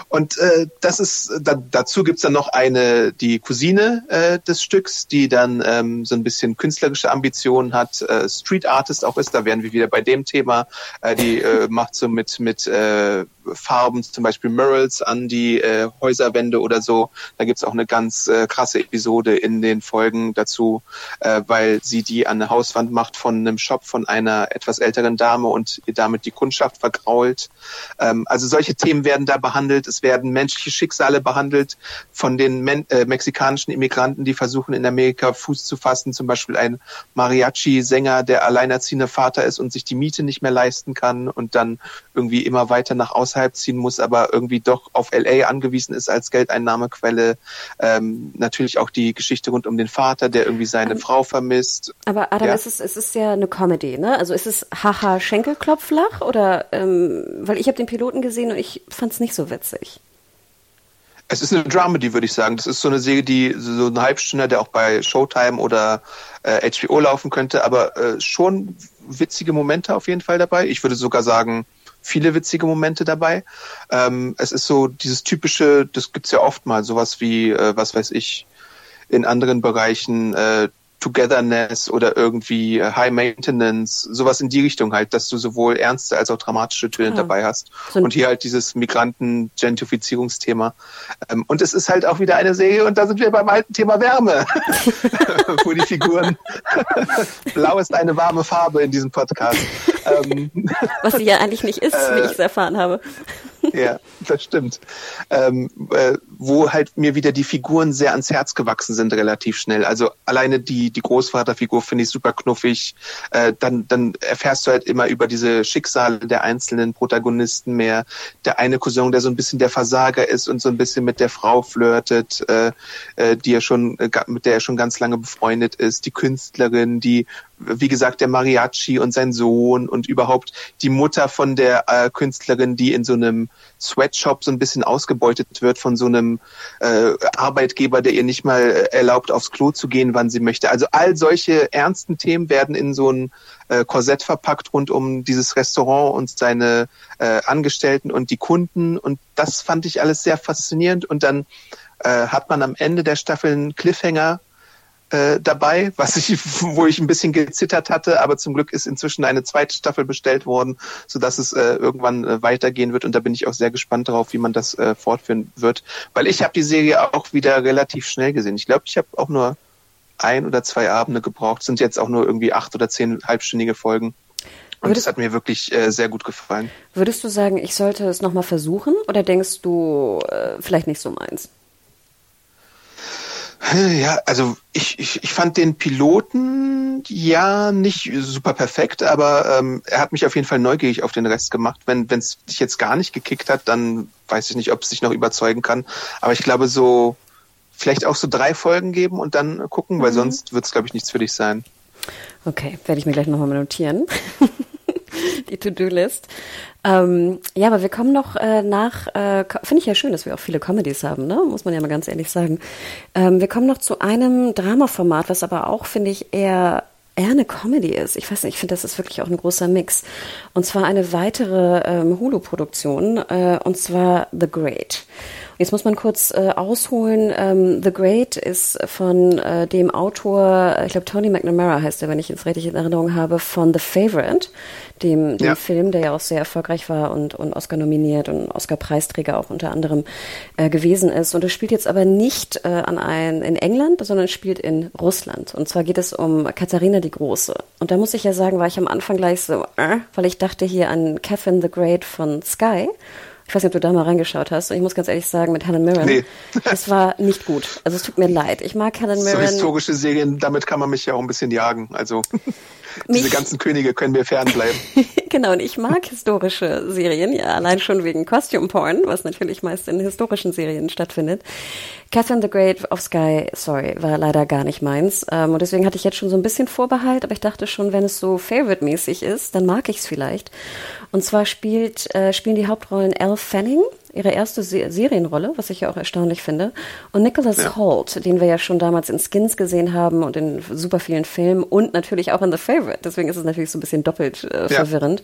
Und äh, das ist da, dazu gibt's dann noch eine die Cousine äh, des Stücks, die dann ähm, so ein bisschen künstlerische Ambitionen hat, äh, Street Artist auch ist. Da wären wir wieder bei dem Thema. Äh, die äh, (laughs) macht so mit mit äh, Farben, zum Beispiel Murals an die äh, Häuserwände oder so. Da gibt's auch eine ganz äh, krasse Episode in den Folgen dazu, äh, weil sie die an eine Hauswand macht von einem Shop von einer etwas älteren Dame und damit die Kundschaft vergrault. Ähm, also solche Themen werden da behandelt. Es werden menschliche Schicksale behandelt von den Men äh, mexikanischen Immigranten, die versuchen in Amerika Fuß zu fassen. Zum Beispiel ein Mariachi-Sänger, der alleinerziehender Vater ist und sich die Miete nicht mehr leisten kann und dann irgendwie immer weiter nach außerhalb ziehen muss, aber irgendwie doch auf LA angewiesen ist als Geldeinnahmequelle. Ähm, natürlich auch die Geschichte rund um den Vater, der irgendwie seine um, Frau vermisst. Aber Adam, ja? es, ist, es ist ja eine Comedy, ne? Also ist es Haha Schenkel Klopflach oder ähm, weil ich habe den Piloten gesehen und ich fand es nicht so witzig. Es ist eine Dramedy, würde ich sagen. Das ist so eine Serie, die so ein Halbstünder, der auch bei Showtime oder äh, HBO laufen könnte, aber äh, schon witzige Momente auf jeden Fall dabei. Ich würde sogar sagen, viele witzige Momente dabei. Ähm, es ist so dieses typische, das gibt's ja oft mal, sowas wie, äh, was weiß ich, in anderen Bereichen äh, Togetherness oder irgendwie äh, High Maintenance, sowas in die Richtung halt, dass du sowohl ernste als auch dramatische Töne ja. dabei hast. So und hier halt dieses Migranten-Gentrifizierungsthema. Ähm, und es ist halt auch wieder eine Serie, und da sind wir beim alten Thema Wärme, (laughs) (laughs) wo die Figuren (laughs) Blau ist eine warme Farbe in diesem Podcast. Ähm, Was sie ja eigentlich nicht ist, wie ich es erfahren habe (laughs) ja, das stimmt. Ähm, äh, wo halt mir wieder die Figuren sehr ans Herz gewachsen sind, relativ schnell. Also alleine die, die Großvaterfigur finde ich super knuffig. Äh, dann, dann erfährst du halt immer über diese Schicksale der einzelnen Protagonisten mehr. Der eine Cousin, der so ein bisschen der Versager ist und so ein bisschen mit der Frau flirtet, äh, äh, die er schon, äh, mit der er schon ganz lange befreundet ist. Die Künstlerin, die wie gesagt, der Mariachi und sein Sohn und überhaupt die Mutter von der äh, Künstlerin, die in so einem Sweatshop so ein bisschen ausgebeutet wird von so einem äh, Arbeitgeber, der ihr nicht mal erlaubt, aufs Klo zu gehen, wann sie möchte. Also all solche ernsten Themen werden in so ein äh, Korsett verpackt rund um dieses Restaurant und seine äh, Angestellten und die Kunden. Und das fand ich alles sehr faszinierend. Und dann äh, hat man am Ende der Staffel einen Cliffhanger, äh, dabei, was ich, (laughs) wo ich ein bisschen gezittert hatte, aber zum Glück ist inzwischen eine zweite Staffel bestellt worden, so dass es äh, irgendwann äh, weitergehen wird und da bin ich auch sehr gespannt darauf, wie man das äh, fortführen wird, weil ich habe die Serie auch wieder relativ schnell gesehen. Ich glaube, ich habe auch nur ein oder zwei Abende gebraucht, sind jetzt auch nur irgendwie acht oder zehn halbstündige Folgen. Und würdest, das hat mir wirklich äh, sehr gut gefallen. Würdest du sagen, ich sollte es nochmal versuchen oder denkst du, äh, vielleicht nicht so meins? Ja, also ich, ich, ich fand den Piloten ja nicht super perfekt, aber ähm, er hat mich auf jeden Fall neugierig auf den Rest gemacht. Wenn es dich jetzt gar nicht gekickt hat, dann weiß ich nicht, ob es sich noch überzeugen kann. Aber ich glaube, so vielleicht auch so drei Folgen geben und dann gucken, weil mhm. sonst wird es, glaube ich, nichts für dich sein. Okay, werde ich mir gleich nochmal notieren. (laughs) (laughs) die To-Do-List. Ähm, ja, aber wir kommen noch äh, nach, äh, finde ich ja schön, dass wir auch viele Comedies haben, ne? muss man ja mal ganz ehrlich sagen. Ähm, wir kommen noch zu einem Dramaformat, was aber auch, finde ich, eher eher eine Comedy ist. Ich weiß nicht, ich finde, das ist wirklich auch ein großer Mix. Und zwar eine weitere ähm, Hulu-Produktion, äh, und zwar The Great. Jetzt muss man kurz äh, ausholen. Ähm, The Great ist von äh, dem Autor, ich glaube Tony McNamara heißt er, wenn ich es richtig in Erinnerung habe, von The Favorite, dem, dem ja. Film, der ja auch sehr erfolgreich war und, und Oscar nominiert und Oscar-Preisträger auch unter anderem äh, gewesen ist. Und es spielt jetzt aber nicht äh, an ein, in England, sondern spielt in Russland. Und zwar geht es um Katharina die Große. Und da muss ich ja sagen, war ich am Anfang gleich so, äh, weil ich dachte hier an Catherine the Great von Sky. Ich weiß nicht, ob du da mal reingeschaut hast. Und ich muss ganz ehrlich sagen, mit Helen Mirren, nee. es war nicht gut. Also es tut mir leid. Ich mag Helen Mirren. So historische Serien, damit kann man mich ja auch ein bisschen jagen. Also (laughs) diese ganzen Könige können mir fernbleiben. (laughs) genau, und ich mag historische Serien, ja, allein schon wegen Costume Porn, was natürlich meist in historischen Serien stattfindet. Catherine the Great of Sky, sorry, war leider gar nicht meins. Ähm, und deswegen hatte ich jetzt schon so ein bisschen Vorbehalt, aber ich dachte schon, wenn es so Favorite-mäßig ist, dann mag ich es vielleicht. Und zwar spielt, äh, spielen die Hauptrollen Elle Fanning, ihre erste Se Serienrolle, was ich ja auch erstaunlich finde. Und Nicholas ja. Holt, den wir ja schon damals in Skins gesehen haben und in super vielen Filmen und natürlich auch in The Favorite. Deswegen ist es natürlich so ein bisschen doppelt äh, ja. verwirrend.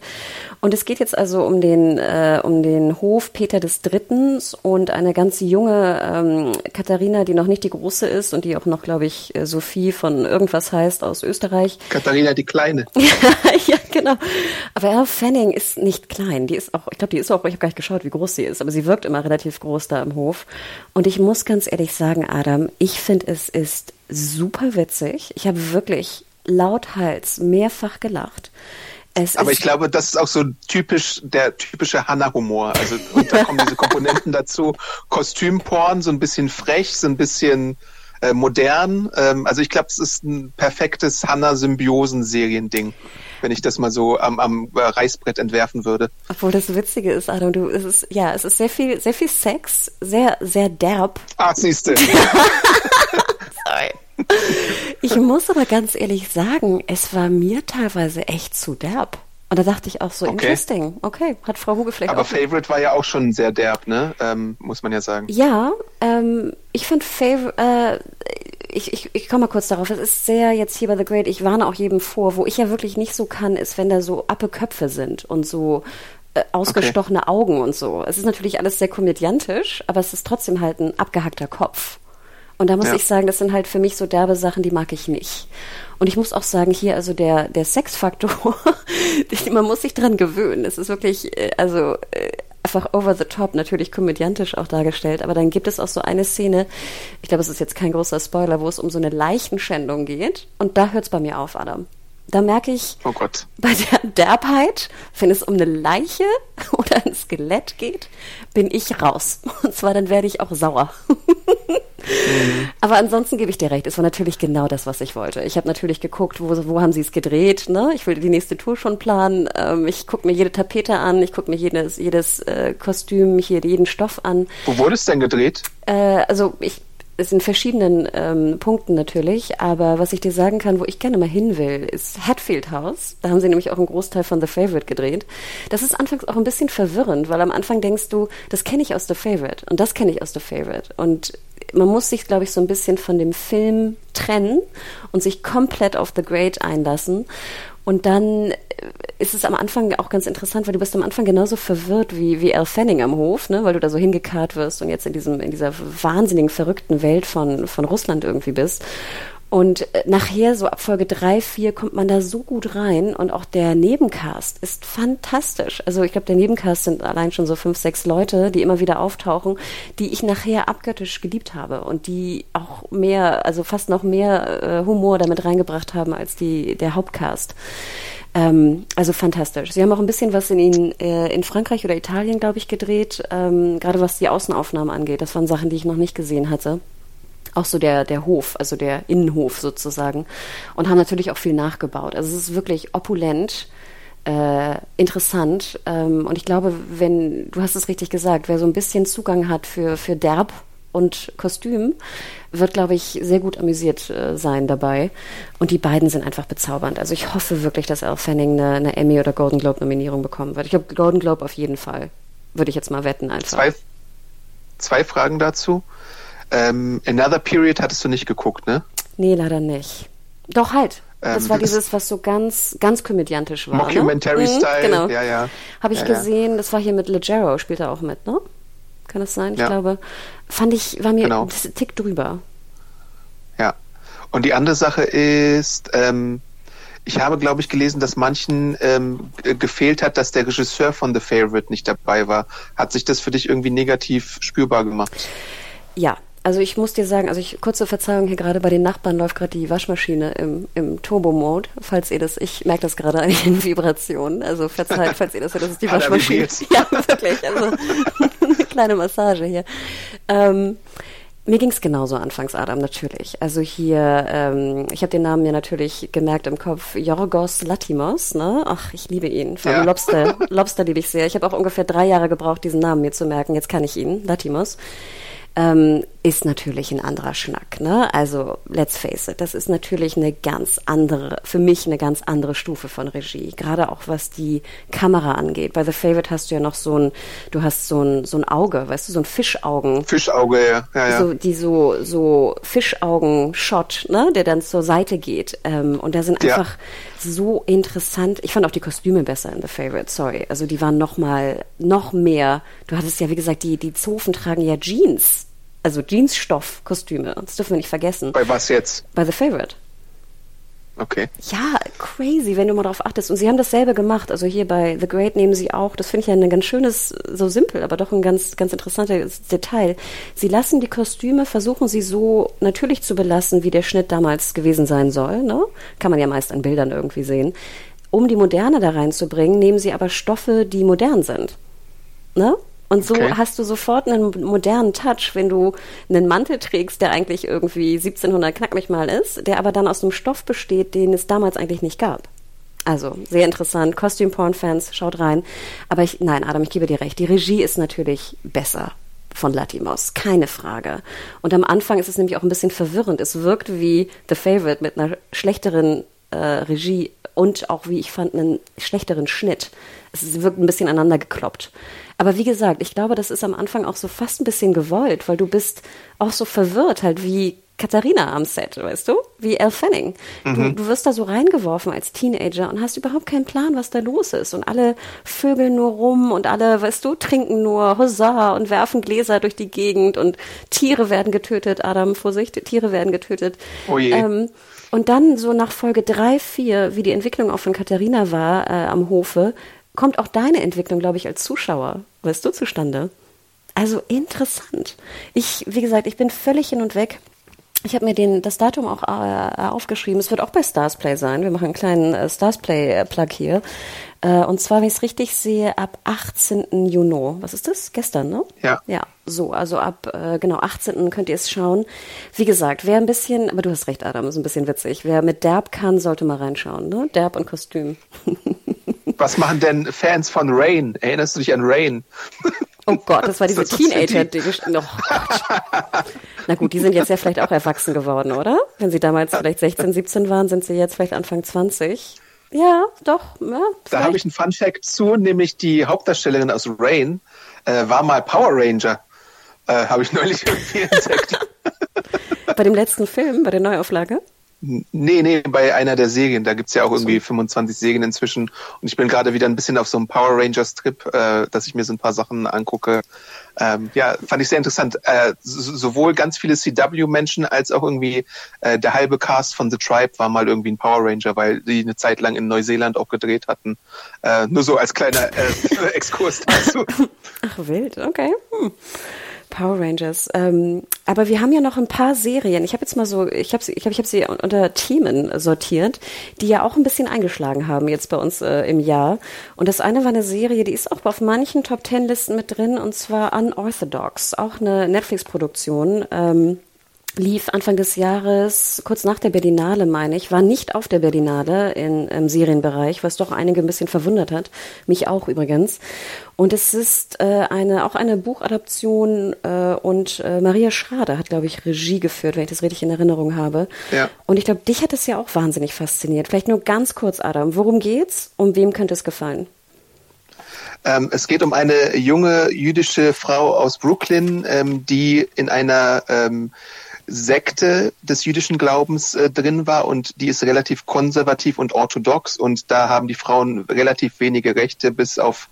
Und es geht jetzt also um den, äh, um den Hof Peter des Dritten und eine ganz junge ähm, Katharina, die noch nicht die große ist und die auch noch, glaube ich, äh, Sophie von irgendwas heißt aus Österreich. Katharina die Kleine. (laughs) ja, genau. Aber Elle Fanning ist nicht klein. Die ist auch, ich glaube, die ist auch, ich habe gar nicht geschaut, wie groß sie ist, aber sie wirkt immer relativ groß da im Hof. Und ich muss ganz ehrlich sagen, Adam, ich finde es ist super witzig. Ich habe wirklich lauthals mehrfach gelacht. Es Aber ich glaube, das ist auch so typisch der typische Hanna-Humor. Also und da kommen diese Komponenten (laughs) dazu. Kostümporn, so ein bisschen frech, so ein bisschen äh, modern. Ähm, also ich glaube, es ist ein perfektes Hanna-Symbiosen-Seriending wenn ich das mal so am, am äh, Reißbrett entwerfen würde. Obwohl das Witzige ist, Adam, du, es ist, ja, es ist sehr viel, sehr viel Sex, sehr, sehr derb. Ah, siehste. (laughs) Sorry. Ich muss aber ganz ehrlich sagen, es war mir teilweise echt zu derb. Und da dachte ich auch so, okay. interesting. Okay, hat Frau Huge vielleicht Aber auch. Favorite war ja auch schon sehr derb, ne? Ähm, muss man ja sagen. Ja, ähm, ich finde Favorite, äh, ich, ich, ich komme mal kurz darauf. Es ist sehr jetzt hier bei The Great, ich warne auch jedem vor, wo ich ja wirklich nicht so kann, ist, wenn da so appe Köpfe sind und so äh, ausgestochene okay. Augen und so. Es ist natürlich alles sehr komödiantisch, aber es ist trotzdem halt ein abgehackter Kopf. Und da muss ja. ich sagen, das sind halt für mich so derbe Sachen, die mag ich nicht. Und ich muss auch sagen, hier also der, der Sexfaktor, (laughs) man muss sich dran gewöhnen. Es ist wirklich, äh, also äh, einfach over the top, natürlich komödiantisch auch dargestellt, aber dann gibt es auch so eine Szene, ich glaube, es ist jetzt kein großer Spoiler, wo es um so eine Leichenschändung geht und da hört es bei mir auf, Adam. Da merke ich oh Gott. bei der Derbheit, wenn es um eine Leiche (laughs) oder ein Skelett geht, bin ich raus. Und zwar dann werde ich auch sauer. Mhm. Aber ansonsten gebe ich dir recht, es war natürlich genau das, was ich wollte. Ich habe natürlich geguckt, wo, wo haben sie es gedreht. Ne? Ich will die nächste Tour schon planen. Ähm, ich gucke mir jede Tapete an, ich gucke mir jedes, jedes äh, Kostüm, hier jeden Stoff an. Wo wurde es denn gedreht? Äh, also ich es in verschiedenen ähm, Punkten natürlich, aber was ich dir sagen kann, wo ich gerne mal hin will, ist Hatfield House. Da haben sie nämlich auch einen Großteil von The Favorite gedreht. Das ist anfangs auch ein bisschen verwirrend, weil am Anfang denkst du, das kenne ich aus The Favorite und das kenne ich aus The Favorite. Und man muss sich, glaube ich, so ein bisschen von dem Film trennen und sich komplett auf The Great einlassen. Und dann ist es am Anfang auch ganz interessant, weil du bist am Anfang genauso verwirrt wie, wie Al Fanning am Hof, ne? weil du da so hingekarrt wirst und jetzt in diesem, in dieser wahnsinnigen, verrückten Welt von, von Russland irgendwie bist. Und äh, nachher, so ab Folge drei, vier, kommt man da so gut rein und auch der Nebencast ist fantastisch. Also ich glaube, der Nebencast sind allein schon so fünf, sechs Leute, die immer wieder auftauchen, die ich nachher abgöttisch geliebt habe und die auch mehr, also fast noch mehr äh, Humor damit reingebracht haben als die, der Hauptcast. Ähm, also fantastisch. Sie haben auch ein bisschen was in, in, äh, in Frankreich oder Italien, glaube ich, gedreht, ähm, gerade was die Außenaufnahmen angeht. Das waren Sachen, die ich noch nicht gesehen hatte auch so der, der Hof, also der Innenhof sozusagen, und haben natürlich auch viel nachgebaut. Also es ist wirklich opulent, äh, interessant. Ähm, und ich glaube, wenn, du hast es richtig gesagt, wer so ein bisschen Zugang hat für, für Derb, und Kostüm wird, glaube ich, sehr gut amüsiert äh, sein dabei. Und die beiden sind einfach bezaubernd. Also ich hoffe wirklich, dass Elle Fanning eine, eine Emmy- oder Golden Globe-Nominierung bekommen wird. Ich glaube, Golden Globe auf jeden Fall. Würde ich jetzt mal wetten einfach. Zwei, zwei Fragen dazu. Ähm, Another Period hattest du nicht geguckt, ne? Nee, leider nicht. Doch halt. Das Ähm, war das- dieses, was so ganz, ganz komödiantisch war. Mockumentary ne? Mhm, Style. Genau. Ja, ja. Habe ich Ja, ja. gesehen, das war hier mit Leggero, spielt er auch mit, ne? Kann das sein? Ich Ja. glaube, fand ich, war mir Genau. ein Tick drüber. Ja. Und die andere Sache ist, ähm, ich habe, glaube ich, gelesen, dass manchen ähm, gefehlt hat, dass der Regisseur von The Favorite nicht dabei war. Hat sich das für dich irgendwie negativ spürbar gemacht? Ja, also ich muss dir sagen, also ich, kurze Verzeihung hier gerade bei den Nachbarn läuft gerade die Waschmaschine im, im Turbo-Mode, falls ihr das, ich merke das gerade an den (laughs) Vibrationen, also verzeiht, (laughs) falls ihr das hört, das ist die Waschmaschine. (laughs) Ja, wirklich, also eine kleine Massage hier. Ähm, mir ging's genauso anfangs, Adam, natürlich. Also hier, ähm, ich habe den Namen ja natürlich gemerkt im Kopf, Yorgos Latimos, ne? Ach, ich liebe ihn. Vor allem Ja. Lobster, Lobster liebe ich sehr. Ich habe auch ungefähr drei Jahre gebraucht, diesen Namen mir zu merken. Jetzt kann ich ihn, Latimos. Ähm, ist natürlich ein anderer Schnack, ne? Also, let's face it, das ist natürlich eine ganz andere, für mich eine ganz andere Stufe von Regie. Gerade auch was die Kamera angeht. Bei The Favorite hast du ja noch so ein, du hast so ein, so ein Auge, weißt du, so ein Fischaugen Fischauge, ja. ja, ja. so die so so Fischaugen-Shot, ne, der dann zur Seite geht. Ähm, und da sind Ja. einfach so interessant. Ich fand auch die Kostüme besser in The Favorite. Sorry, also die waren noch mal noch mehr. Du hattest ja wie gesagt die die Zofen tragen ja Jeans, also Jeansstoff-Kostüme. Das dürfen wir nicht vergessen. Bei was jetzt? Bei The Favorite. Okay. Ja, crazy, wenn du mal darauf achtest. Und sie haben dasselbe gemacht. Also hier bei The Great nehmen sie auch, das finde ich ja ein ganz schönes, so simpel, aber doch ein ganz, ganz interessantes Detail. Sie lassen die Kostüme, versuchen sie so natürlich zu belassen, wie der Schnitt damals gewesen sein soll. Ne? Kann man ja meist an Bildern irgendwie sehen. Um die Moderne da reinzubringen, nehmen sie aber Stoffe, die modern sind. Ne? Und so Okay. hast du sofort einen modernen Touch, wenn du einen Mantel trägst, der eigentlich irgendwie 1700 knack mich mal ist, der aber dann aus einem Stoff besteht, den es damals eigentlich nicht gab. Also, sehr interessant. Costume Porn Fans, schaut rein. Aber ich, nein, Adam, ich gebe dir recht. Die Regie ist natürlich besser von Latimos. Keine Frage. Und am Anfang ist es nämlich auch ein bisschen verwirrend. Es wirkt wie The Favorite mit einer schlechteren äh, Regie und auch, wie ich fand, einen schlechteren Schnitt. Es wirkt ein bisschen aneinander gekloppt. Aber wie gesagt, ich glaube, das ist am Anfang auch so fast ein bisschen gewollt, weil du bist auch so verwirrt, halt wie Katharina am Set, weißt du? Wie Elle Fanning. Du, du wirst da so reingeworfen als Teenager und hast überhaupt keinen Plan, was da los ist. Und alle vögeln nur rum und alle, weißt du, trinken nur Huzzah und werfen Gläser durch die Gegend und Tiere werden getötet. Adam, Vorsicht, Tiere werden getötet. Oh je. Ähm, und dann so nach Folge drei, vier, wie die Entwicklung auch von Katharina war äh, am Hofe, kommt auch deine Entwicklung, glaube ich, als Zuschauer, weißt du, zustande. Also interessant. Ich, wie gesagt, ich bin völlig hin und weg. Ich habe mir den, das Datum auch äh, aufgeschrieben. Es wird auch bei Starsplay sein. Wir machen einen kleinen äh, Starsplay-Plug hier. Äh, und zwar, wenn ich es richtig sehe, ab 18. Juni. Was ist das? Gestern, ne? Ja. Ja, so, also ab äh, genau 18. könnt ihr es schauen. Wie gesagt, wer ein bisschen, aber du hast recht, Adam, ist ein bisschen witzig. Wer mit Derb kann, sollte mal reinschauen, ne? Derb und Kostüm. (laughs) Was machen denn Fans von Rain? Erinnerst du dich an Rain? Oh Gott, das war (laughs) diese die- Teenager-Dinge. Oh. (laughs) Na gut, die sind jetzt ja vielleicht auch erwachsen geworden, oder? Wenn sie damals vielleicht 16, 17 waren, sind sie jetzt vielleicht Anfang 20. Ja, doch. Ja, Da habe ich einen Fun Fact zu, nämlich die Hauptdarstellerin aus Rain äh, war mal Power Ranger. Äh, habe ich neulich (laughs) irgendwie entdeckt. Bei dem letzten Film, bei der Neuauflage. Nee, nee, bei einer der Serien. Da gibt's ja auch irgendwie 25 Serien inzwischen. Und ich bin gerade wieder ein bisschen auf so einem Power Rangers Trip, äh, dass ich mir so ein paar Sachen angucke. Ähm, ja, fand ich sehr interessant. Äh, so- sowohl ganz viele CW-Menschen als auch irgendwie äh, der halbe Cast von The Tribe war mal irgendwie ein Power Ranger, weil die eine Zeit lang in Neuseeland auch gedreht hatten. Äh, nur so als kleiner äh, (laughs) Exkurs dazu. Ach, wild, okay. Hm. Power Rangers. Ähm, aber wir haben ja noch ein paar Serien. Ich habe jetzt mal so, ich habe sie, ich hab, ich hab sie unter Themen sortiert, die ja auch ein bisschen eingeschlagen haben jetzt bei uns äh, im Jahr. Und das eine war eine Serie, die ist auch auf manchen Top Ten Listen mit drin, und zwar Unorthodox, auch eine Netflix-Produktion. Ähm, lief Anfang des Jahres, kurz nach der Berlinale, meine ich, war nicht auf der Berlinale in, im Serienbereich, was doch einige ein bisschen verwundert hat. Mich auch übrigens. Und es ist äh, eine, auch eine Buchadaption äh, und äh, Maria Schrader hat, glaube ich, Regie geführt, wenn ich das richtig in Erinnerung habe. Ja. Und ich glaube, dich hat es ja auch wahnsinnig fasziniert. Vielleicht nur ganz kurz, Adam. Worum geht's? Um wem könnte es gefallen? Ähm, es geht um eine junge jüdische Frau aus Brooklyn, ähm, die in einer ähm, Sekte des jüdischen Glaubens äh, drin war und die ist relativ konservativ und orthodox und da haben die Frauen relativ wenige Rechte bis auf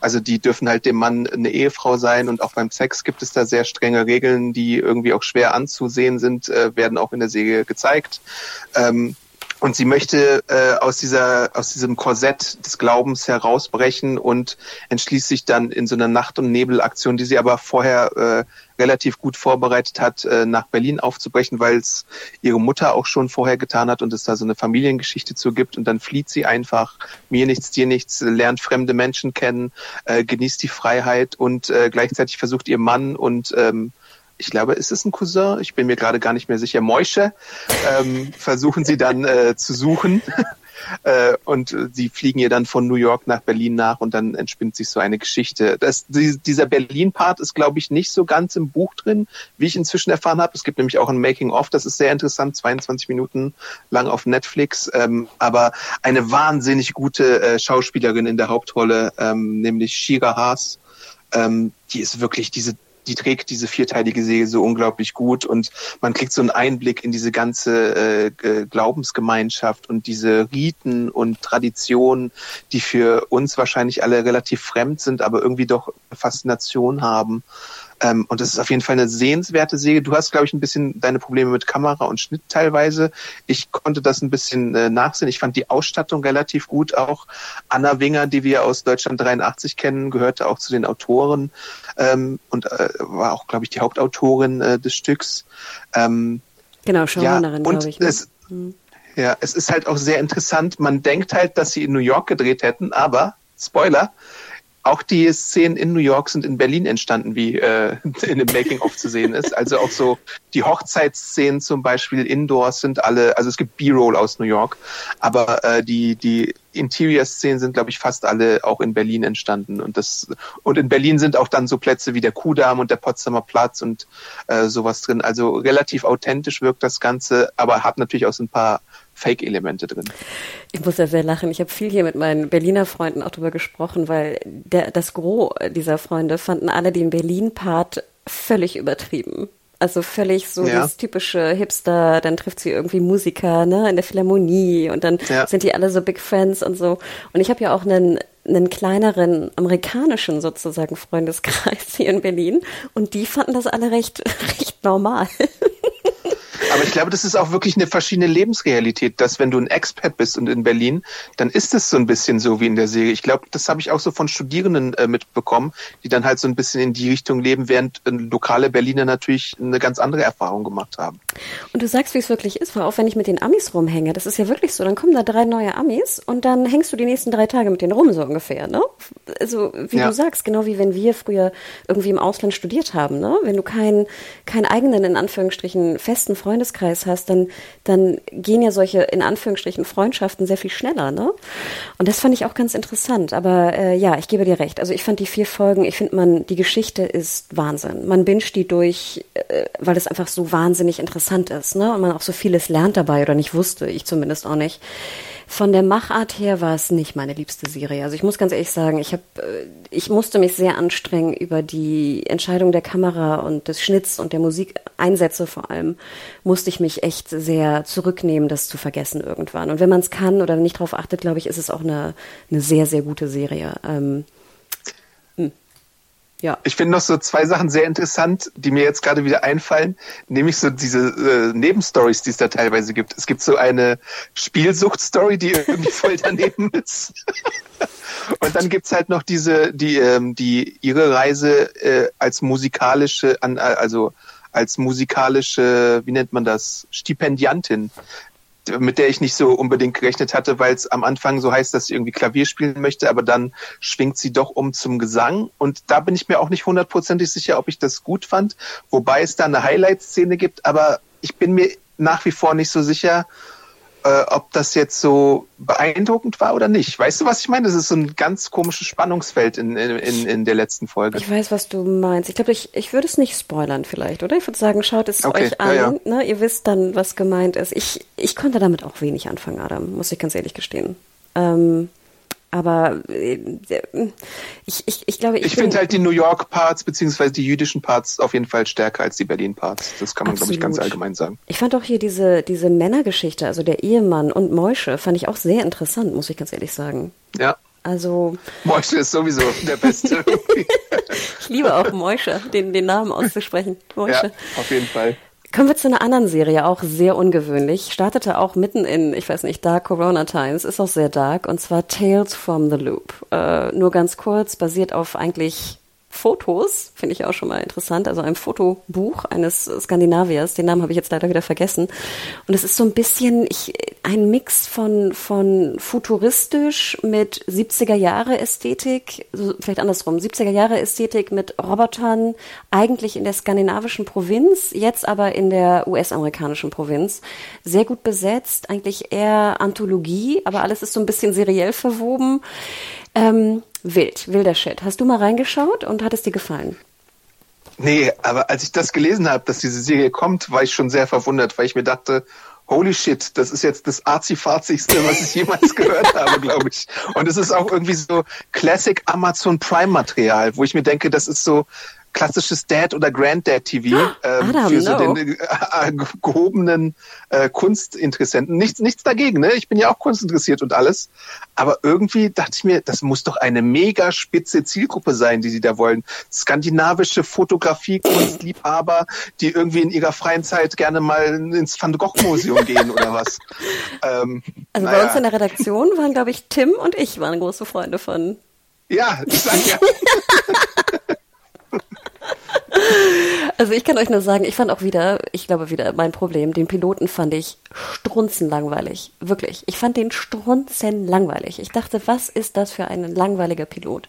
also die dürfen halt dem Mann eine Ehefrau sein und auch beim Sex gibt es da sehr strenge Regeln, die irgendwie auch schwer anzusehen sind, äh, werden auch in der Serie gezeigt. Ähm, und sie möchte äh, aus dieser aus diesem Korsett des Glaubens herausbrechen und entschließt sich dann in so einer Nacht- und Nebelaktion, die sie aber vorher äh, relativ gut vorbereitet hat, äh, nach Berlin aufzubrechen, weil es ihre Mutter auch schon vorher getan hat und es da so eine Familiengeschichte zu gibt. Und dann flieht sie einfach, mir nichts, dir nichts, lernt fremde Menschen kennen, äh, genießt die Freiheit und äh, gleichzeitig versucht ihr Mann und ähm, ich glaube, ist es ein Cousin? Ich bin mir gerade gar nicht mehr sicher. Mäusche ähm, versuchen sie dann äh, zu suchen. (laughs) äh, und sie fliegen ihr dann von New York nach Berlin nach und dann entspinnt sich so eine Geschichte. Das, die, dieser Berlin-Part ist, glaube ich, nicht so ganz im Buch drin, wie ich inzwischen erfahren habe. Es gibt nämlich auch ein Making-of, das ist sehr interessant, 22 Minuten lang auf Netflix. Ähm, aber eine wahnsinnig gute äh, Schauspielerin in der Hauptrolle, ähm, nämlich Shira Haas. Ähm, die ist wirklich diese die trägt diese vierteilige Serie so unglaublich gut und man kriegt so einen Einblick in diese ganze äh, Glaubensgemeinschaft und diese Riten und Traditionen, die für uns wahrscheinlich alle relativ fremd sind, aber irgendwie doch Faszination haben. Ähm, und das ist auf jeden Fall eine sehenswerte Serie. Du hast, glaube ich, ein bisschen deine Probleme mit Kamera und Schnitt teilweise. Ich konnte das ein bisschen äh, nachsehen. Ich fand die Ausstattung relativ gut auch. Anna Winger, die wir aus Deutschland 83 kennen, gehörte auch zu den Autoren ähm, und äh, war auch, glaube ich, die Hauptautorin äh, des Stücks. Ähm, genau, Showrunnerin, ja, glaube ich. Ne? Es, hm. Ja, es ist halt auch sehr interessant. Man denkt halt, dass sie in New York gedreht hätten, aber Spoiler, auch die Szenen in New York sind in Berlin entstanden, wie äh, in dem Making-of zu sehen ist. Also auch so die Hochzeitsszenen zum Beispiel indoors sind alle, also es gibt B-Roll aus New York, aber äh, die, die Interior-Szenen sind, glaube ich, fast alle auch in Berlin entstanden. Und das und in Berlin sind auch dann so Plätze wie der Kudamm und der Potsdamer Platz und äh, sowas drin. Also relativ authentisch wirkt das Ganze, aber hat natürlich auch so ein paar Fake-Elemente drin. Ich muss ja sehr lachen. Ich habe viel hier mit meinen Berliner Freunden auch drüber gesprochen, weil der, das Gros dieser Freunde fanden alle den Berlin-Part völlig übertrieben. Also völlig so ja. das typische Hipster, dann trifft sie irgendwie Musiker, ne, in der Philharmonie und dann ja. sind die alle so Big Friends und so. Und ich habe ja auch einen, einen kleineren amerikanischen sozusagen Freundeskreis hier in Berlin und die fanden das alle recht, (laughs) recht normal. Aber ich glaube, das ist auch wirklich eine verschiedene Lebensrealität, dass wenn du ein Expat bist und in Berlin, dann ist es so ein bisschen so wie in der Serie. Ich glaube, das habe ich auch so von Studierenden äh, mitbekommen, die dann halt so ein bisschen in die Richtung leben, während äh, lokale Berliner natürlich eine ganz andere Erfahrung gemacht haben. Und du sagst, wie es wirklich ist, weil auch wenn ich mit den Amis rumhänge, das ist ja wirklich so, dann kommen da drei neue Amis und dann hängst du die nächsten drei Tage mit denen rum, so ungefähr, ne? Also, wie ja. du sagst, genau wie wenn wir früher irgendwie im Ausland studiert haben, ne? Wenn du keinen, keinen eigenen, in Anführungsstrichen, festen Freund Freundeskreis hast, dann, dann gehen ja solche, in Anführungsstrichen, Freundschaften sehr viel schneller, ne? Und das fand ich auch ganz interessant. Aber äh, ja, ich gebe dir recht. Also ich fand die vier Folgen, ich finde man, die Geschichte ist Wahnsinn. Man binscht die durch, äh, weil es einfach so wahnsinnig interessant ist, ne? Und man auch so vieles lernt dabei oder nicht wusste, ich zumindest auch nicht. Von der Machart her war es nicht meine liebste Serie. Also ich muss ganz ehrlich sagen, ich habe, äh, ich musste mich sehr anstrengen über die Entscheidung der Kamera und des Schnitts und der Musikeinsätze vor allem. Musste ich mich echt sehr zurücknehmen, das zu vergessen irgendwann. Und wenn man es kann oder nicht darauf achtet, glaube ich, ist es auch eine, eine sehr, sehr gute Serie. Ähm, ja. Ich finde noch so zwei Sachen sehr interessant, die mir jetzt gerade wieder einfallen, nämlich so diese äh, Nebenstories, die es da teilweise gibt. Es gibt so eine Spielsucht-Story, die irgendwie (laughs) voll daneben ist. (laughs) Und dann gibt's halt noch diese, die, ähm, die ihre Reise äh, als musikalische, an, also als musikalische, wie nennt man das, Stipendiantin mit der ich nicht so unbedingt gerechnet hatte, weil es am Anfang so heißt, dass sie irgendwie Klavier spielen möchte, aber dann schwingt sie doch um zum Gesang. Und da bin ich mir auch nicht hundertprozentig sicher, ob ich das gut fand, wobei es da eine Highlight-Szene gibt, aber ich bin mir nach wie vor nicht so sicher, äh, ob das jetzt so beeindruckend war oder nicht. Weißt du, was ich meine? Das ist so ein ganz komisches Spannungsfeld in, in, in der letzten Folge. Ich weiß, was du meinst. Ich glaube, ich, ich würde es nicht spoilern vielleicht, oder? Ich würde sagen, schaut es okay, euch an. Ja, ja. Ne? Ihr wisst dann, was gemeint ist. Ich, ich konnte damit auch wenig anfangen, Adam, muss ich ganz ehrlich gestehen. Ähm, aber äh, ich, ich, ich glaube, ich, ich finde halt die New York Parts beziehungsweise die jüdischen Parts auf jeden Fall stärker als die Berlin Parts. Das kann man, glaube ich, ganz allgemein sagen. Ich fand auch hier diese, diese Männergeschichte, also der Ehemann und Moische, fand ich auch sehr interessant, muss ich ganz ehrlich sagen. Ja. Also. Moische ist sowieso der Beste. (laughs) ich liebe auch Moische, den, den Namen auszusprechen. Moische. Ja, auf jeden Fall. Kommen wir zu einer anderen Serie, auch sehr ungewöhnlich. Startete auch mitten in, ich weiß nicht, Dark Corona Times, ist auch sehr dark, und zwar Tales from the Loop. Äh, nur ganz kurz, basiert auf eigentlich Fotos, finde ich auch schon mal interessant, also ein Fotobuch eines Skandinaviers, den Namen habe ich jetzt leider wieder vergessen. Und es ist so ein bisschen ich, ein Mix von, von futuristisch mit 70er Jahre Ästhetik, vielleicht andersrum, 70er Jahre Ästhetik mit Robotern, eigentlich in der skandinavischen Provinz, jetzt aber in der US-amerikanischen Provinz. Sehr gut besetzt, eigentlich eher Anthologie, aber alles ist so ein bisschen seriell verwoben. Ähm, wild, wilder Shit. Hast du mal reingeschaut und hat es dir gefallen? Nee, aber als ich das gelesen habe, dass diese Serie kommt, war ich schon sehr verwundert, weil ich mir dachte, holy shit, das ist jetzt das arzi-farzigste, was ich jemals gehört habe, (laughs) glaube ich. Und es ist auch irgendwie so Classic Amazon Prime Material, wo ich mir denke, das ist so, klassisches Dad- oder Granddad-TV ähm, für so den äh, gehobenen äh, Kunstinteressenten. Nichts, nichts dagegen, ne? Ich bin ja auch kunstinteressiert und alles. Aber irgendwie dachte ich mir, das muss doch eine mega spitze Zielgruppe sein, die sie da wollen. Skandinavische Fotografie, Kunstliebhaber, die irgendwie in ihrer freien Zeit gerne mal ins Van Gogh Museum gehen oder was. (laughs) Ähm, also naja. bei uns in der Redaktion waren, glaube ich, Tim und ich waren große Freunde von. Ja, ich sag ja. (laughs) Also ich kann euch nur sagen, ich fand auch wieder, ich glaube wieder mein Problem, den Piloten fand ich strunzenlangweilig. Wirklich. Ich fand den strunzenlangweilig. Ich dachte, was ist das für ein langweiliger Pilot?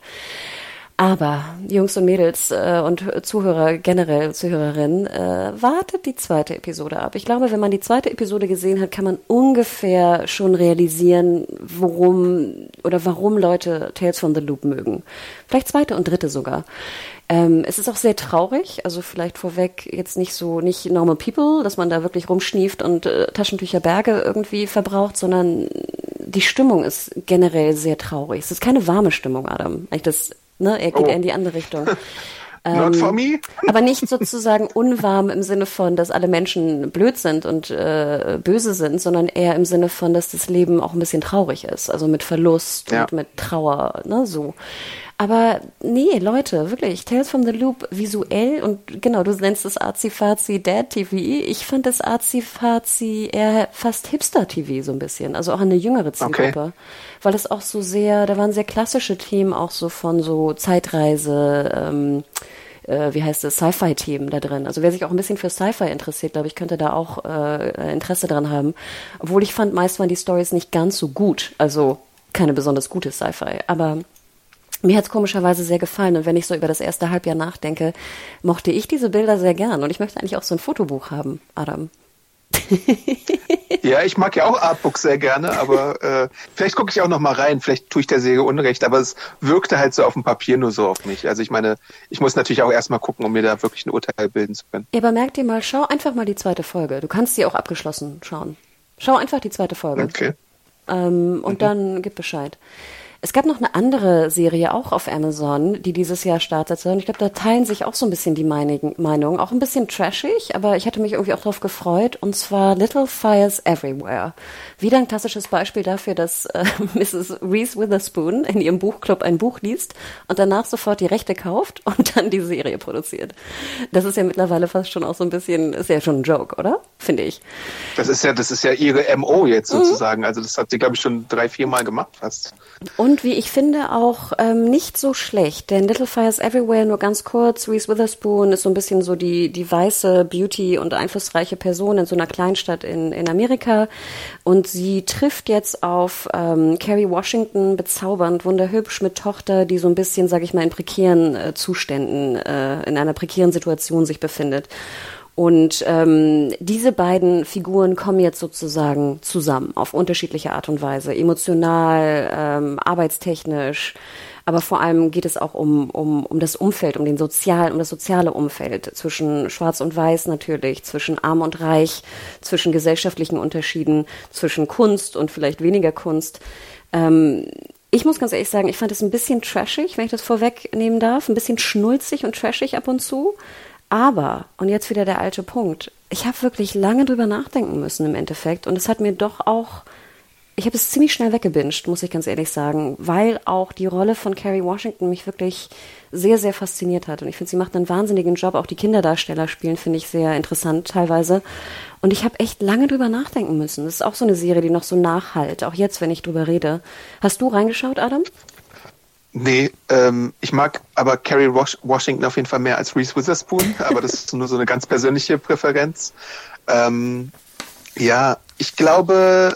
Aber Jungs und Mädels äh, und Zuhörer generell, Zuhörerinnen, äh, wartet die zweite Episode ab. Ich glaube, wenn man die zweite Episode gesehen hat, kann man ungefähr schon realisieren, worum oder warum Leute Tales from the Loop mögen. Vielleicht zweite und dritte sogar. Ähm, es ist auch sehr traurig, also vielleicht vorweg jetzt nicht so, nicht Normal People, dass man da wirklich rumschnieft und äh, Taschentücher Berge irgendwie verbraucht, sondern die Stimmung ist generell sehr traurig. Es ist keine warme Stimmung, Adam. Eigentlich das Ne? Er geht oh. eher in die andere Richtung. (laughs) Not for me. Ähm, (laughs) aber nicht sozusagen unwarm im Sinne von, dass alle Menschen blöd sind und äh, böse sind, sondern eher im Sinne von, dass das Leben auch ein bisschen traurig ist. Also mit Verlust ja. und mit Trauer, ne, so. Aber nee, Leute, wirklich, Tales from the Loop visuell und genau, du nennst es Azi-Fazi Dad TV. Ich fand das Azi-Fazi eher fast Hipster-TV so ein bisschen, also auch eine jüngere Zielgruppe. Okay. Weil es auch so sehr, da waren sehr klassische Themen auch so von so Zeitreise, ähm, äh, wie heißt es, Sci-Fi-Themen da drin. Also wer sich auch ein bisschen für Sci-Fi interessiert, glaube ich, könnte da auch äh, Interesse dran haben. Obwohl ich fand, meist waren die Stories nicht ganz so gut. Also keine besonders gute Sci-Fi. Aber mir hat es komischerweise sehr gefallen und wenn ich so über das erste Halbjahr nachdenke, mochte ich diese Bilder sehr gern und ich möchte eigentlich auch so ein Fotobuch haben, Adam. ja, ich mag ja auch Artbooks sehr gerne, aber äh, vielleicht gucke ich auch noch mal rein, vielleicht tue ich der Serie Unrecht, aber es wirkte halt so auf dem Papier nur so auf mich. Also ich meine, ich muss natürlich auch erstmal gucken, um mir da wirklich ein Urteil bilden zu können. Ja, aber merk dir mal, schau einfach mal die zweite Folge. Du kannst sie auch abgeschlossen schauen. Schau einfach die zweite Folge. Okay. Ähm, und mhm. dann gib Bescheid. Es gab noch eine andere Serie auch auf Amazon, die dieses Jahr startete. Und ich glaube, da teilen sich auch so ein bisschen die Meinungen. Auch ein bisschen trashig, aber ich hatte mich irgendwie auch darauf gefreut. Und zwar Little Fires Everywhere. Wieder ein klassisches Beispiel dafür, dass äh, (laughs) Mrs. Reese Witherspoon in ihrem Buchclub ein Buch liest und danach sofort die Rechte kauft und dann die Serie produziert. Das ist ja mittlerweile fast schon auch so ein bisschen, ist ja schon ein Joke, oder? Finde ich. Das ist ja, das ist ja ihre MO jetzt mhm. sozusagen. Mhm. Also das hat sie, glaube ich, schon drei, vier Mal gemacht fast. Und Und wie ich finde, auch ähm, nicht so schlecht, denn Little Fires Everywhere, nur ganz kurz, Reese Witherspoon ist so ein bisschen so die, die weiße Beauty und einflussreiche Person in so einer Kleinstadt in, in Amerika. Und sie trifft jetzt auf ähm, Carrie Washington, bezaubernd, wunderhübsch mit Tochter, die so ein bisschen, sag ich mal, in prekären äh, Zuständen, äh, in einer prekären Situation sich befindet. Und ähm, diese beiden Figuren kommen jetzt sozusagen zusammen auf unterschiedliche Art und Weise, emotional, ähm, arbeitstechnisch, aber vor allem geht es auch um, um, um das Umfeld, um den sozial, um das soziale Umfeld zwischen Schwarz und Weiß natürlich, zwischen Arm und Reich, zwischen gesellschaftlichen Unterschieden, zwischen Kunst und vielleicht weniger Kunst. Ähm, ich muss ganz ehrlich sagen, ich fand es ein bisschen trashig, wenn ich das vorwegnehmen darf, ein bisschen schnulzig und trashig ab und zu. Aber, und jetzt wieder der alte Punkt, ich habe wirklich lange drüber nachdenken müssen im Endeffekt und es hat mir doch auch, ich habe es ziemlich schnell weggebinged, muss ich ganz ehrlich sagen, weil auch die Rolle von Carrie Washington mich wirklich sehr, sehr fasziniert hat. Und ich finde, sie macht einen wahnsinnigen Job. Auch die Kinderdarsteller spielen, finde ich sehr interessant teilweise. Und ich habe echt lange drüber nachdenken müssen. Das ist auch so eine Serie, die noch so nachhalt, auch jetzt, wenn ich drüber rede. Hast du reingeschaut, Adam? Nee, ähm, ich mag aber Carrie Wash Washington auf jeden Fall mehr als Reese Witherspoon, (laughs) aber das ist nur so eine ganz persönliche Präferenz. Ähm, ja, ich glaube,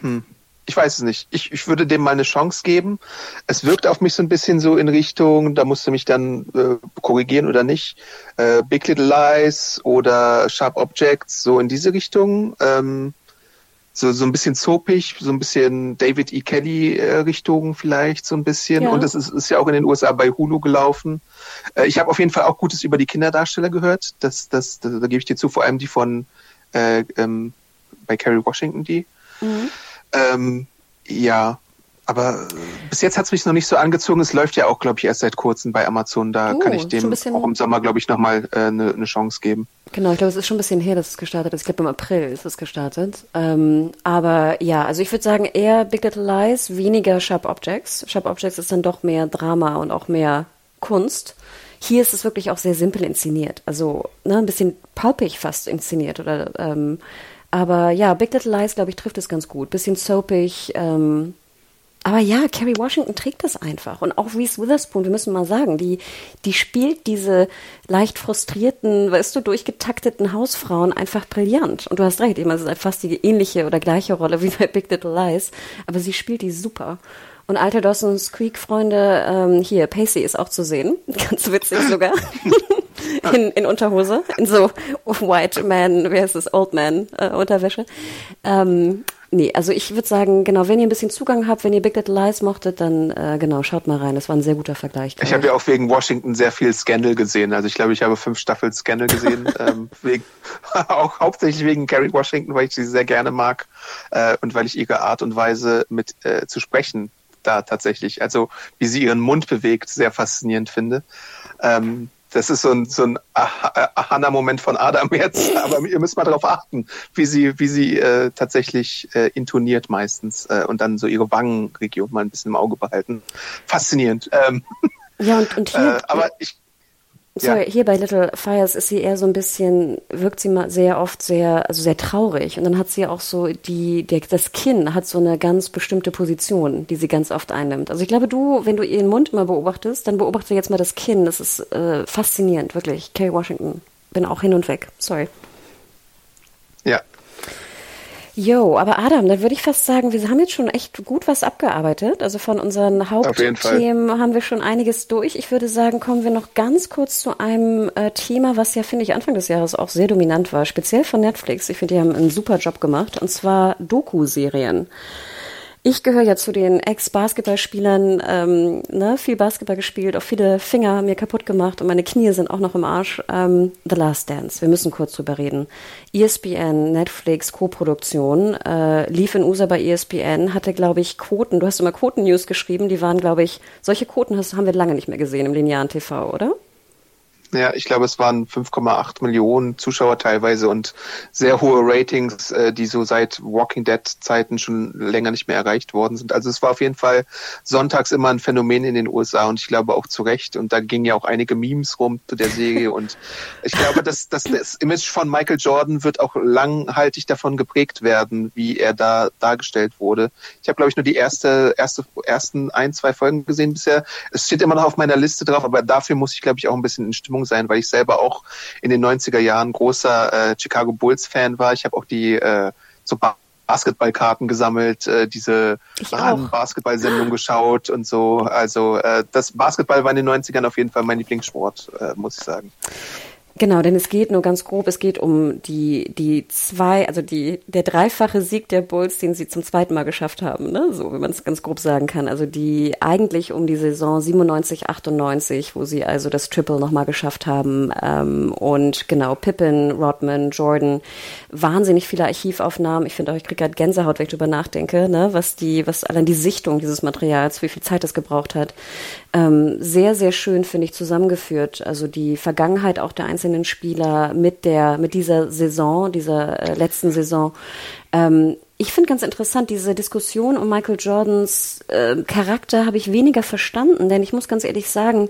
hm, ich weiß es nicht. Ich, ich würde dem mal eine Chance geben. Es wirkt auf mich so ein bisschen so in Richtung, da musst du mich dann äh, korrigieren oder nicht, äh, Big Little Lies oder Sharp Objects, so in diese Richtung. Ähm, so, so ein bisschen soapig, so ein bisschen David E. Kelly äh, Richtung vielleicht so ein bisschen. Ja. Und das ist, ist ja auch in den USA bei Hulu gelaufen. Äh, ich habe auf jeden Fall auch Gutes über die Kinderdarsteller gehört. Das, das, das, da gebe ich dir zu, vor allem die von äh, ähm, bei Carrie Washington, die. Mhm. Ähm, ja, aber äh, bis jetzt hat es mich noch nicht so angezogen. Es läuft ja auch, glaube ich, erst seit kurzem bei Amazon. Da oh, kann ich dem auch im Sommer, glaube ich, nochmal eine äh, ne, ne Chance geben. Genau, ich glaube, es ist schon ein bisschen her, dass es gestartet ist. Ich glaube, im April ist es gestartet. Ähm, aber ja, also ich würde sagen, eher Big Little Lies, weniger Sharp Objects. Sharp Objects ist dann doch mehr Drama und auch mehr Kunst. Hier ist es wirklich auch sehr simpel inszeniert. Also ne, ein bisschen pulpig fast inszeniert. Oder, ähm, aber ja, Big Little Lies, glaube ich, trifft es ganz gut. Bisschen soapig, ähm, aber ja, Carrie Washington trägt das einfach. Und auch Reese Witherspoon, wir müssen mal sagen, die, die spielt diese leicht frustrierten, weißt du, durchgetakteten Hausfrauen einfach brillant. Und du hast recht, ich meine, es ist fast die ähnliche oder gleiche Rolle wie bei Big Little Lies. Aber sie spielt die super. Und alte Dawson's Creek Freunde, ähm, hier, Pacey ist auch zu sehen. (laughs) Ganz witzig sogar. (laughs) in, in Unterhose, in so White Man, wie heißt das, Old Man äh, Unterwäsche. Ähm, Nee, also ich würde sagen, genau, wenn ihr ein bisschen Zugang habt, wenn ihr Big Little Lies mochtet, dann äh, genau, schaut mal rein. Das war ein sehr guter Vergleich. Ich habe ja auch wegen Washington sehr viel Scandal gesehen. Also ich glaube, ich habe fünf Staffeln Scandal gesehen. (laughs) ähm, wegen, (laughs) auch hauptsächlich wegen Carrie Washington, weil ich sie sehr gerne mag äh, und weil ich ihre Art und Weise mit äh, zu sprechen da tatsächlich, also wie sie ihren Mund bewegt, sehr faszinierend finde. Ähm, das ist so ein, so ein Ahana-Moment von Adam jetzt, (laughs) aber ihr müsst mal darauf achten, wie sie, wie sie äh, tatsächlich äh, intoniert meistens äh, und dann so ihre Wangenregion mal ein bisschen im Auge behalten. Faszinierend. Ähm, ja, und, und hier, (laughs) äh, aber ich, Sorry, ja. hier bei Little Fires ist sie eher so ein bisschen, wirkt sie mal sehr oft sehr, also sehr traurig. Und dann hat sie auch so die, der, das Kinn hat so eine ganz bestimmte Position, die sie ganz oft einnimmt. Also ich glaube, du, wenn du ihren Mund immer beobachtest, dann beobachte jetzt mal das Kinn. Das ist äh, faszinierend, wirklich. Kay Washington. Bin auch hin und weg. Sorry. Jo, aber Adam, dann würde ich fast sagen, wir haben jetzt schon echt gut was abgearbeitet. Also von unseren Hauptthemen haben wir schon einiges durch. Ich würde sagen, kommen wir noch ganz kurz zu einem äh, Thema, was ja, finde ich, Anfang des Jahres auch sehr dominant war, speziell von Netflix. Ich finde, die haben einen super Job gemacht, und zwar Doku-Serien. Ich gehöre ja zu den Ex-Basketballspielern, ähm, ne, viel Basketball gespielt, auch viele Finger mir kaputt gemacht und meine Knie sind auch noch im Arsch. Ähm, The Last Dance, wir müssen kurz drüber reden. ESPN, Netflix, Co-Produktion, äh, lief in USA bei ESPN, hatte, glaube ich, Quoten, du hast immer Quoten-News geschrieben, die waren, glaube ich, solche Quoten hast, haben wir lange nicht mehr gesehen im linearen TV, oder? Ja, ich glaube, es waren 5,8 Millionen Zuschauer teilweise und sehr hohe Ratings, äh, die so seit Walking Dead Zeiten schon länger nicht mehr erreicht worden sind. Also es war auf jeden Fall sonntags immer ein Phänomen in den USA und ich glaube auch zu Recht. Und da gingen ja auch einige Memes rum zu der Serie und ich glaube, dass, dass das Image von Michael Jordan wird auch langhaltig davon geprägt werden, wie er da dargestellt wurde. Ich habe, glaube ich, nur die erste, erste, ersten ein, zwei Folgen gesehen bisher. Es steht immer noch auf meiner Liste drauf, aber dafür muss ich, glaube ich, auch ein bisschen in Stimmung sein, weil ich selber auch in den 90er Jahren großer äh, Chicago Bulls Fan war. Ich habe auch die äh, so Basketballkarten gesammelt, äh, diese Basketball-Sendung geschaut und so. Also äh, das Basketball war in den 90ern auf jeden Fall mein Lieblingssport, äh, muss ich sagen. Genau, denn es geht nur ganz grob, es geht um die, die zwei, also die, der dreifache Sieg der Bulls, den sie zum zweiten Mal geschafft haben, ne? so wie man es ganz grob sagen kann. Also die eigentlich um die Saison 97, 98, wo sie also das Triple nochmal geschafft haben. Ähm, und genau, Pippen, Rodman, Jordan, wahnsinnig viele Archivaufnahmen. Ich finde auch, ich kriege gerade Gänsehaut, wenn ich drüber nachdenke, ne? was die, was allein die Sichtung dieses Materials, wie viel Zeit das gebraucht hat. Ähm, sehr, sehr schön, finde ich, zusammengeführt. Also die Vergangenheit auch der einzelnen Spieler mit der, mit dieser Saison, dieser äh, letzten Saison. Ähm, ich finde ganz interessant, diese Diskussion um Michael Jordans äh, Charakter habe ich weniger verstanden, denn ich muss ganz ehrlich sagen,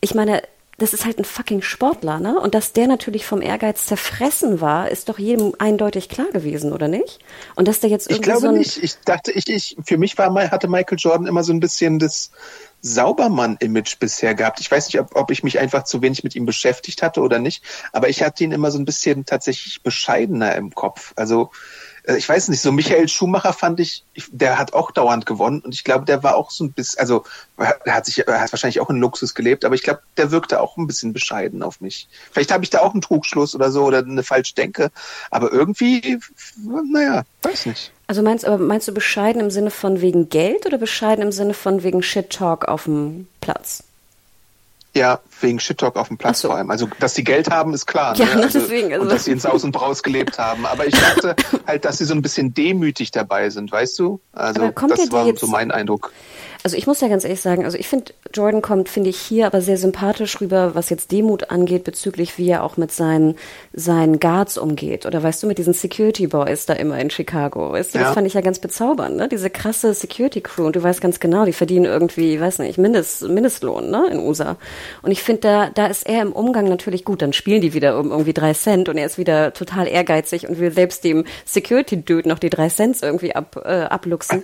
ich meine, das ist halt ein fucking Sportler, ne? Und dass der natürlich vom Ehrgeiz zerfressen war, ist doch jedem eindeutig klar gewesen, oder nicht? Und dass der jetzt irgendwie Ich glaube so nicht. Ich dachte, ich, ich, für mich war, hatte Michael Jordan immer so ein bisschen das, Saubermann-Image bisher gehabt. Ich weiß nicht, ob, ob ich mich einfach zu wenig mit ihm beschäftigt hatte oder nicht, aber ich hatte ihn immer so ein bisschen tatsächlich bescheidener im Kopf. Also ich weiß nicht, so Michael Schumacher fand ich, der hat auch dauernd gewonnen und ich glaube, der war auch so ein bisschen, also er hat sich, hat wahrscheinlich auch in Luxus gelebt, aber ich glaube, der wirkte auch ein bisschen bescheiden auf mich. Vielleicht habe ich da auch einen Trugschluss oder so oder eine falsche Denke, aber irgendwie, naja, weiß nicht. Also meinst, aber meinst du bescheiden im Sinne von wegen Geld oder bescheiden im Sinne von wegen Shit Talk auf dem Platz? Ja, wegen Shit Talk auf dem Platz so. vor allem. Also, dass sie Geld haben, ist klar. Ja, ne? also, deswegen. Also. Und dass sie ins (laughs) Aus und Braus gelebt haben. Aber ich dachte (laughs) halt, dass sie so ein bisschen demütig dabei sind, weißt du? Also, das war so mein Eindruck. Also ich muss ja ganz ehrlich sagen, also ich finde, Jordan kommt, finde ich, hier aber sehr sympathisch rüber, was jetzt Demut angeht, bezüglich wie er auch mit seinen, seinen Guards umgeht. Oder weißt du, mit diesen Security Boys da immer in Chicago. Weißt du, ja. das fand ich ja ganz bezaubernd, ne? Diese krasse Security Crew. Und du weißt ganz genau, die verdienen irgendwie, weiß nicht, Mindest, Mindestlohn, ne? In USA. Und ich finde, da, da ist er im Umgang natürlich gut. Dann spielen die wieder um irgendwie drei Cent und er ist wieder total ehrgeizig und will selbst dem Security Dude noch die drei Cents irgendwie ab, äh, abluchsen.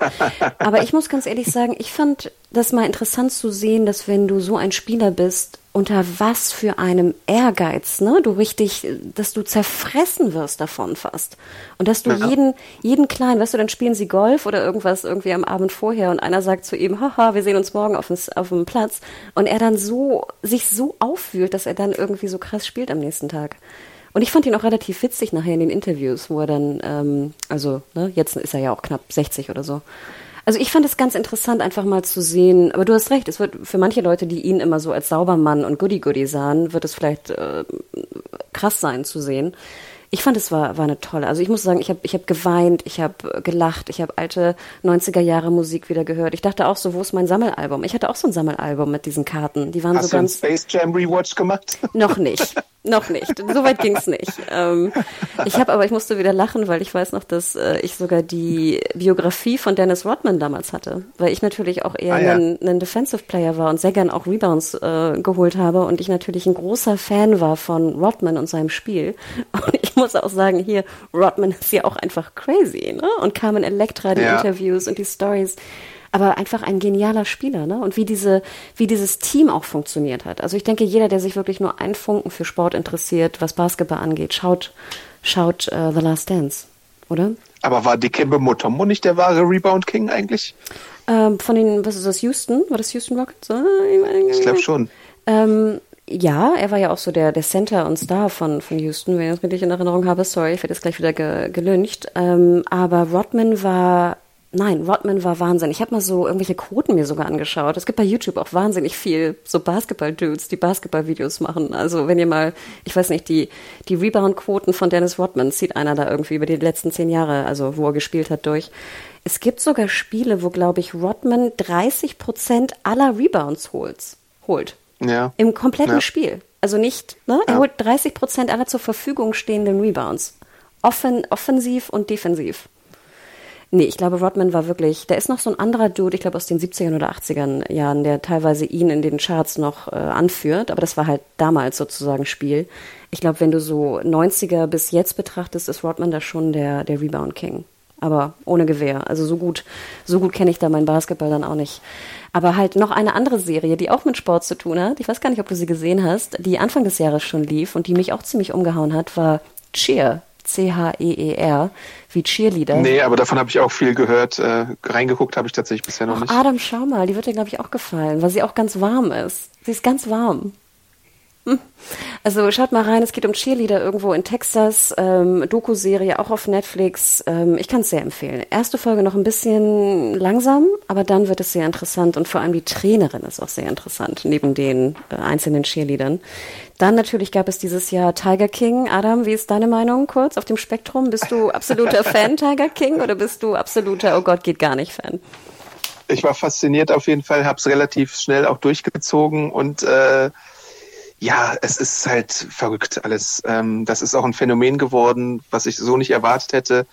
aber ich muss ganz ehrlich sagen, ich fand fand das mal interessant zu sehen, dass wenn du so ein Spieler bist, unter was für einem Ehrgeiz, ne, du richtig, dass du zerfressen wirst davon fast. Und dass du ja. jeden, jeden kleinen, weißt du, dann spielen sie Golf oder irgendwas irgendwie am Abend vorher und einer sagt zu ihm, haha, wir sehen uns morgen auf dem, auf dem Platz. Und er dann so, sich so auffühlt, dass er dann irgendwie so krass spielt am nächsten Tag. Und ich fand ihn auch relativ witzig nachher in den Interviews, wo er dann, ähm, also, ne, jetzt ist er ja auch knapp 60 oder so. Also ich fand es ganz interessant, einfach mal zu sehen, aber du hast recht, es wird für manche Leute, die ihn immer so als Saubermann und Goody-Goody sahen, wird es vielleicht äh, krass sein zu sehen. Ich fand es war, war eine tolle. Also ich muss sagen, ich habe ich hab geweint, ich habe gelacht, ich habe alte 90er Jahre Musik wieder gehört. Ich dachte auch so, wo ist mein Sammelalbum? Ich hatte auch so ein Sammelalbum mit diesen Karten. Die waren Hast so ganz. Du einen Space Jam Rewatch gemacht? Noch nicht. (laughs) Noch nicht. Soweit ging's nicht. Ähm, ich habe aber, ich musste wieder lachen, weil ich weiß noch, dass äh, ich sogar die Biografie von Dennis Rodman damals hatte, weil ich natürlich auch eher ah, ja. ein, ein, Defensive Player war und sehr gern auch Rebounds äh, geholt habe und ich natürlich ein großer Fan war von Rodman und seinem Spiel. (laughs) Und ich muss auch sagen, hier, Rodman ist ja auch einfach crazy, ne? Und Carmen Electra, die ja. Interviews und die Stories aber einfach ein genialer Spieler, ne? Und wie diese, wie dieses Team auch funktioniert hat. Also ich denke, jeder, der sich wirklich nur einen Funken für Sport interessiert, was Basketball angeht, schaut, schaut uh, The Last Dance, oder? Aber war Dikembe Mutombo nicht der wahre Rebound King eigentlich? Ähm, von den, was ist das, Houston? War das Houston Rockets? Ich glaube schon. Ähm, ja, er war ja auch so der, der Center und Star von, von Houston, wenn ich das richtig in Erinnerung habe. Sorry, ich werde jetzt gleich wieder ge, gelüncht. Ähm, aber Rodman war Nein, Rodman war Wahnsinn. Ich habe mal so irgendwelche Quoten mir sogar angeschaut. Es gibt bei YouTube auch wahnsinnig viel so Basketball-Dudes, die Basketball-Videos machen. Also wenn ihr mal, ich weiß nicht, die, die Rebound-Quoten von Dennis Rodman zieht einer da irgendwie über die letzten zehn Jahre, also wo er gespielt hat, durch. Es gibt sogar Spiele, wo, glaube ich, Rodman 30 Prozent aller Rebounds holt. holt. Ja. Im kompletten ja. Spiel. Also nicht, ne? Er holt 30 Prozent aller zur Verfügung stehenden Rebounds. Offen, offensiv und defensiv. Nee, ich glaube, Rodman war wirklich, da ist noch so ein anderer Dude, ich glaube aus den 70ern oder 80ern Jahren, der teilweise ihn in den Charts noch äh, anführt, aber das war halt damals sozusagen Spiel. Ich glaube, wenn du so 90er bis jetzt betrachtest, ist Rodman da schon der, der Rebound King. Aber ohne Gewehr. Also so gut, so gut kenne ich da meinen Basketball dann auch nicht. Aber halt noch eine andere Serie, die auch mit Sport zu tun hat. Ich weiß gar nicht, ob du sie gesehen hast, die Anfang des Jahres schon lief und die mich auch ziemlich umgehauen hat, war Cheer. C-H-E-E-R, wie Cheerleader. Nee, aber davon habe ich auch viel gehört. Äh, reingeguckt habe ich tatsächlich bisher noch Ach, nicht. Adam, schau mal, die wird dir, glaube ich, auch gefallen, weil sie auch ganz warm ist. Sie ist ganz warm. (laughs) Also schaut mal rein, es geht um Cheerleader irgendwo in Texas, ähm, Doku-Serie auch auf Netflix. Ähm, ich kann es sehr empfehlen. Erste Folge noch ein bisschen langsam, aber dann wird es sehr interessant und vor allem die Trainerin ist auch sehr interessant, neben den äh, einzelnen Cheerleadern. Dann natürlich gab es dieses Jahr Tiger King. Adam, wie ist deine Meinung kurz auf dem Spektrum? Bist du absoluter (laughs) Fan Tiger King oder bist du absoluter, oh Gott, geht gar nicht Fan? Ich war fasziniert auf jeden Fall, habe es relativ schnell auch durchgezogen und äh, ja, es ist halt verrückt alles. Ähm, das ist auch ein Phänomen geworden, was ich so nicht erwartet hätte.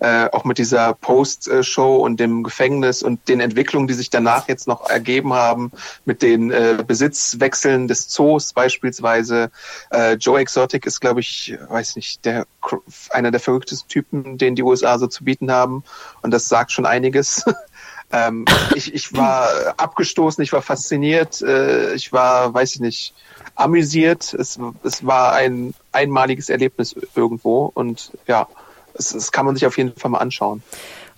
Äh, auch mit dieser Post-Show und dem Gefängnis und den Entwicklungen, die sich danach jetzt noch ergeben haben, mit den äh, Besitzwechseln des Zoos beispielsweise. Äh, Joe Exotic ist, glaube ich, weiß nicht, der einer der verrücktesten Typen, den die USA so zu bieten haben. Und das sagt schon einiges. (laughs) ähm, ich, ich war abgestoßen, ich war fasziniert, äh, ich war, weiß ich nicht, amüsiert. Es, es war ein einmaliges Erlebnis irgendwo und ja, es, es kann man sich auf jeden Fall mal anschauen.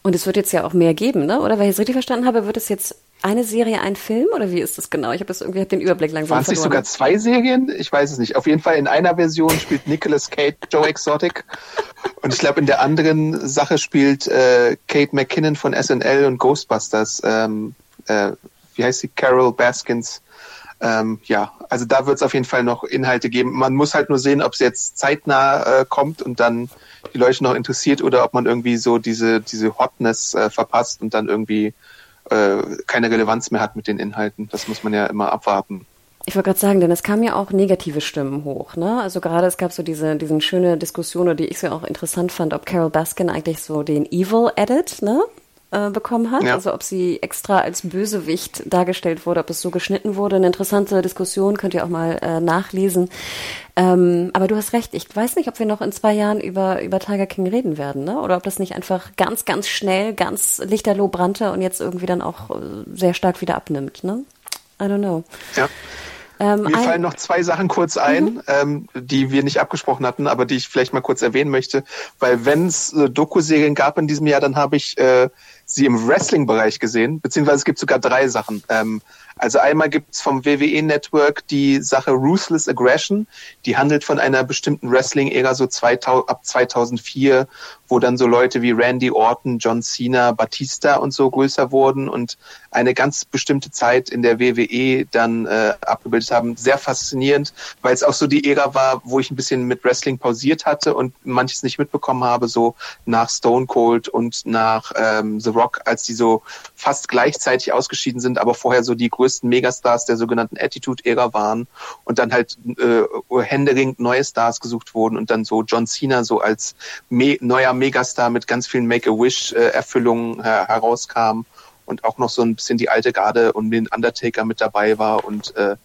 Und es wird jetzt ja auch mehr geben, ne? Oder wenn ich es richtig verstanden habe, wird es jetzt eine Serie, ein Film oder wie ist das genau? Ich habe das irgendwie hab den Überblick langsam Waren es nicht sogar zwei Serien? Ich weiß es nicht. Auf jeden Fall in einer Version spielt Nicolas Cage Joe Exotic und ich glaube in der anderen Sache spielt äh, Kate McKinnon von SNL und Ghostbusters. Ähm, äh, wie heißt sie? Carol Baskins ähm, ja, also da wird es auf jeden Fall noch Inhalte geben. Man muss halt nur sehen, ob es jetzt zeitnah äh, kommt und dann die Leute noch interessiert oder ob man irgendwie so diese, diese Hotness äh, verpasst und dann irgendwie äh, keine Relevanz mehr hat mit den Inhalten. Das muss man ja immer abwarten. Ich wollte gerade sagen, denn es kamen ja auch negative Stimmen hoch, ne? Also gerade es gab so diese, diesen schöne Diskussion, die ich so auch interessant fand, ob Carol Baskin eigentlich so den Evil Edit, ne? Äh, bekommen hat. Ja. Also ob sie extra als Bösewicht dargestellt wurde, ob es so geschnitten wurde. Eine interessante Diskussion, könnt ihr auch mal äh, nachlesen. Ähm, aber du hast recht, ich weiß nicht, ob wir noch in zwei Jahren über, über Tiger King reden werden, ne? Oder ob das nicht einfach ganz, ganz schnell, ganz lichterloh brannte und jetzt irgendwie dann auch äh, sehr stark wieder abnimmt, ne? I don't know. Ja. Ähm, Mir fallen noch zwei Sachen kurz ein, mhm. ähm, die wir nicht abgesprochen hatten, aber die ich vielleicht mal kurz erwähnen möchte. Weil wenn es äh, Doku-Serien gab in diesem Jahr, dann habe ich äh, sie im Wrestling-Bereich gesehen, beziehungsweise es gibt sogar drei Sachen. Ähm, also einmal gibt's vom WWE Network die Sache Ruthless Aggression, die handelt von einer bestimmten Wrestling-Ära so 2000, ab 2004, wo dann so Leute wie Randy Orton, John Cena, Batista und so größer wurden und eine ganz bestimmte Zeit in der WWE dann äh, abgebildet haben. Sehr faszinierend, weil es auch so die Ära war, wo ich ein bisschen mit Wrestling pausiert hatte und manches nicht mitbekommen habe, so nach Stone Cold und nach ähm, The Rock, als die so fast gleichzeitig ausgeschieden sind, aber vorher so die größten Megastars der sogenannten Attitude-Ära waren und dann halt äh, händeringend neue Stars gesucht wurden und dann so John Cena so als neuer Megastar mit ganz vielen Make-A-Wish-Erfüllungen äh, herauskam und auch noch so ein bisschen die alte Garde und den Undertaker mit dabei war und äh,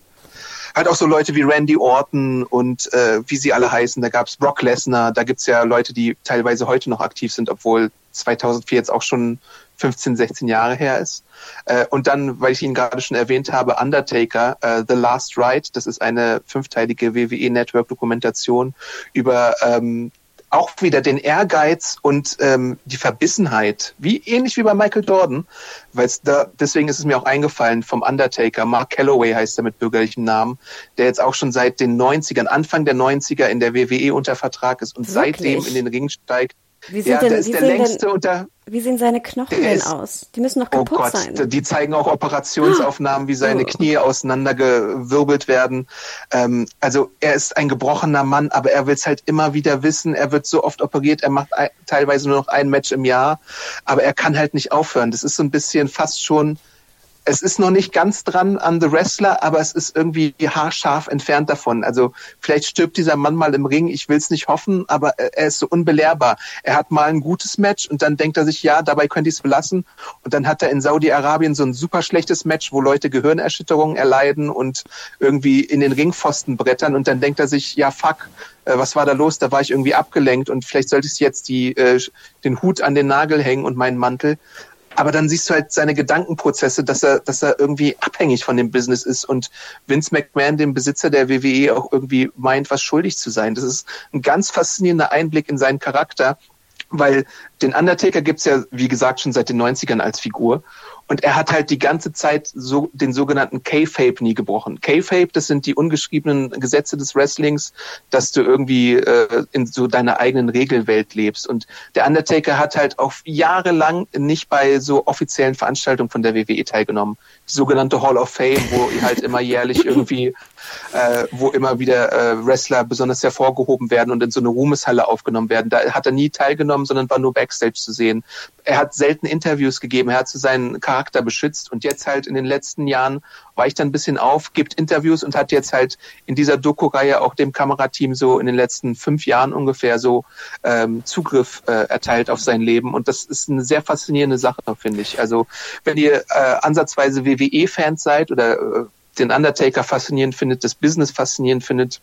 halt auch so Leute wie Randy Orton und äh, wie sie alle heißen. Da gab's Brock Lesnar, da gibt's ja Leute, die teilweise heute noch aktiv sind, obwohl 2004 jetzt auch schon 15, 16 Jahre her ist. Äh, und dann, weil ich ihn gerade schon erwähnt habe, Undertaker, äh, The Last Ride, das ist eine fünfteilige WWE-Network-Dokumentation über ähm, auch wieder den Ehrgeiz und ähm, die Verbissenheit, wie ähnlich wie bei Michael Jordan, weil da deswegen ist es mir auch eingefallen vom Undertaker, Mark Calloway heißt er mit bürgerlichem Namen, der jetzt auch schon seit den 90ern, Anfang der 90er in der WWE unter Vertrag ist und Wirklich? seitdem in den Ring steigt. Wie sind ja, denn, wie der längste denn, unter. Wie sehen seine Knochen denn aus? Die müssen noch oh kaputt oh Gott, sein. Die zeigen auch Operationsaufnahmen, wie seine oh. Knie auseinandergewirbelt werden. Ähm, also er ist ein gebrochener Mann, aber er will es halt immer wieder wissen. Er wird so oft operiert, er macht ein, teilweise nur noch ein Match im Jahr, aber er kann halt nicht aufhören. Das ist so ein bisschen fast schon es ist noch nicht ganz dran an The Wrestler, aber es ist irgendwie haarscharf entfernt davon. Also vielleicht stirbt dieser Mann mal im Ring, ich will es nicht hoffen, aber er ist so unbelehrbar. Er hat mal ein gutes Match und dann denkt er sich, ja, dabei könnte ich es belassen. Und dann hat er in Saudi-Arabien so ein super schlechtes Match, wo Leute Gehirnerschütterungen erleiden und irgendwie in den Ringpfosten brettern und dann denkt er sich, ja, fuck, äh, was war da los? Da war ich irgendwie abgelenkt und vielleicht sollte ich jetzt die, äh, den Hut an den Nagel hängen und meinen Mantel aber dann siehst du halt seine Gedankenprozesse, dass er, dass er irgendwie abhängig von dem Business ist und Vince McMahon, dem Besitzer der WWE, auch irgendwie meint, was schuldig zu sein. Das ist ein ganz faszinierender Einblick in seinen Charakter, weil den Undertaker gibt's ja, wie gesagt, schon seit den 90ern als Figur. Und er hat halt die ganze Zeit so den sogenannten K-Fape nie gebrochen. K-Fape, das sind die ungeschriebenen Gesetze des Wrestlings, dass du irgendwie äh, in so deiner eigenen Regelwelt lebst. Und der Undertaker hat halt auch jahrelang nicht bei so offiziellen Veranstaltungen von der WWE teilgenommen. Die sogenannte Hall of Fame, wo halt immer jährlich (laughs) irgendwie, äh, wo immer wieder äh, Wrestler besonders hervorgehoben werden und in so eine Ruhmeshalle aufgenommen werden. Da hat er nie teilgenommen, sondern war nur Backstage zu sehen. Er hat selten Interviews gegeben, er hat zu seinen Charakter beschützt und jetzt halt in den letzten Jahren weicht er ein bisschen auf, gibt Interviews und hat jetzt halt in dieser Doku-Reihe auch dem Kamerateam so in den letzten fünf Jahren ungefähr so ähm, Zugriff äh, erteilt auf sein Leben und das ist eine sehr faszinierende Sache, finde ich. Also wenn ihr äh, ansatzweise WWE-Fans seid oder äh, den Undertaker faszinierend findet, das Business faszinierend findet,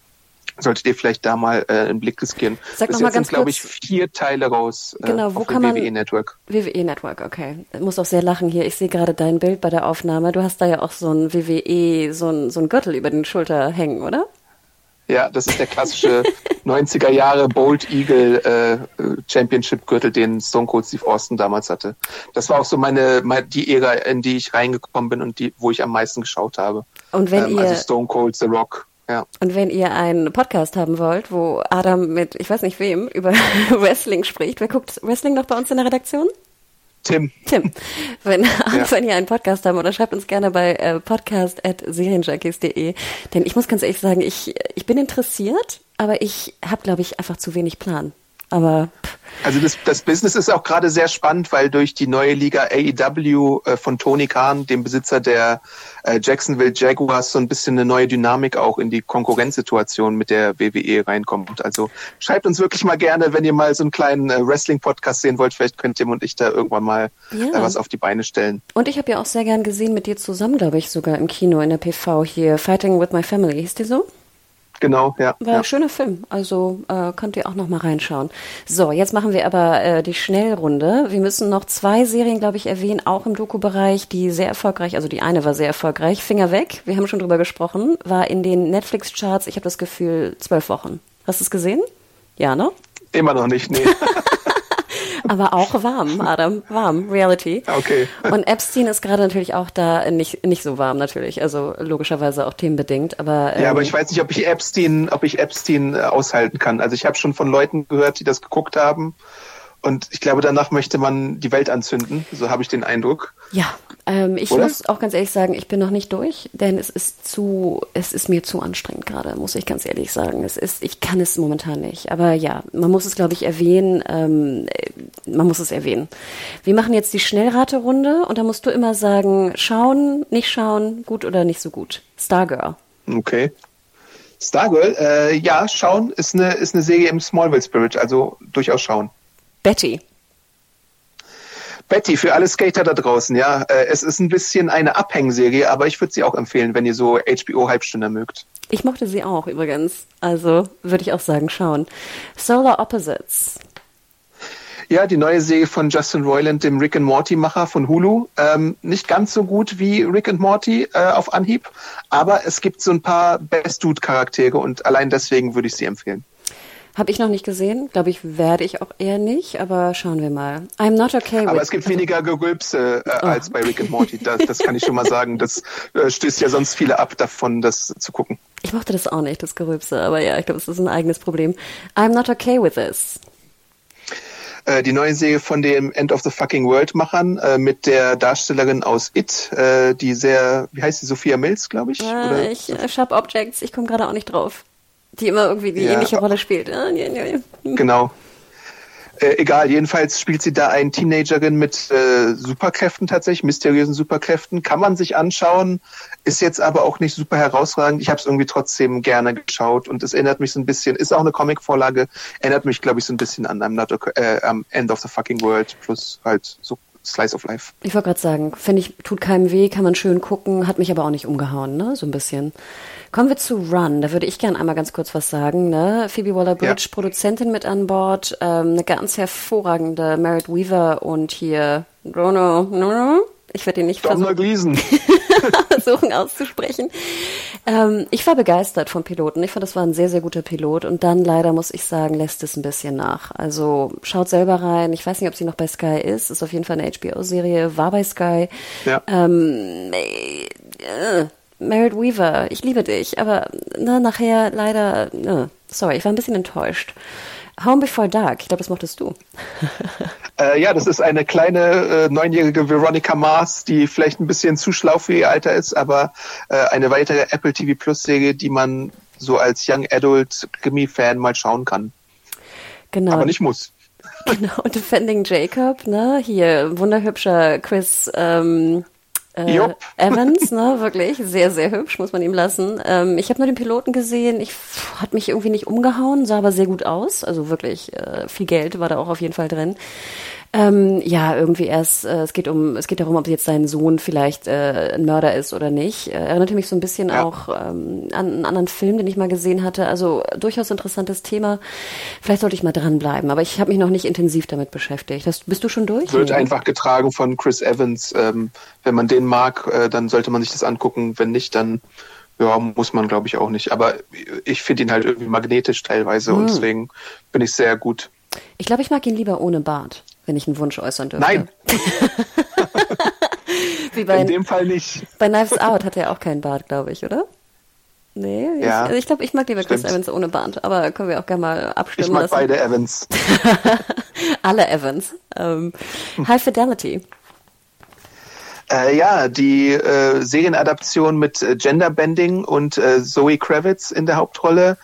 solltet ihr vielleicht da mal äh, einen Blick riskieren. Sag noch mal ganz glaube ich, vier Teile raus äh, genau, wo kann man, WWE Network. WWE Network, okay. Ich muss auch sehr lachen hier. Ich sehe gerade dein Bild bei der Aufnahme. Du hast da ja auch so ein WWE, so ein, so ein Gürtel über den Schulter hängen, oder? Ja, das ist der klassische (laughs) 90er Jahre Bold Eagle äh, Championship Gürtel, den Stone Cold Steve Austin damals hatte. Das war auch so meine, meine die Ära, in die ich reingekommen bin und die, wo ich am meisten geschaut habe. Und wenn ähm, ihr also Stone Cold, The Rock. Ja. Und wenn ihr einen Podcast haben wollt, wo Adam mit, ich weiß nicht wem, über (laughs) Wrestling spricht, wer guckt Wrestling noch bei uns in der Redaktion? Tim. Tim. Wenn, (laughs) ja. (laughs) wenn ihr einen Podcast haben oder schreibt uns gerne bei äh, podcast.serienjunkies.de. Denn ich muss ganz ehrlich sagen, ich, ich bin interessiert, aber ich habe, glaube ich, einfach zu wenig Plan. Aber pff, also das, das Business ist auch gerade sehr spannend, weil durch die neue Liga AEW äh, von Tony Khan, dem Besitzer der äh, Jacksonville Jaguars, so ein bisschen eine neue Dynamik auch in die Konkurrenzsituation mit der WWE reinkommt. Also schreibt uns wirklich mal gerne, wenn ihr mal so einen kleinen äh, Wrestling-Podcast sehen wollt, vielleicht könnt Tim und ich da irgendwann mal ja. äh, was auf die Beine stellen. Und ich habe ja auch sehr gern gesehen mit dir zusammen, glaube ich, sogar im Kino in der PV hier, Fighting with My Family. Hieß die so? Genau, ja. War ja. ein schöner Film, also äh, könnt ihr auch noch mal reinschauen. So, jetzt machen wir aber äh, die Schnellrunde. Wir müssen noch zwei Serien, glaube ich, erwähnen, auch im Doku-Bereich, die sehr erfolgreich, also die eine war sehr erfolgreich. Finger weg, wir haben schon drüber gesprochen, war in den Netflix-Charts, ich habe das Gefühl, zwölf Wochen. Hast du es gesehen? Ja, ne? Immer noch nicht, nee. (laughs) aber auch warm, Adam, warm, Reality. Okay. Und Epstein ist gerade natürlich auch da nicht, nicht so warm natürlich, also logischerweise auch themenbedingt, aber ähm, Ja, aber ähm, ich weiß nicht, ob ich Epstein, ob ich Epstein äh, aushalten kann. Also ich habe schon von Leuten gehört, die das geguckt haben und ich glaube, danach möchte man die Welt anzünden. So habe ich den Eindruck. Ja, ähm, ich Oder? muss auch ganz ehrlich sagen, ich bin noch nicht durch, denn es ist zu, es ist mir zu anstrengend gerade, muss ich ganz ehrlich sagen. Es ist, ich kann es momentan nicht. Aber ja, man muss es, glaube ich, erwähnen. Ähm, man muss es erwähnen. Wir machen jetzt die Schnellraterunde und da musst du immer sagen, schauen, nicht schauen, gut oder nicht so gut. Stargirl. Okay. Stargirl, äh, ja, schauen ist eine, ist eine Serie im Smallville Spirit, also durchaus schauen. Betty. Betty, für alle Skater da draußen, ja. Äh, es ist ein bisschen eine Abhängserie, aber ich würde sie auch empfehlen, wenn ihr so HBO-Halbstünder mögt. Ich mochte sie auch übrigens. Also würde ich auch sagen, schauen. Solar Opposites. Ja, die neue Serie von Justin Roiland, dem Rick and Morty-Macher von Hulu. Ähm, nicht ganz so gut wie Rick and Morty äh, auf Anhieb, aber es gibt so ein paar Best-Dude-Charaktere und allein deswegen würde ich sie empfehlen. Habe ich noch nicht gesehen. Glaube ich, werde ich auch eher nicht, aber schauen wir mal. I'm not okay Aber es gibt weniger Gerülpse äh, oh. als bei Rick and Morty. Das, das kann ich schon mal sagen. Das äh, stößt ja sonst viele ab davon, das zu gucken. Ich mochte das auch nicht, das Gerülpse. Aber ja, ich glaube, es ist ein eigenes Problem. I'm not okay with this äh, die neue Serie von dem End of the Fucking World Machern äh, mit der Darstellerin aus It, äh, die sehr, wie heißt sie, Sophia Mills, glaube ich? Äh, ich äh, Sharp Objects, ich komme gerade auch nicht drauf die immer irgendwie die ja. ähnliche Rolle spielt. Genau. Äh, egal, jedenfalls spielt sie da eine Teenagerin mit äh, Superkräften tatsächlich, mysteriösen Superkräften. Kann man sich anschauen, ist jetzt aber auch nicht super herausragend. Ich habe es irgendwie trotzdem gerne geschaut und es erinnert mich so ein bisschen, ist auch eine Comic-Vorlage, erinnert mich, glaube ich, so ein bisschen an I'm not a, äh, am End of the Fucking World plus halt so Slice of Life. Ich wollte gerade sagen, finde ich, tut keinem weh, kann man schön gucken, hat mich aber auch nicht umgehauen, ne? So ein bisschen. Kommen wir zu Run. Da würde ich gerne einmal ganz kurz was sagen. Ne? Phoebe Waller-Bridge, ja. Produzentin mit an Bord, ähm, eine ganz hervorragende Merritt Weaver und hier Rono, ich werde ihn nicht versuchen, (laughs) versuchen auszusprechen. Ähm, ich war begeistert vom Piloten. Ich fand, das war ein sehr, sehr guter Pilot. Und dann leider muss ich sagen, lässt es ein bisschen nach. Also schaut selber rein. Ich weiß nicht, ob sie noch bei Sky ist. Ist auf jeden Fall eine HBO-Serie. War bei Sky. Ja. Ähm, äh, Merritt Weaver, ich liebe dich, aber na, nachher leider, na, sorry, ich war ein bisschen enttäuscht. Home Before Dark, ich glaube, das mochtest du. (laughs) Äh, ja, das ist eine kleine äh, neunjährige Veronica Mars, die vielleicht ein bisschen zu schlau für ihr Alter ist, aber äh, eine weitere Apple TV Plus Serie, die man so als Young Adult Gimme-Fan mal schauen kann. Genau. Aber nicht muss. (laughs) Genau, Defending Jacob, ne? Hier, wunderhübscher Chris ähm, äh, (laughs) Evans, ne, wirklich. Sehr, sehr hübsch, muss man ihm lassen. Ähm, ich habe nur den Piloten gesehen, ich hat mich irgendwie nicht umgehauen, sah aber sehr gut aus, also wirklich äh, viel Geld war da auch auf jeden Fall drin. Ähm, ja, irgendwie erst, äh, es geht um, es geht darum, ob jetzt sein Sohn vielleicht äh, ein Mörder ist oder nicht. Äh, erinnerte mich so ein bisschen ja. auch ähm, an einen anderen Film, den ich mal gesehen hatte. Also durchaus interessantes Thema. Vielleicht sollte ich mal dranbleiben, aber ich habe mich noch nicht intensiv damit beschäftigt. Hast, bist du schon durch? Wird oder? einfach getragen von Chris Evans. Ähm, wenn man den mag, äh, dann sollte man sich das angucken. Wenn nicht, dann ja, muss man, glaube ich, auch nicht. Aber ich finde ihn halt irgendwie magnetisch teilweise hm. und deswegen bin ich sehr gut. Ich glaube, ich mag ihn lieber ohne Bart wenn ich einen Wunsch äußern dürfte. Nein. (laughs) Wie bei, In dem Fall nicht. Bei Knives Out hat er auch keinen Bart, glaube ich, oder? Nee, ja, ich, also ich glaube, ich mag lieber Chris Evans ohne Bart, aber können wir auch gerne mal abstimmen Ich mag lassen. beide Evans. (laughs) Alle Evans. Ähm, High Fidelity. Äh, ja, die äh, Serienadaption mit äh, Genderbending und äh, Zoe Kravitz in der Hauptrolle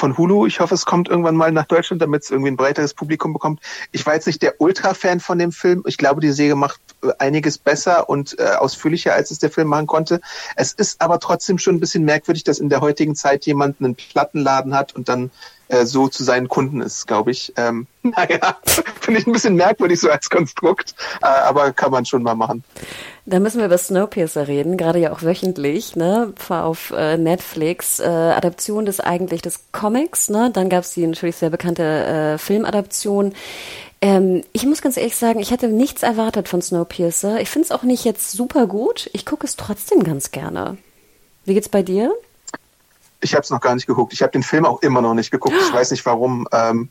von Hulu. Ich hoffe, es kommt irgendwann mal nach Deutschland, damit es irgendwie ein breiteres Publikum bekommt. Ich war jetzt nicht der Ultra-Fan von dem Film. Ich glaube, die Serie macht äh, einiges besser und äh, ausführlicher, als es der Film machen konnte. Es ist aber trotzdem schon ein bisschen merkwürdig, dass in der heutigen Zeit jemand einen Plattenladen hat und dann äh, so zu seinen Kunden ist, glaube ich. Ähm, (laughs) naja, finde ich ein bisschen merkwürdig so als Konstrukt, äh, aber kann man schon mal machen. Da müssen wir über Snowpiercer reden, gerade ja auch wöchentlich, ne, auf äh, Netflix. Äh, Adaption des eigentlich des Comics, ne? Dann gab es die natürlich sehr bekannte äh, Filmadaption. Ähm, ich muss ganz ehrlich sagen, ich hätte nichts erwartet von Snowpiercer. Ich finde es auch nicht jetzt super gut. Ich gucke es trotzdem ganz gerne. Wie geht's bei dir? Ich habe es noch gar nicht geguckt. Ich habe den Film auch immer noch nicht geguckt. Ich weiß nicht warum. Ähm,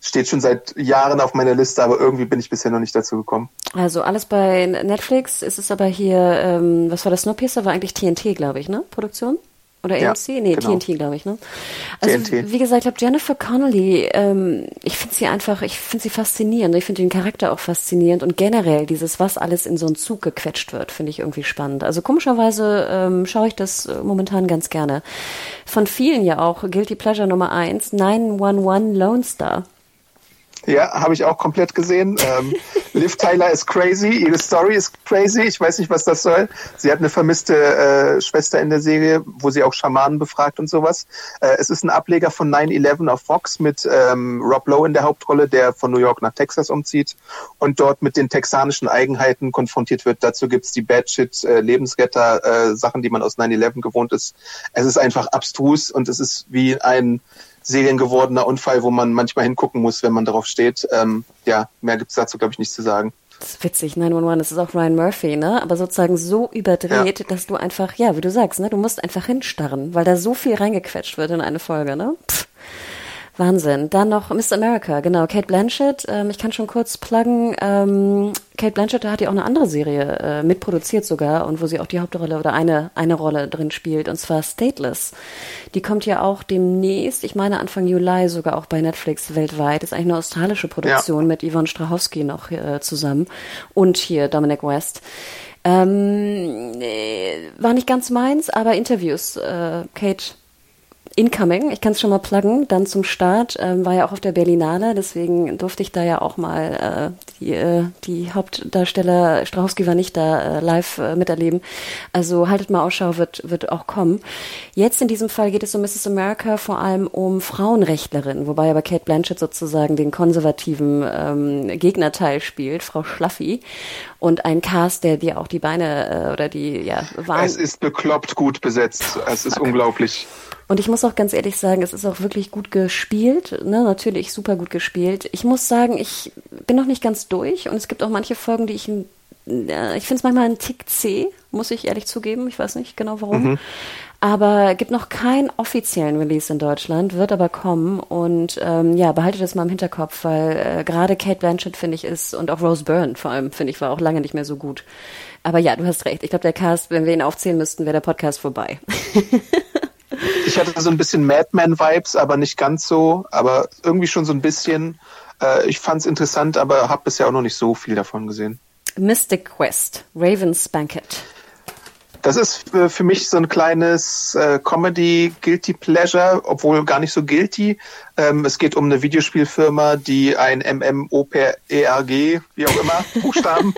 steht schon seit Jahren auf meiner Liste, aber irgendwie bin ich bisher noch nicht dazu gekommen. Also alles bei Netflix. Ist es aber hier, ähm, was war das? Snowpiercer war eigentlich TNT, glaube ich, ne? Produktion? Oder ja, AMC? Nee, genau. TNT, glaube ich, ne? Also, TNT. wie gesagt, ich glaube, Jennifer Connelly, ähm, ich finde sie einfach, ich finde sie faszinierend. Ich finde den Charakter auch faszinierend und generell dieses, was alles in so einen Zug gequetscht wird, finde ich irgendwie spannend. Also komischerweise ähm, schaue ich das äh, momentan ganz gerne. Von vielen ja auch Guilty Pleasure Nummer eins, 911 Lone Star. Ja, habe ich auch komplett gesehen. Ähm, (laughs) Liv Tyler ist crazy, ihre Story ist crazy. Ich weiß nicht, was das soll. Sie hat eine vermisste äh, Schwester in der Serie, wo sie auch Schamanen befragt und sowas. Äh, es ist ein Ableger von 9-11 auf Fox mit ähm, Rob Lowe in der Hauptrolle, der von New York nach Texas umzieht und dort mit den texanischen Eigenheiten konfrontiert wird. Dazu gibt's die Bad Shit äh, Lebensretter, äh, Sachen, die man aus 9-11 gewohnt ist. Es ist einfach abstrus und es ist wie ein seriengewordener Unfall, wo man manchmal hingucken muss, wenn man darauf steht. Ähm, ja, mehr gibt's dazu, glaube ich, nicht zu sagen. Das ist witzig, 911, das ist auch Ryan Murphy, ne? Aber sozusagen so überdreht, ja. dass du einfach, ja, wie du sagst, ne, du musst einfach hinstarren, weil da so viel reingequetscht wird in eine Folge, ne? Pff. Wahnsinn. Dann noch Miss America, genau. Kate Blanchett, ähm, ich kann schon kurz pluggen. Ähm, Kate Blanchett hat ja auch eine andere Serie äh, mitproduziert sogar und wo sie auch die Hauptrolle oder eine, eine Rolle drin spielt und zwar Stateless. Die kommt ja auch demnächst, ich meine Anfang Juli sogar auch bei Netflix weltweit. Ist eigentlich eine australische Produktion ja. mit Yvonne Strahowski noch äh, zusammen und hier Dominic West. Ähm, äh, war nicht ganz meins, aber Interviews. Äh, Kate incoming. Ich kann es schon mal pluggen. Dann zum Start ähm, war ja auch auf der Berlinale, deswegen durfte ich da ja auch mal äh, die, äh, die Hauptdarsteller Strauchski war nicht da äh, live äh, miterleben. Also haltet mal Ausschau, wird wird auch kommen. Jetzt in diesem Fall geht es um Mrs. America vor allem um Frauenrechtlerinnen, wobei aber Kate Blanchett sozusagen den konservativen ähm, Gegnerteil spielt, Frau Schlaffi und ein Cast, der dir auch die Beine äh, oder die ja waren. Es ist bekloppt gut besetzt. Es ist unglaublich. Und ich muss auch ganz ehrlich sagen, es ist auch wirklich gut gespielt, ne? natürlich super gut gespielt. Ich muss sagen, ich bin noch nicht ganz durch und es gibt auch manche Folgen, die ich, ich finde es manchmal ein Tick zäh, muss ich ehrlich zugeben. Ich weiß nicht genau warum. Mhm. Aber gibt noch keinen offiziellen Release in Deutschland, wird aber kommen und ähm, ja, behalte das mal im Hinterkopf, weil äh, gerade Kate Blanchett finde ich ist und auch Rose Byrne vor allem finde ich war auch lange nicht mehr so gut. Aber ja, du hast recht. Ich glaube, der Cast, wenn wir ihn aufzählen müssten, wäre der Podcast vorbei. (laughs) ich hatte so ein bisschen Madman-Vibes, aber nicht ganz so, aber irgendwie schon so ein bisschen. Äh, ich fand es interessant, aber habe bisher auch noch nicht so viel davon gesehen. Mystic Quest, Raven's Banquet. Das ist für mich so ein kleines äh, Comedy Guilty Pleasure, obwohl gar nicht so guilty. Ähm, es geht um eine Videospielfirma, die ein MMOPERG, wie auch immer, (laughs) Buchstaben,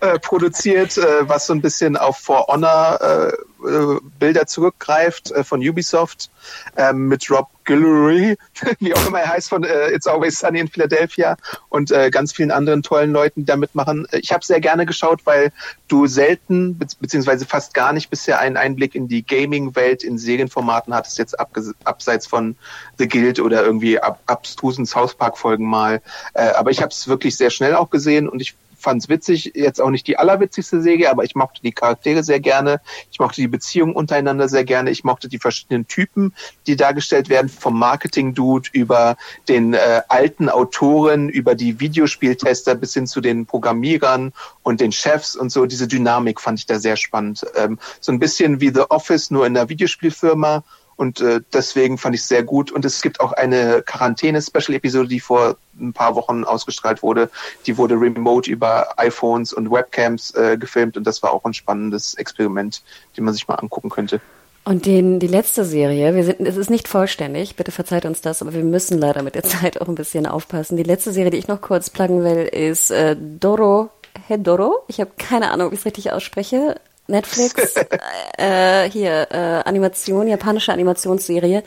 äh, produziert, äh, was so ein bisschen auf For Honor äh, äh, Bilder zurückgreift äh, von Ubisoft ähm, mit Rob Guillory, (laughs) wie auch immer er heißt, von äh, It's Always Sunny in Philadelphia und ganz vielen anderen tollen Leuten, die da mitmachen. Ich habe sehr gerne geschaut, weil du selten be beziehungsweise fast gar nicht bisher einen Einblick in die Gaming-Welt in Serienformaten hattest, jetzt abseits von The Guild oder irgendwie ab abstrusen South Park-Folgen mal. Äh, aber ich habe es wirklich sehr schnell auch gesehen und ich fand es witzig, jetzt auch nicht die allerwitzigste Serie, aber ich mochte die Charaktere sehr gerne, ich mochte die Beziehungen untereinander sehr gerne, ich mochte die verschiedenen Typen, die dargestellt werden, vom Marketing-Dude über den äh, alten Autoren, über die Videospieltester bis hin zu den Programmierern und den Chefs und so, diese Dynamik fand ich da sehr spannend. Ähm, so ein bisschen wie The Office, nur in der Videospielfirma und äh, deswegen fand ich es sehr gut. Und es gibt auch eine Quarantäne-Special-Episode, die vor ein paar Wochen ausgestrahlt wurde. Die wurde remote über iPhones und Webcams äh, gefilmt und das war auch ein spannendes Experiment, den man sich mal angucken könnte. Und den, die letzte Serie, wir sind, es ist nicht vollständig, bitte verzeiht uns das, aber wir müssen leider mit der (laughs) Zeit auch ein bisschen aufpassen. Die letzte Serie, die ich noch kurz pluggen will, ist äh, Doro Hedoro. Ich habe keine Ahnung, ob ich es richtig ausspreche. Netflix, (laughs) äh, hier, äh, Animation, japanische Animationsserie.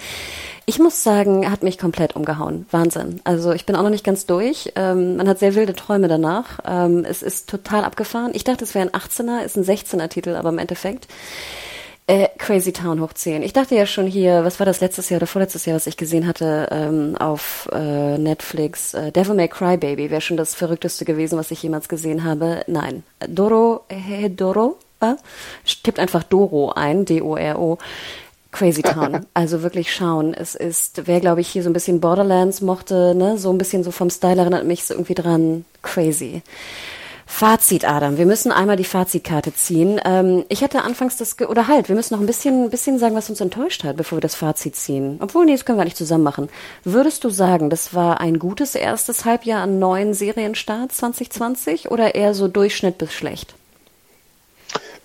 Ich muss sagen, hat mich komplett umgehauen. Wahnsinn. Also ich bin auch noch nicht ganz durch. Ähm, man hat sehr wilde Träume danach. Ähm, es ist total abgefahren. Ich dachte, es wäre ein 18er, ist ein 16er Titel, aber im Endeffekt äh, Crazy Town hoch 10. Ich dachte ja schon hier, was war das letztes Jahr oder vorletztes Jahr, was ich gesehen hatte ähm, auf äh, Netflix? Äh, Devil May Cry Baby wäre schon das verrückteste gewesen, was ich jemals gesehen habe. Nein. Doro, äh, Doro, äh, tippt einfach Doro ein, D-O-R-O. Crazy Town. (laughs) Also wirklich schauen. Es ist, wer glaube ich hier so ein bisschen Borderlands mochte, ne, so ein bisschen so vom Style erinnert mich so irgendwie dran. Crazy. Fazit, Adam. Wir müssen einmal die Fazitkarte ziehen. Ähm, ich hatte anfangs das, Ge oder halt, wir müssen noch ein bisschen, ein bisschen sagen, was uns enttäuscht hat, bevor wir das Fazit ziehen. Obwohl, nee, das können wir nicht zusammen machen. Würdest du sagen, das war ein gutes erstes Halbjahr an neuen Serienstarts 2020 oder eher so Durchschnitt bis schlecht?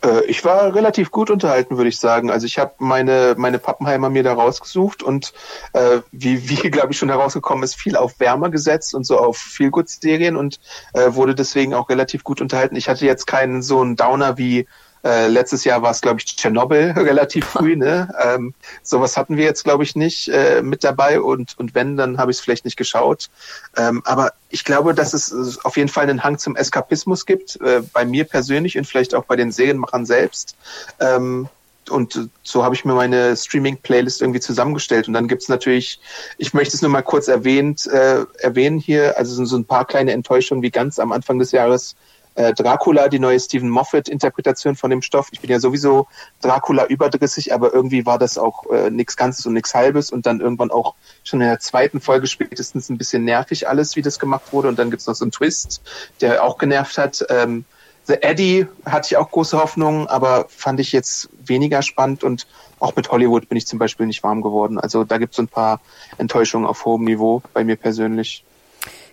Äh, ich war relativ gut unterhalten, würde ich sagen. Also ich habe meine, meine Pappenheimer mir da rausgesucht und äh, wie, wie (laughs) glaube ich, schon herausgekommen ist, viel auf Wärmer gesetzt und so auf Feelgood-Serien und äh, wurde deswegen auch relativ gut unterhalten. Ich hatte jetzt keinen so einen Downer wie äh, letztes Jahr war es, glaube ich, Tschernobyl (laughs) relativ früh. Ne? Ähm, sowas hatten wir jetzt, glaube ich, nicht äh, mit dabei. Und, und wenn, dann habe ich es vielleicht nicht geschaut. Ähm, aber ich glaube, dass es auf jeden Fall einen Hang zum Eskapismus gibt, äh, bei mir persönlich und vielleicht auch bei den Serienmachern selbst. Ähm, und so habe ich mir meine Streaming-Playlist irgendwie zusammengestellt. Und dann gibt's natürlich, ich möchte es nur mal kurz erwähnt, äh, erwähnen hier, also so ein paar kleine Enttäuschungen wie ganz am Anfang des Jahres äh, Dracula, die neue Stephen Moffat-Interpretation von dem Stoff. Ich bin ja sowieso Dracula überdrüssig, aber irgendwie war das auch äh, nichts Ganzes und nichts Halbes und dann irgendwann auch schon in der zweiten Folge spätestens ein bisschen nervig alles, wie das gemacht wurde. Und dann gibt's noch so einen Twist, der auch genervt hat. Ähm, The Eddie hatte ich auch große Hoffnungen, aber fand ich jetzt weniger spannend und auch mit Hollywood bin ich zum Beispiel nicht warm geworden. Also da gibt's so ein paar Enttäuschungen auf hohem Niveau bei mir persönlich.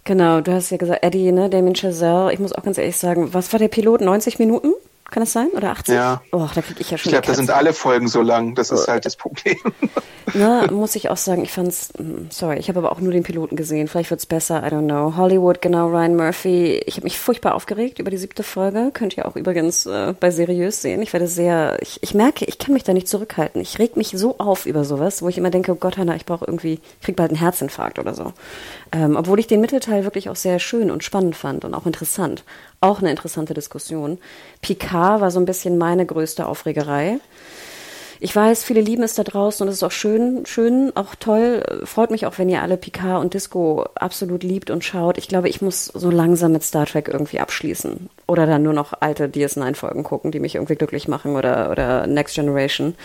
Genau, du hast ja gesagt, Eddie, ne, Damien Chazelle. Ich muss auch ganz ehrlich sagen, was war der Pilot? 90 Minuten? Kann das sein? Oder 80? Ja. Oh, da kriege ich ja schon Ich glaube, da sind alle Folgen so lang. Das ist halt das Problem. (laughs) Na, muss ich auch sagen, ich fand's, hm, sorry, ich habe aber auch nur den Piloten gesehen. Vielleicht wird's besser, I don't know. Hollywood, genau, Ryan Murphy. Ich habe mich furchtbar aufgeregt über die siebte Folge. Könnt ihr auch übrigens äh, bei Seriös sehen. Ich werde sehr, ich, ich merke, ich kann mich da nicht zurückhalten. Ich reg mich so auf über sowas, wo ich immer denke, oh Gott, Hannah, ich brauche irgendwie, ich krieg bald einen Herzinfarkt oder so. Ähm, obwohl ich den Mittelteil wirklich auch sehr schön und spannend fand und auch interessant. Auch eine interessante Diskussion. Picard war so ein bisschen meine größte Aufregerei. Ich weiß, viele lieben es da draußen und es ist auch schön, schön, auch toll. Freut mich auch, wenn ihr alle Picard und Disco absolut liebt und schaut. Ich glaube, ich muss so langsam mit Star Trek irgendwie abschließen. Oder dann nur noch alte DS9-Folgen gucken, die mich irgendwie glücklich machen oder, oder Next Generation.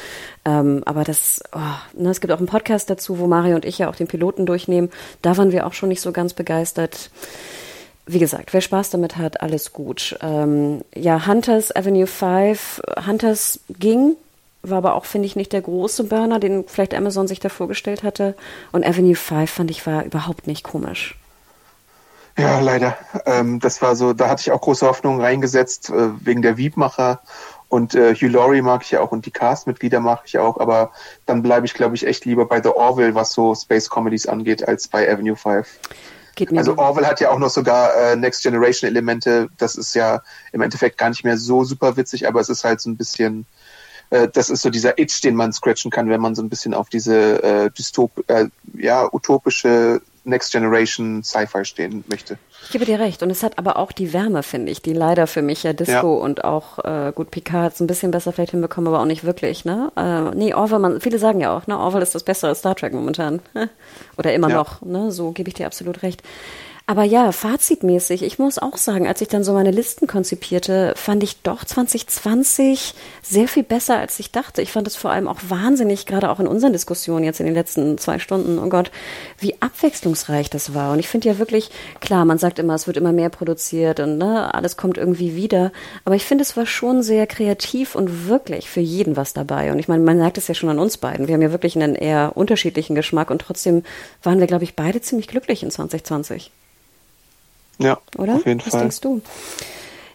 Ähm, aber das, oh, ne, es gibt auch einen Podcast dazu, wo Mario und ich ja auch den Piloten durchnehmen. Da waren wir auch schon nicht so ganz begeistert wie gesagt, wer Spaß damit hat, alles gut. Ähm, ja, Hunters Avenue 5, Hunters ging, war aber auch, finde ich, nicht der große Burner, den vielleicht Amazon sich da vorgestellt hatte. Und Avenue 5 fand ich war überhaupt nicht komisch. Ja, leider. Ähm, das war so, da hatte ich auch große Hoffnungen reingesetzt, äh, wegen der Wiebmacher. Und äh, Hugh Laurie mag ich ja auch und die Cast-Mitglieder mag ich auch, aber dann bleibe ich, glaube ich, echt lieber bei The Orville, was so Space Comedies angeht, als bei Avenue 5. also Orville hat ja auch noch sogar äh, Next Generation Elemente. Das ist ja im Endeffekt gar nicht mehr so super witzig, aber es ist halt so ein bisschen äh, das ist so dieser Itch, den man scratchen kann, wenn man so ein bisschen auf diese äh, dystop äh, ja, utopische Next Generation Sci-Fi stehen möchte. Ich gebe dir recht. Und es hat aber auch die Wärme, finde ich, die leider für mich ja Disco ja. und auch äh, gut Picard ein bisschen besser vielleicht hinbekommen, aber auch nicht wirklich. Ne? Äh, nee, Orwell, man, viele sagen ja auch, ne, Orwell ist das bessere Star Trek momentan. (laughs) Oder immer ja. noch. Ne? So gebe ich dir absolut recht. Aber ja, fazitmäßig, ich muss auch sagen, als ich dann so meine Listen konzipierte, fand ich doch 2020 sehr viel besser, als ich dachte. Ich fand es vor allem auch wahnsinnig, gerade auch in unseren Diskussionen jetzt in den letzten zwei Stunden, oh Gott, wie abwechslungsreich das war. Und ich finde ja wirklich, klar, man sagt immer, es wird immer mehr produziert und ne, alles kommt irgendwie wieder. Aber ich finde, es war schon sehr kreativ und wirklich für jeden was dabei. Und ich meine, man merkt es ja schon an uns beiden. Wir haben ja wirklich einen eher unterschiedlichen Geschmack und trotzdem waren wir, glaube ich, beide ziemlich glücklich in 2020. Ja, oder? Auf jeden Was Fall. denkst du?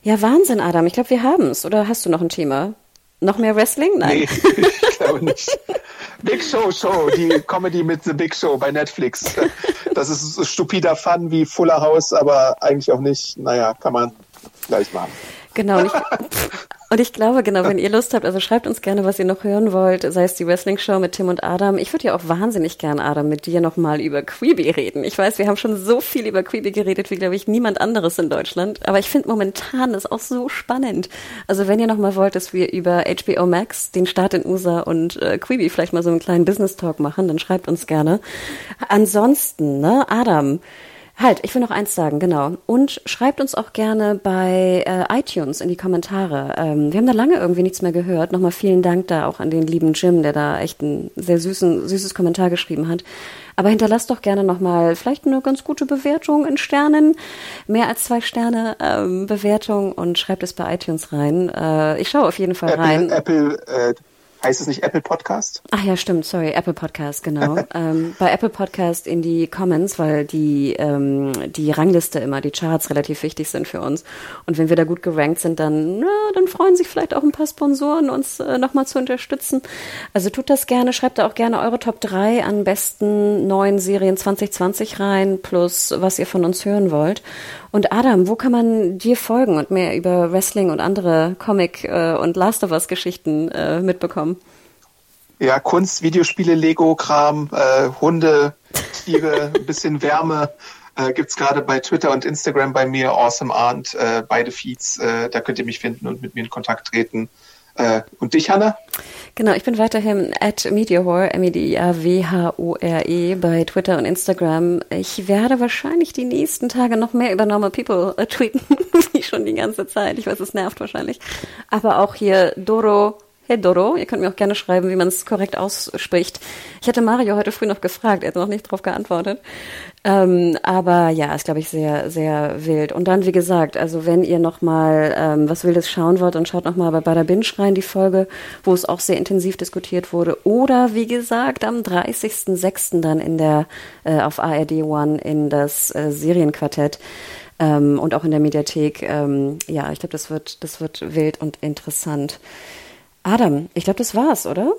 Ja, Wahnsinn, Adam. Ich glaube, wir haben es. Oder hast du noch ein Thema? Noch mehr Wrestling? Nein. Nee, (laughs) ich glaube nicht. (laughs) Big Show Show, die Comedy mit The Big Show bei Netflix. Das ist so stupider Fun wie Fuller House, aber eigentlich auch nicht. Naja, kann man gleich machen. Genau. Ich, (laughs) und ich glaube, genau, wenn (laughs) ihr Lust habt, also schreibt uns gerne, was ihr noch hören wollt, sei es die Wrestling-Show mit Tim und Adam. Ich würde ja auch wahnsinnig gern, Adam, mit dir nochmal über Queeby reden. Ich weiß, wir haben schon so viel über Queeby geredet, wie, glaube ich, niemand anderes in Deutschland. Aber ich finde momentan das auch so spannend. Also wenn ihr nochmal wollt, dass wir über HBO Max, den Start in USA und äh, Queeby vielleicht mal so einen kleinen Business-Talk machen, dann schreibt uns gerne. Ansonsten, ne, Adam, Halt, ich will noch eins sagen, genau. Und schreibt uns auch gerne bei äh, iTunes in die Kommentare. Ähm, wir haben da lange irgendwie nichts mehr gehört. Nochmal vielen Dank da auch an den lieben Jim, der da echt ein sehr süßen, süßes Kommentar geschrieben hat. Aber hinterlasst doch gerne nochmal vielleicht eine ganz gute Bewertung in Sternen, mehr als zwei Sterne ähm, Bewertung und schreibt es bei iTunes rein. Äh, ich schaue auf jeden Fall Apple, rein. Apple äh, Heißt es nicht Apple Podcast? Ach ja, stimmt, sorry, Apple Podcast, genau. (laughs) ähm, bei Apple Podcast in die Comments, weil die, ähm, die Rangliste immer, die Charts relativ wichtig sind für uns. Und wenn wir da gut gerankt sind, dann, na, dann freuen sich vielleicht auch ein paar Sponsoren, uns äh, nochmal zu unterstützen. Also tut das gerne, schreibt da auch gerne eure Top 3 an besten neuen Serien 2020 rein, plus was ihr von uns hören wollt. Und Adam, wo kann man dir folgen und mehr über Wrestling und andere Comic- äh, und Last of Us-Geschichten äh, mitbekommen? Ja, Kunst, Videospiele, Lego-Kram, äh, Hunde, Tiere, (laughs) ein bisschen Wärme. Äh, gibt's gerade bei Twitter und Instagram bei mir, Awesome Arndt, äh, beide Feeds. Äh, da könnt ihr mich finden und mit mir in Kontakt treten. Äh, und dich, Hanna? Genau, ich bin weiterhin at Mediahore, M-E-D-I-A-W-H-O-R-E bei Twitter und Instagram. Ich werde wahrscheinlich die nächsten Tage noch mehr über Normal People äh, tweeten, (laughs) wie schon die ganze Zeit. Ich weiß, es nervt wahrscheinlich. Aber auch hier Doro Hey Doro, ihr könnt mir auch gerne schreiben, wie man es korrekt ausspricht. Ich hatte Mario heute früh noch gefragt, er hat noch nicht darauf geantwortet. Ähm, aber ja, ist, glaube ich, sehr, sehr wild. Und dann, wie gesagt, also wenn ihr nochmal ähm, was Wildes schauen wollt, dann schaut nochmal bei Bada Binge rein, die Folge, wo es auch sehr intensiv diskutiert wurde. Oder, wie gesagt, am 30.06. dann in der, äh, auf ARD One in das äh, Serienquartett. ähm, und auch in der Mediathek. Ähm, ja, ich glaube, das wird, das wird wild und interessant. Adam, ich glaube, das war's, oder?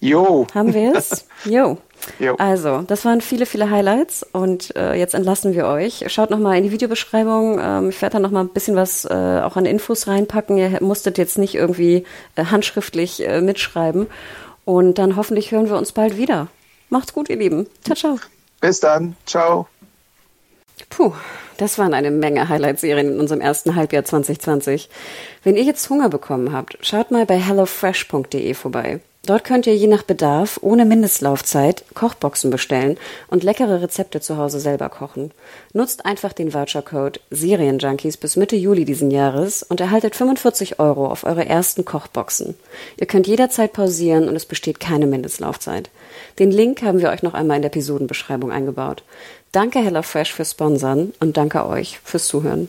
Jo. Haben wir es? (laughs) jo. jo. Also, das waren viele, viele Highlights und äh, jetzt entlassen wir euch. Schaut nochmal in die Videobeschreibung. Ähm, ich werde da nochmal ein bisschen was äh, auch an Infos reinpacken. Ihr musstet jetzt nicht irgendwie äh, handschriftlich äh, mitschreiben. Und dann hoffentlich hören wir uns bald wieder. Macht's gut, ihr Lieben. Ciao, ciao. Bis dann. Ciao. Puh, das waren eine Menge Highlight-Serien in unserem ersten Halbjahr 2020. Wenn ihr jetzt Hunger bekommen habt, schaut mal bei hellofresh.de vorbei. Dort könnt ihr je nach Bedarf ohne Mindestlaufzeit Kochboxen bestellen und leckere Rezepte zu Hause selber kochen. Nutzt einfach den Vouchercode Serienjunkies bis Mitte Juli diesen Jahres und erhaltet 45 Euro auf eure ersten Kochboxen. Ihr könnt jederzeit pausieren und es besteht keine Mindestlaufzeit. Den Link haben wir euch noch einmal in der Episodenbeschreibung eingebaut. Danke HelloFresh fürs Sponsern und danke euch fürs Zuhören.